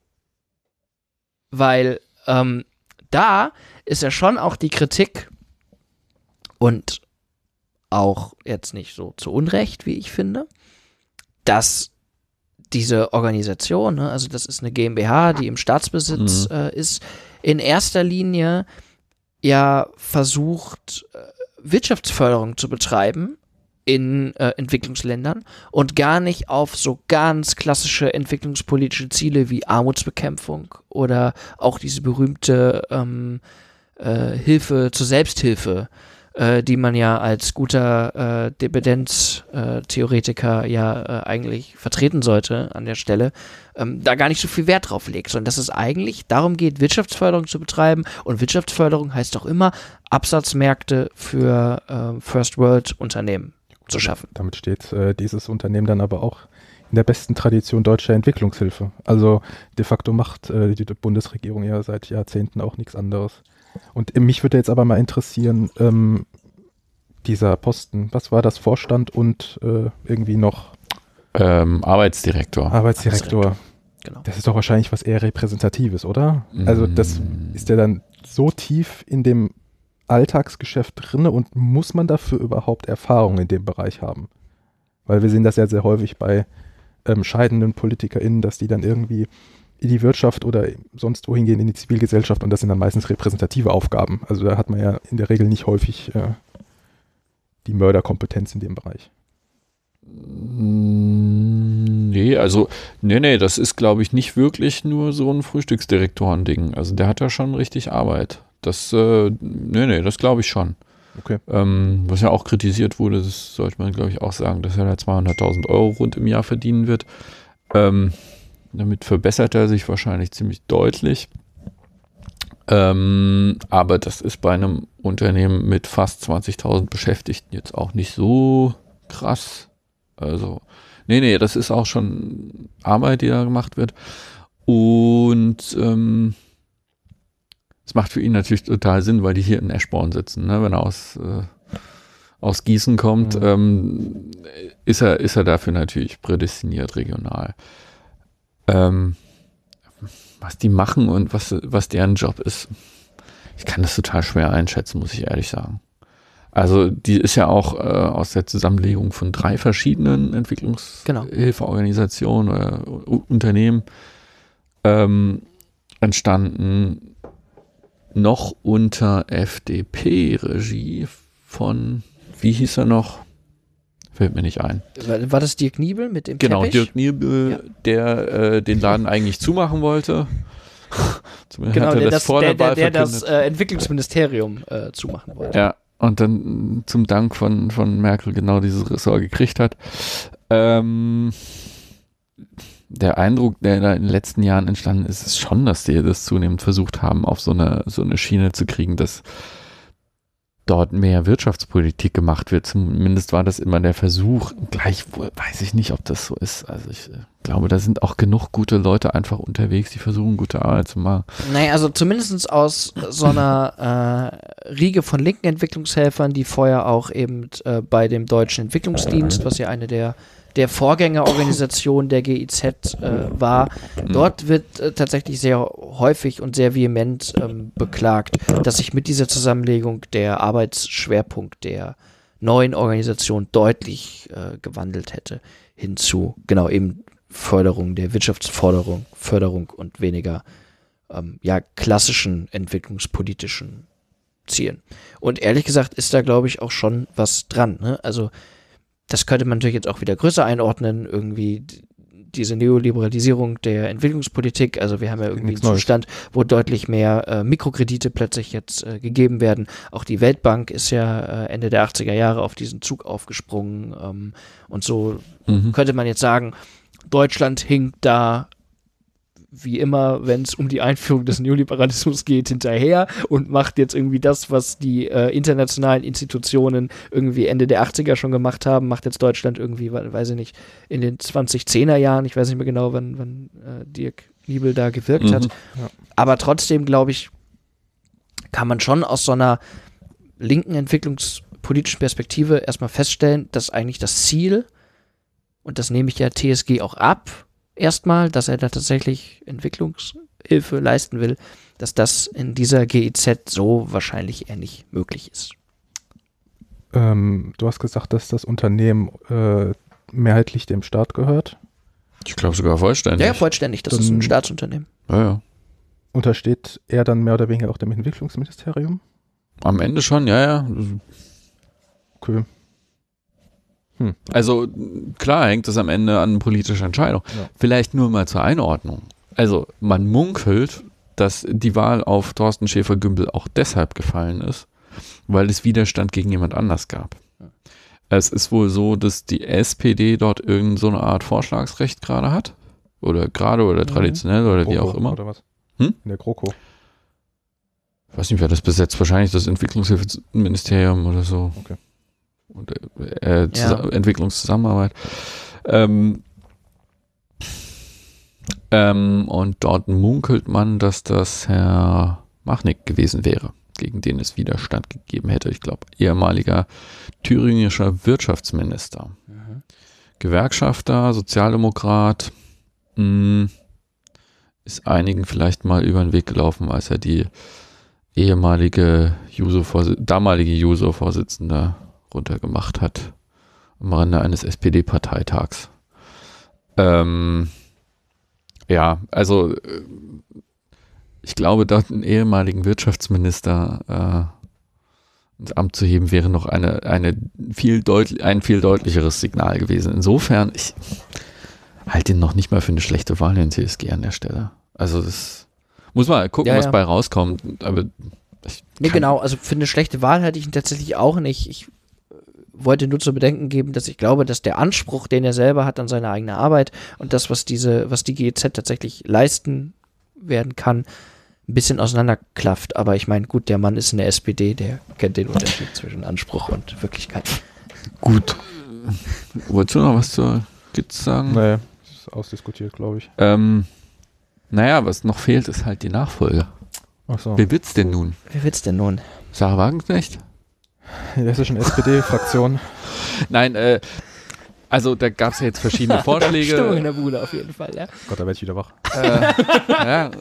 Weil ähm, da ist ja schon auch die Kritik und auch jetzt nicht so zu Unrecht, wie ich finde, dass diese Organisation, ne, also das ist eine GmbH, die im Staatsbesitz Mhm. äh, ist, in erster Linie ja versucht, äh, Wirtschaftsförderung zu betreiben in äh, Entwicklungsländern und gar nicht auf so ganz klassische entwicklungspolitische Ziele wie Armutsbekämpfung oder auch diese berühmte ähm, äh, Hilfe zur Selbsthilfe, äh, die man ja als guter äh, Dependenztheoretiker ja äh, eigentlich vertreten sollte an der Stelle, ähm, da gar nicht so viel Wert drauf legt, sondern dass es eigentlich darum geht, Wirtschaftsförderung zu betreiben und Wirtschaftsförderung heißt auch immer, Absatzmärkte für äh, First World Unternehmen zu schaffen. Damit steht äh, dieses Unternehmen dann aber auch in der besten Tradition deutscher Entwicklungshilfe. Also de facto macht äh, die Bundesregierung ja seit Jahrzehnten auch nichts anderes. Und äh, mich würde jetzt aber mal interessieren, ähm, dieser Posten, was war das Vorstand und äh, irgendwie noch Ähm, Arbeitsdirektor. Arbeitsdirektor? Genau. Das ist doch wahrscheinlich was eher Repräsentatives, oder? Also das ist ja dann so tief in dem Alltagsgeschäft drinne und muss man dafür überhaupt Erfahrung in dem Bereich haben? Weil wir sehen das ja sehr häufig bei ähm, scheidenden PolitikerInnen, dass die dann irgendwie in die Wirtschaft oder sonst wohin gehen, in die Zivilgesellschaft und das sind dann meistens repräsentative Aufgaben. Also da hat man ja in der Regel nicht häufig äh, die Mörderkompetenz in dem Bereich. Mm, Nee, also, nee, nee, das ist, glaube ich, nicht wirklich nur so ein Frühstücksdirektoren-Ding. Also der hat da schon richtig Arbeit. Das, äh, nee, nee, das glaube ich schon. Okay. Ähm, was ja auch kritisiert wurde, das sollte man, glaube ich, auch sagen, dass er da 200.000 Euro rund im Jahr verdienen wird. Ähm, damit verbessert er sich wahrscheinlich ziemlich deutlich. Ähm, aber das ist bei einem Unternehmen mit fast 20.000 Beschäftigten jetzt auch nicht so krass. Also, nee, nee, das ist auch schon Arbeit, die da gemacht wird. Und ähm, es macht für ihn natürlich total Sinn, weil die hier in Eschborn sitzen, ne? wenn er aus, äh, aus Gießen kommt, Mhm. ähm, ist, er, ist er dafür natürlich prädestiniert regional. Ähm, was die machen und was, was deren Job ist, ich kann das total schwer einschätzen, muss ich ehrlich sagen. Also die ist ja auch äh, aus der Zusammenlegung von drei verschiedenen Entwicklungshilfeorganisationen oder U Unternehmen ähm, entstanden, noch unter FDP-Regie von, wie hieß er noch? Fällt mir nicht ein. War, das Dirk Niebel mit dem Genau, Teppich? Dirk Niebel, der äh, den Laden eigentlich zumachen wollte. (laughs) Zumindest Genau, hat er der das vor der, der der, der das äh, Entwicklungsministerium äh, zumachen wollte. Ja, und dann zum Dank von, von Merkel genau dieses Ressort gekriegt hat. Ähm, der Eindruck, der da in den letzten Jahren entstanden ist, ist schon, dass die das zunehmend versucht haben, auf so eine, so eine Schiene zu kriegen, dass dort mehr Wirtschaftspolitik gemacht wird. Zumindest war das immer der Versuch. Gleichwohl weiß ich nicht, ob das so ist. Also ich äh, glaube, da sind auch genug gute Leute einfach unterwegs, die versuchen, gute Arbeit zu machen. Naja, also zumindest aus so einer äh, Riege von linken Entwicklungshelfern, die vorher auch eben äh, bei dem Deutschen Entwicklungsdienst, was ja eine der der Vorgängerorganisation der GIZ äh, war. Dort wird äh, tatsächlich sehr häufig und sehr vehement ähm, beklagt, dass sich mit dieser Zusammenlegung der Arbeitsschwerpunkt der neuen Organisation deutlich äh, gewandelt hätte hinzu, genau eben Förderung der Wirtschaftsförderung, Förderung und weniger ähm, ja klassischen entwicklungspolitischen Zielen. Und ehrlich gesagt ist da glaube ich auch schon was dran. Ne? Also das könnte man natürlich jetzt auch wieder größer einordnen, irgendwie diese Neoliberalisierung der Entwicklungspolitik. Also wir haben ja irgendwie einen Zustand, wo deutlich mehr äh, Mikrokredite plötzlich jetzt äh, gegeben werden. Auch die Weltbank ist ja äh, Ende der 80er Jahre auf diesen Zug aufgesprungen. Ähm, und so mhm. könnte man jetzt sagen, Deutschland hinkt da wie immer, wenn es um die Einführung des Neoliberalismus geht, hinterher und macht jetzt irgendwie das, was die äh, internationalen Institutionen irgendwie Ende der 80er schon gemacht haben, macht jetzt Deutschland irgendwie, weiß ich nicht, in den 2010er Jahren, ich weiß nicht mehr genau, wann, wann äh, Dirk Niebel da gewirkt mhm. hat. Ja. Aber trotzdem, glaube ich, kann man schon aus so einer linken entwicklungspolitischen Perspektive erstmal feststellen, dass eigentlich das Ziel, und das nehme ich ja TSG auch ab, erstmal, dass er da tatsächlich Entwicklungshilfe leisten will, dass das in dieser GIZ so wahrscheinlich eher nicht möglich ist. Ähm, du hast gesagt, dass das Unternehmen äh, mehrheitlich dem Staat gehört. Ich glaube sogar vollständig. Ja, vollständig. Das dann ist ein Staatsunternehmen. Ja, ja. Untersteht er dann mehr oder weniger auch dem Entwicklungsministerium? Am Ende schon, ja, ja. Okay. Hm. Also klar hängt das am Ende an politischer Entscheidung. Ja. Vielleicht nur mal zur Einordnung. Also man munkelt, dass die Wahl auf Thorsten Schäfer-Gümbel auch deshalb gefallen ist, weil es Widerstand gegen jemand anders gab. Es ist wohl so, dass die SPD dort irgendeine so eine Art Vorschlagsrecht gerade hat. Oder gerade oder mhm. traditionell oder Kroko, wie auch immer. Oder was? Hm? In der GroKo. Ich weiß nicht, wer das besetzt. Wahrscheinlich das Entwicklungshilfeministerium oder so. Okay und äh, ja. Entwicklungszusammenarbeit. Ähm, ähm, und dort munkelt man, dass das Herr Machnick gewesen wäre, gegen den es Widerstand gegeben hätte. Ich glaube, ehemaliger thüringischer Wirtschaftsminister. Mhm. Gewerkschafter, Sozialdemokrat, mh, hm, ist einigen vielleicht mal über den Weg gelaufen, als er die ehemalige Juso damalige Juso-Vorsitzende runtergemacht hat am Rande eines SPD-Parteitags. Ähm, ja, also äh, ich glaube, dort einen ehemaligen Wirtschaftsminister äh, ins Amt zu heben, wäre noch eine, eine viel deutlich, ein viel deutlicheres Signal gewesen. Insofern, ich halte ihn noch nicht mal für eine schlechte Wahl in TSG an der Stelle. Also das muss man gucken, ja, was ja. bei rauskommt. Aber ich nee, genau, also für eine schlechte Wahl hatte ich ihn tatsächlich auch nicht. Ich wollte nur zu bedenken geben, dass ich glaube, dass der Anspruch, den er selber hat an seine eigene Arbeit und das, was diese, was die GEZ tatsächlich leisten werden kann, ein bisschen auseinanderklafft. Aber ich meine, gut, der Mann ist in der SPD, der kennt den Unterschied zwischen Anspruch und Wirklichkeit. Gut. Wolltest du noch was zur GITS sagen? Nee, ist ausdiskutiert, glaube ich. Ähm, naja, was noch fehlt, ist halt die Nachfolge. Ach so. Wer wird's denn nun? Wer wird's denn nun? Sarah Wagenknecht? Die hessischen SPD-Fraktion. (laughs) Nein, äh, also da gab es ja jetzt verschiedene (laughs) Vorschläge. Stimmung in der Bude auf jeden Fall, ja. Gott, da werde ich wieder wach. Äh, (laughs) ja,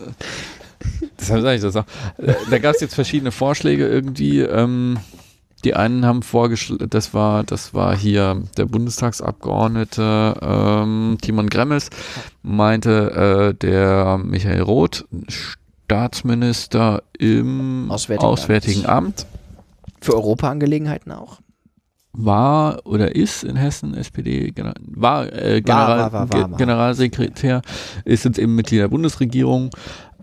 deshalb sage ich das auch. Äh, da gab es jetzt verschiedene Vorschläge irgendwie. Ähm, die einen haben vorgeschlagen, das war, das war hier der Bundestagsabgeordnete ähm, Timon Gremmels, meinte äh, der Michael Roth, Staatsminister im Auswärtigen, Auswärtigen Amt. Amt für Europaangelegenheiten auch? War oder ist in Hessen SPD, war, äh, General, war, war, war, Generalsekretär, ist jetzt eben Mitglied der Bundesregierung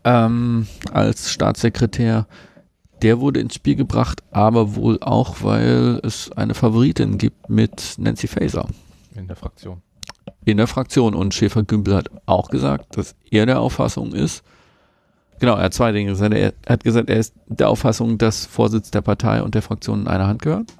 ähm, als Staatssekretär. Der wurde ins Spiel gebracht, aber wohl auch, weil es eine Favoritin gibt mit Nancy Faeser. In der Fraktion. In der Fraktion. Und Schäfer-Gümbel hat auch gesagt, dass er der Auffassung ist, Genau, er hat zwei Dinge gesagt. Er hat gesagt, er ist der Auffassung, dass Vorsitz der Partei und der Fraktion in einer Hand gehört.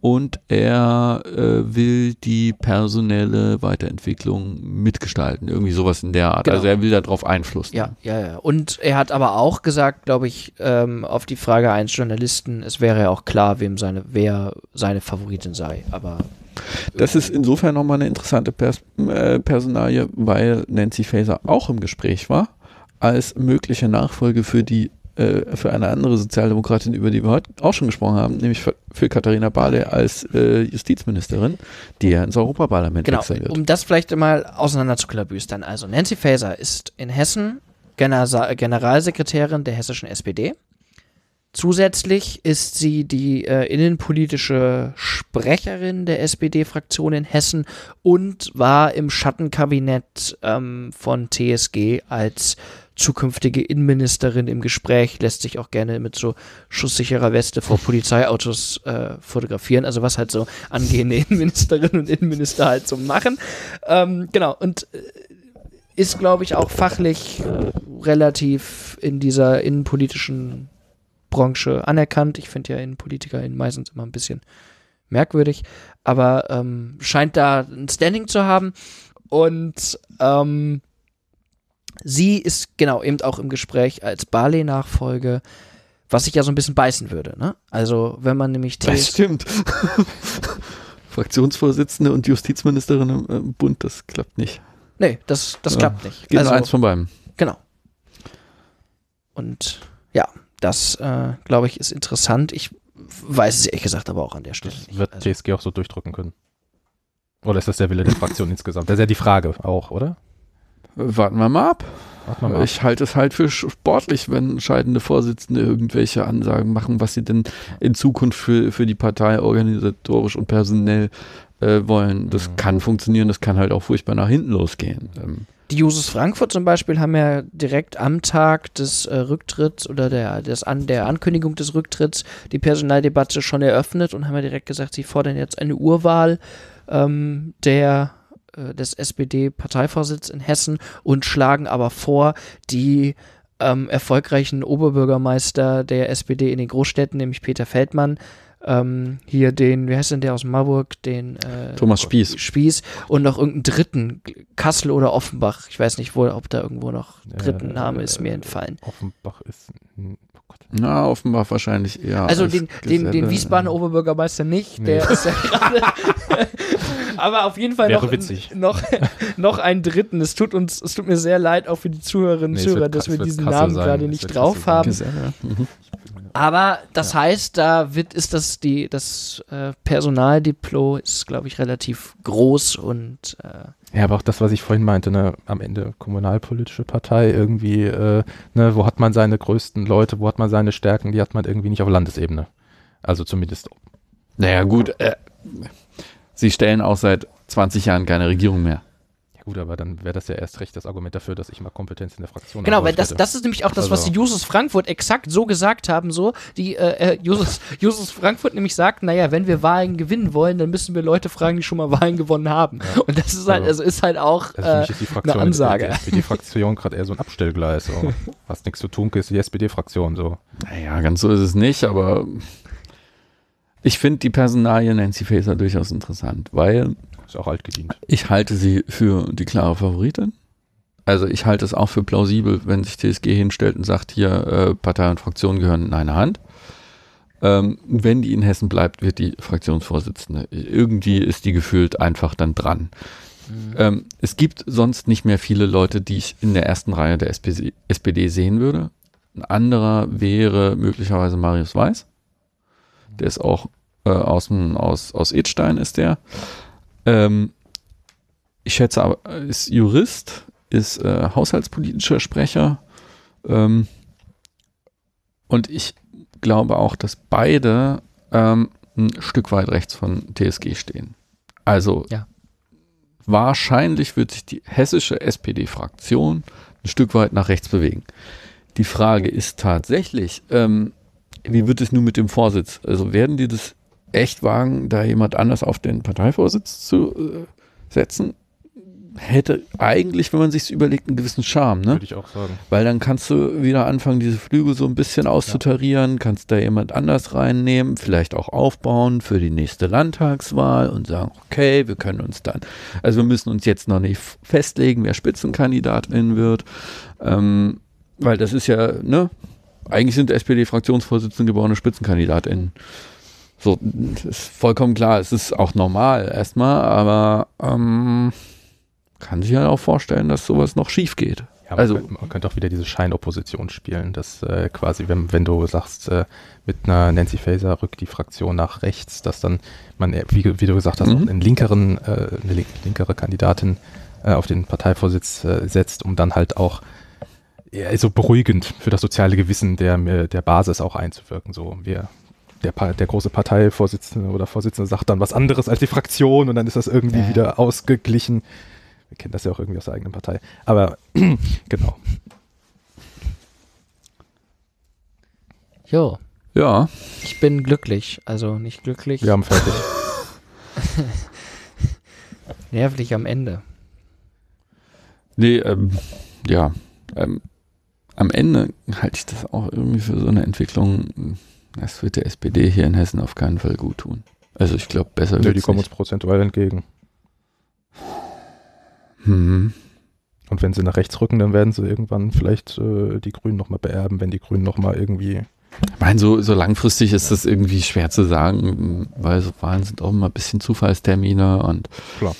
Und er äh, will die personelle Weiterentwicklung mitgestalten. Irgendwie sowas in der Art. Genau. Also er will darauf Einfluss Ja, ja, ja. Und er hat aber auch gesagt, glaube ich, ähm, auf die Frage eines Journalisten, es wäre ja auch klar, wem seine, wer seine Favoritin sei. Aber Das ist insofern nochmal eine interessante Pers äh, Personalie, weil Nancy Faeser auch im Gespräch war als mögliche Nachfolge für die äh, für eine andere Sozialdemokratin, über die wir heute auch schon gesprochen haben, nämlich für, für Katharina Barley als äh, Justizministerin, die ja ins Europaparlament genau, wechseln wird. um das vielleicht mal auseinanderzuklabüstern. Also Nancy Faeser ist in Hessen General Generalsekretärin der hessischen SPD. Zusätzlich ist sie die äh, innenpolitische Sprecherin der SPD-Fraktion in Hessen und war im Schattenkabinett ähm, von TSG als zukünftige Innenministerin im Gespräch, lässt sich auch gerne mit so schusssicherer Weste vor Polizeiautos äh, fotografieren, also was halt so angehende (laughs) Innenministerinnen und Innenminister halt so machen. Ähm, genau, und äh, ist, glaube ich, auch fachlich relativ in dieser innenpolitischen Branche anerkannt. Ich finde ja InnenpolitikerInnen meistens immer ein bisschen merkwürdig, aber ähm, scheint da ein Standing zu haben. Und ähm, sie ist genau eben auch im Gespräch als Barley-Nachfolge, was sich ja so ein bisschen beißen würde. Ne? Also wenn man nämlich Das stimmt. (laughs) Fraktionsvorsitzende und Justizministerin im, im Bund, das klappt nicht. Nee, das, das Ja, klappt nicht. Geht nur eins von beiden. Genau. Und ja, das, äh, glaube ich, ist interessant. Ich weiß es ehrlich gesagt aber auch an der Stelle nicht. Wird TSG auch so durchdrücken können? Oder ist das der Wille der Fraktion insgesamt? Das ist ja die Frage auch, oder? Warten wir mal ab. Warten wir mal ab. Ich halte es halt für sportlich, wenn scheidende Vorsitzende irgendwelche Ansagen machen, was sie denn in Zukunft für, für die Partei organisatorisch und personell äh, wollen. Das Mhm. kann funktionieren, das kann halt auch furchtbar nach hinten losgehen. Ähm, Die Jusos Frankfurt zum Beispiel haben ja direkt am Tag des äh, Rücktritts oder der, des an, der Ankündigung des Rücktritts die Personaldebatte schon eröffnet und haben ja direkt gesagt, sie fordern jetzt eine Urwahl ähm, der äh, des SPD-Parteivorsitzes in Hessen und schlagen aber vor, die ähm, erfolgreichen Oberbürgermeister der SPD in den Großstädten, nämlich Peter Feldmann, ähm, hier den, wie heißt denn der aus Marburg, den äh, Thomas Spieß. Spieß und noch irgendeinen dritten, Kassel oder Offenbach. Ich weiß nicht, wo, ob da irgendwo noch einen dritten Äh, Name ist mir entfallen. Offenbach ist. Oh. Na, offenbar wahrscheinlich eher. Also als den, den, den. Wiesbadener Oberbürgermeister nicht, Nee. der ist ja (laughs) gerade. Aber auf jeden Fall Wäre noch, witzig. noch, noch einen dritten. Es tut uns, es tut mir sehr leid, auch für die Zuhörerinnen und Nee, Zuhörer, dass wir diesen Kassel Namen sein. gerade nicht drauf haben. Geselle. Aber das heißt, da wird, ist das die, das äh, Personaldiplo ist, glaube ich, relativ groß und äh, Ja, aber auch das, was ich vorhin meinte, ne, am Ende kommunalpolitische Partei irgendwie, äh, ne, wo hat man seine größten Leute, wo hat man seine Stärken, die hat man irgendwie nicht auf Landesebene. Also zumindest. Naja, gut. Äh, sie stellen auch seit 20 Jahren keine Regierung mehr. Ja gut, aber dann wäre das ja erst recht das Argument dafür, dass ich mal Kompetenz in der Fraktion Genau, habe, weil ich das, hätte. das ist nämlich auch das, was Also- die Jusos Frankfurt exakt so gesagt haben, so. Die äh, äh, Jusos, (laughs) Jusos Frankfurt nämlich sagt, naja, wenn wir Wahlen gewinnen wollen, dann müssen wir Leute fragen, die schon mal Wahlen gewonnen haben. Und das ist halt, also ist halt auch Also für äh, mich ist die Fraktion, eine Ansage. Die SPD-Fraktion gerade eher so ein Abstellgleis. So. (laughs) Was nichts zu tun ist, die SPD-Fraktion so. Naja, ganz so ist es nicht, aber ich finde die Personalie Nancy Faeser durchaus interessant, weil Ist auch alt gedient. ich halte sie für die klare Favoritin. Also ich halte es auch für plausibel, wenn sich TSG hinstellt und sagt, hier äh, Partei und Fraktion gehören in eine Hand. Ähm, wenn die in Hessen bleibt, wird die Fraktionsvorsitzende. Irgendwie ist die gefühlt einfach dann dran. Ähm, es gibt sonst nicht mehr viele Leute, die ich in der ersten Reihe der SPD, SPD sehen würde. Ein anderer wäre möglicherweise Marius Weiß. Der ist auch äh, aus, aus, aus Edstein ist der. Ähm, ich schätze aber, ist Jurist, ist äh, haushaltspolitischer Sprecher. Ähm, und ich glaube auch, dass beide ähm, ein Stück weit rechts von TSG stehen. Also Ja. wahrscheinlich wird sich die hessische SPD-Fraktion ein Stück weit nach rechts bewegen. Die Frage ist tatsächlich, ähm, wie wird es nun mit dem Vorsitz? Also werden die das echt wagen, da jemand anders auf den Parteivorsitz zu äh, setzen? hätte eigentlich, wenn man sich überlegt, einen gewissen Charme, ne? Würde ich auch sagen. Weil dann kannst du wieder anfangen, diese Flüge so ein bisschen auszutarieren, kannst da jemand anders reinnehmen, vielleicht auch aufbauen für die nächste Landtagswahl und sagen, okay, wir können uns dann, also wir müssen uns jetzt noch nicht festlegen, wer Spitzenkandidatin wird, ähm, weil das ist ja, ne, eigentlich sind SPD-Fraktionsvorsitzende geborene Spitzenkandidatinnen. So, ist vollkommen klar, es ist auch normal erstmal, aber ähm, kann sich ja auch vorstellen, dass sowas noch schief geht. Ja, also, man, man könnte auch wieder diese Scheinopposition spielen, dass äh, quasi, wenn, wenn du sagst, äh, mit einer Nancy Faeser rückt die Fraktion nach rechts, dass dann man, äh, wie, wie du gesagt hast, Mhm. einen linkeren, äh, eine link, linkere Kandidatin äh, auf den Parteivorsitz äh, setzt, um dann halt auch eher so beruhigend für das soziale Gewissen der, der Basis auch einzuwirken. So, wir, der, der große Parteivorsitzende oder Vorsitzende sagt dann was anderes als die Fraktion und dann ist das irgendwie Ja. wieder ausgeglichen. Wir kennen das ja auch irgendwie aus der eigenen Partei. Aber (clears throat) genau. Jo, ja, ich bin glücklich. Also nicht glücklich. Wir haben fertig. (laughs) Nervlich am Ende. nee, ähm, ja, ähm, am Ende halte ich das auch irgendwie für so eine Entwicklung, das wird der SPD hier in Hessen auf keinen Fall gut tun. Also ich glaube, besser wird die kommen uns prozentual entgegen. Hm. Und wenn sie nach rechts rücken, dann werden sie irgendwann vielleicht äh, die Grünen nochmal beerben, wenn die Grünen nochmal irgendwie. Ich meine, so, so langfristig ist das irgendwie schwer zu sagen, weil so Wahlen sind auch immer ein bisschen Zufallstermine und Klar.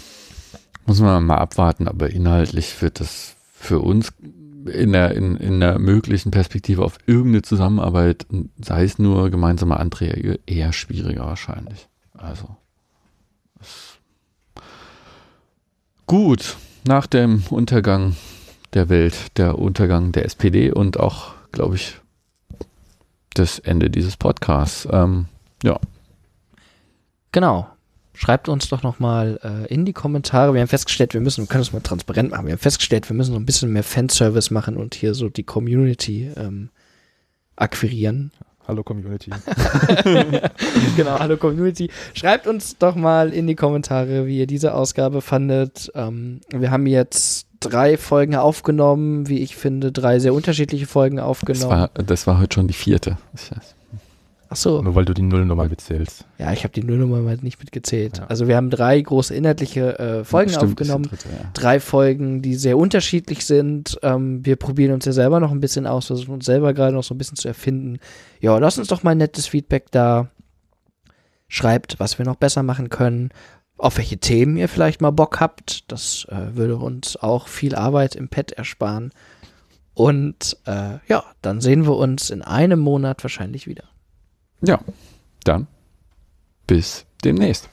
muss man mal abwarten, aber inhaltlich wird das für uns in der, in, in der möglichen Perspektive auf irgendeine Zusammenarbeit, sei es nur gemeinsame Anträge, eher schwieriger wahrscheinlich. Also. Gut, nach dem Untergang der Welt, der Untergang der SPD und auch, glaube ich, das Ende dieses Podcasts. Ähm, ja, Genau. Schreibt uns doch nochmal äh, in die Kommentare. Wir haben festgestellt, wir müssen, wir können das mal transparent machen. Wir haben festgestellt, wir müssen so ein bisschen mehr Fanservice machen und hier so die Community ähm, akquirieren. Hallo Community. (laughs) genau, hallo Community. Schreibt uns doch mal in die Kommentare, wie ihr diese Ausgabe fandet. Ähm, wir haben jetzt drei Folgen aufgenommen, wie ich finde, drei sehr unterschiedliche Folgen das aufgenommen. war, das war heute schon die vierte. Ich weiß. Ach so. Nur weil du die Nullnummer mitzählst. Ja, ich habe die Nullnummer nicht mitgezählt. Ja. Also wir haben drei große inhaltliche äh, Folgen Stimmt, aufgenommen. dritte, ja. Drei Folgen, die sehr unterschiedlich sind. Ähm, wir probieren uns ja selber noch ein bisschen aus, versuchen uns selber gerade noch so ein bisschen zu erfinden. Ja, lasst uns doch mal ein nettes Feedback da. Schreibt, was wir noch besser machen können. Auf welche Themen ihr vielleicht mal Bock habt. Das äh, würde uns auch viel Arbeit im Pad ersparen. Und äh, ja, dann sehen wir uns in einem Monat wahrscheinlich wieder. Ja, dann bis demnächst.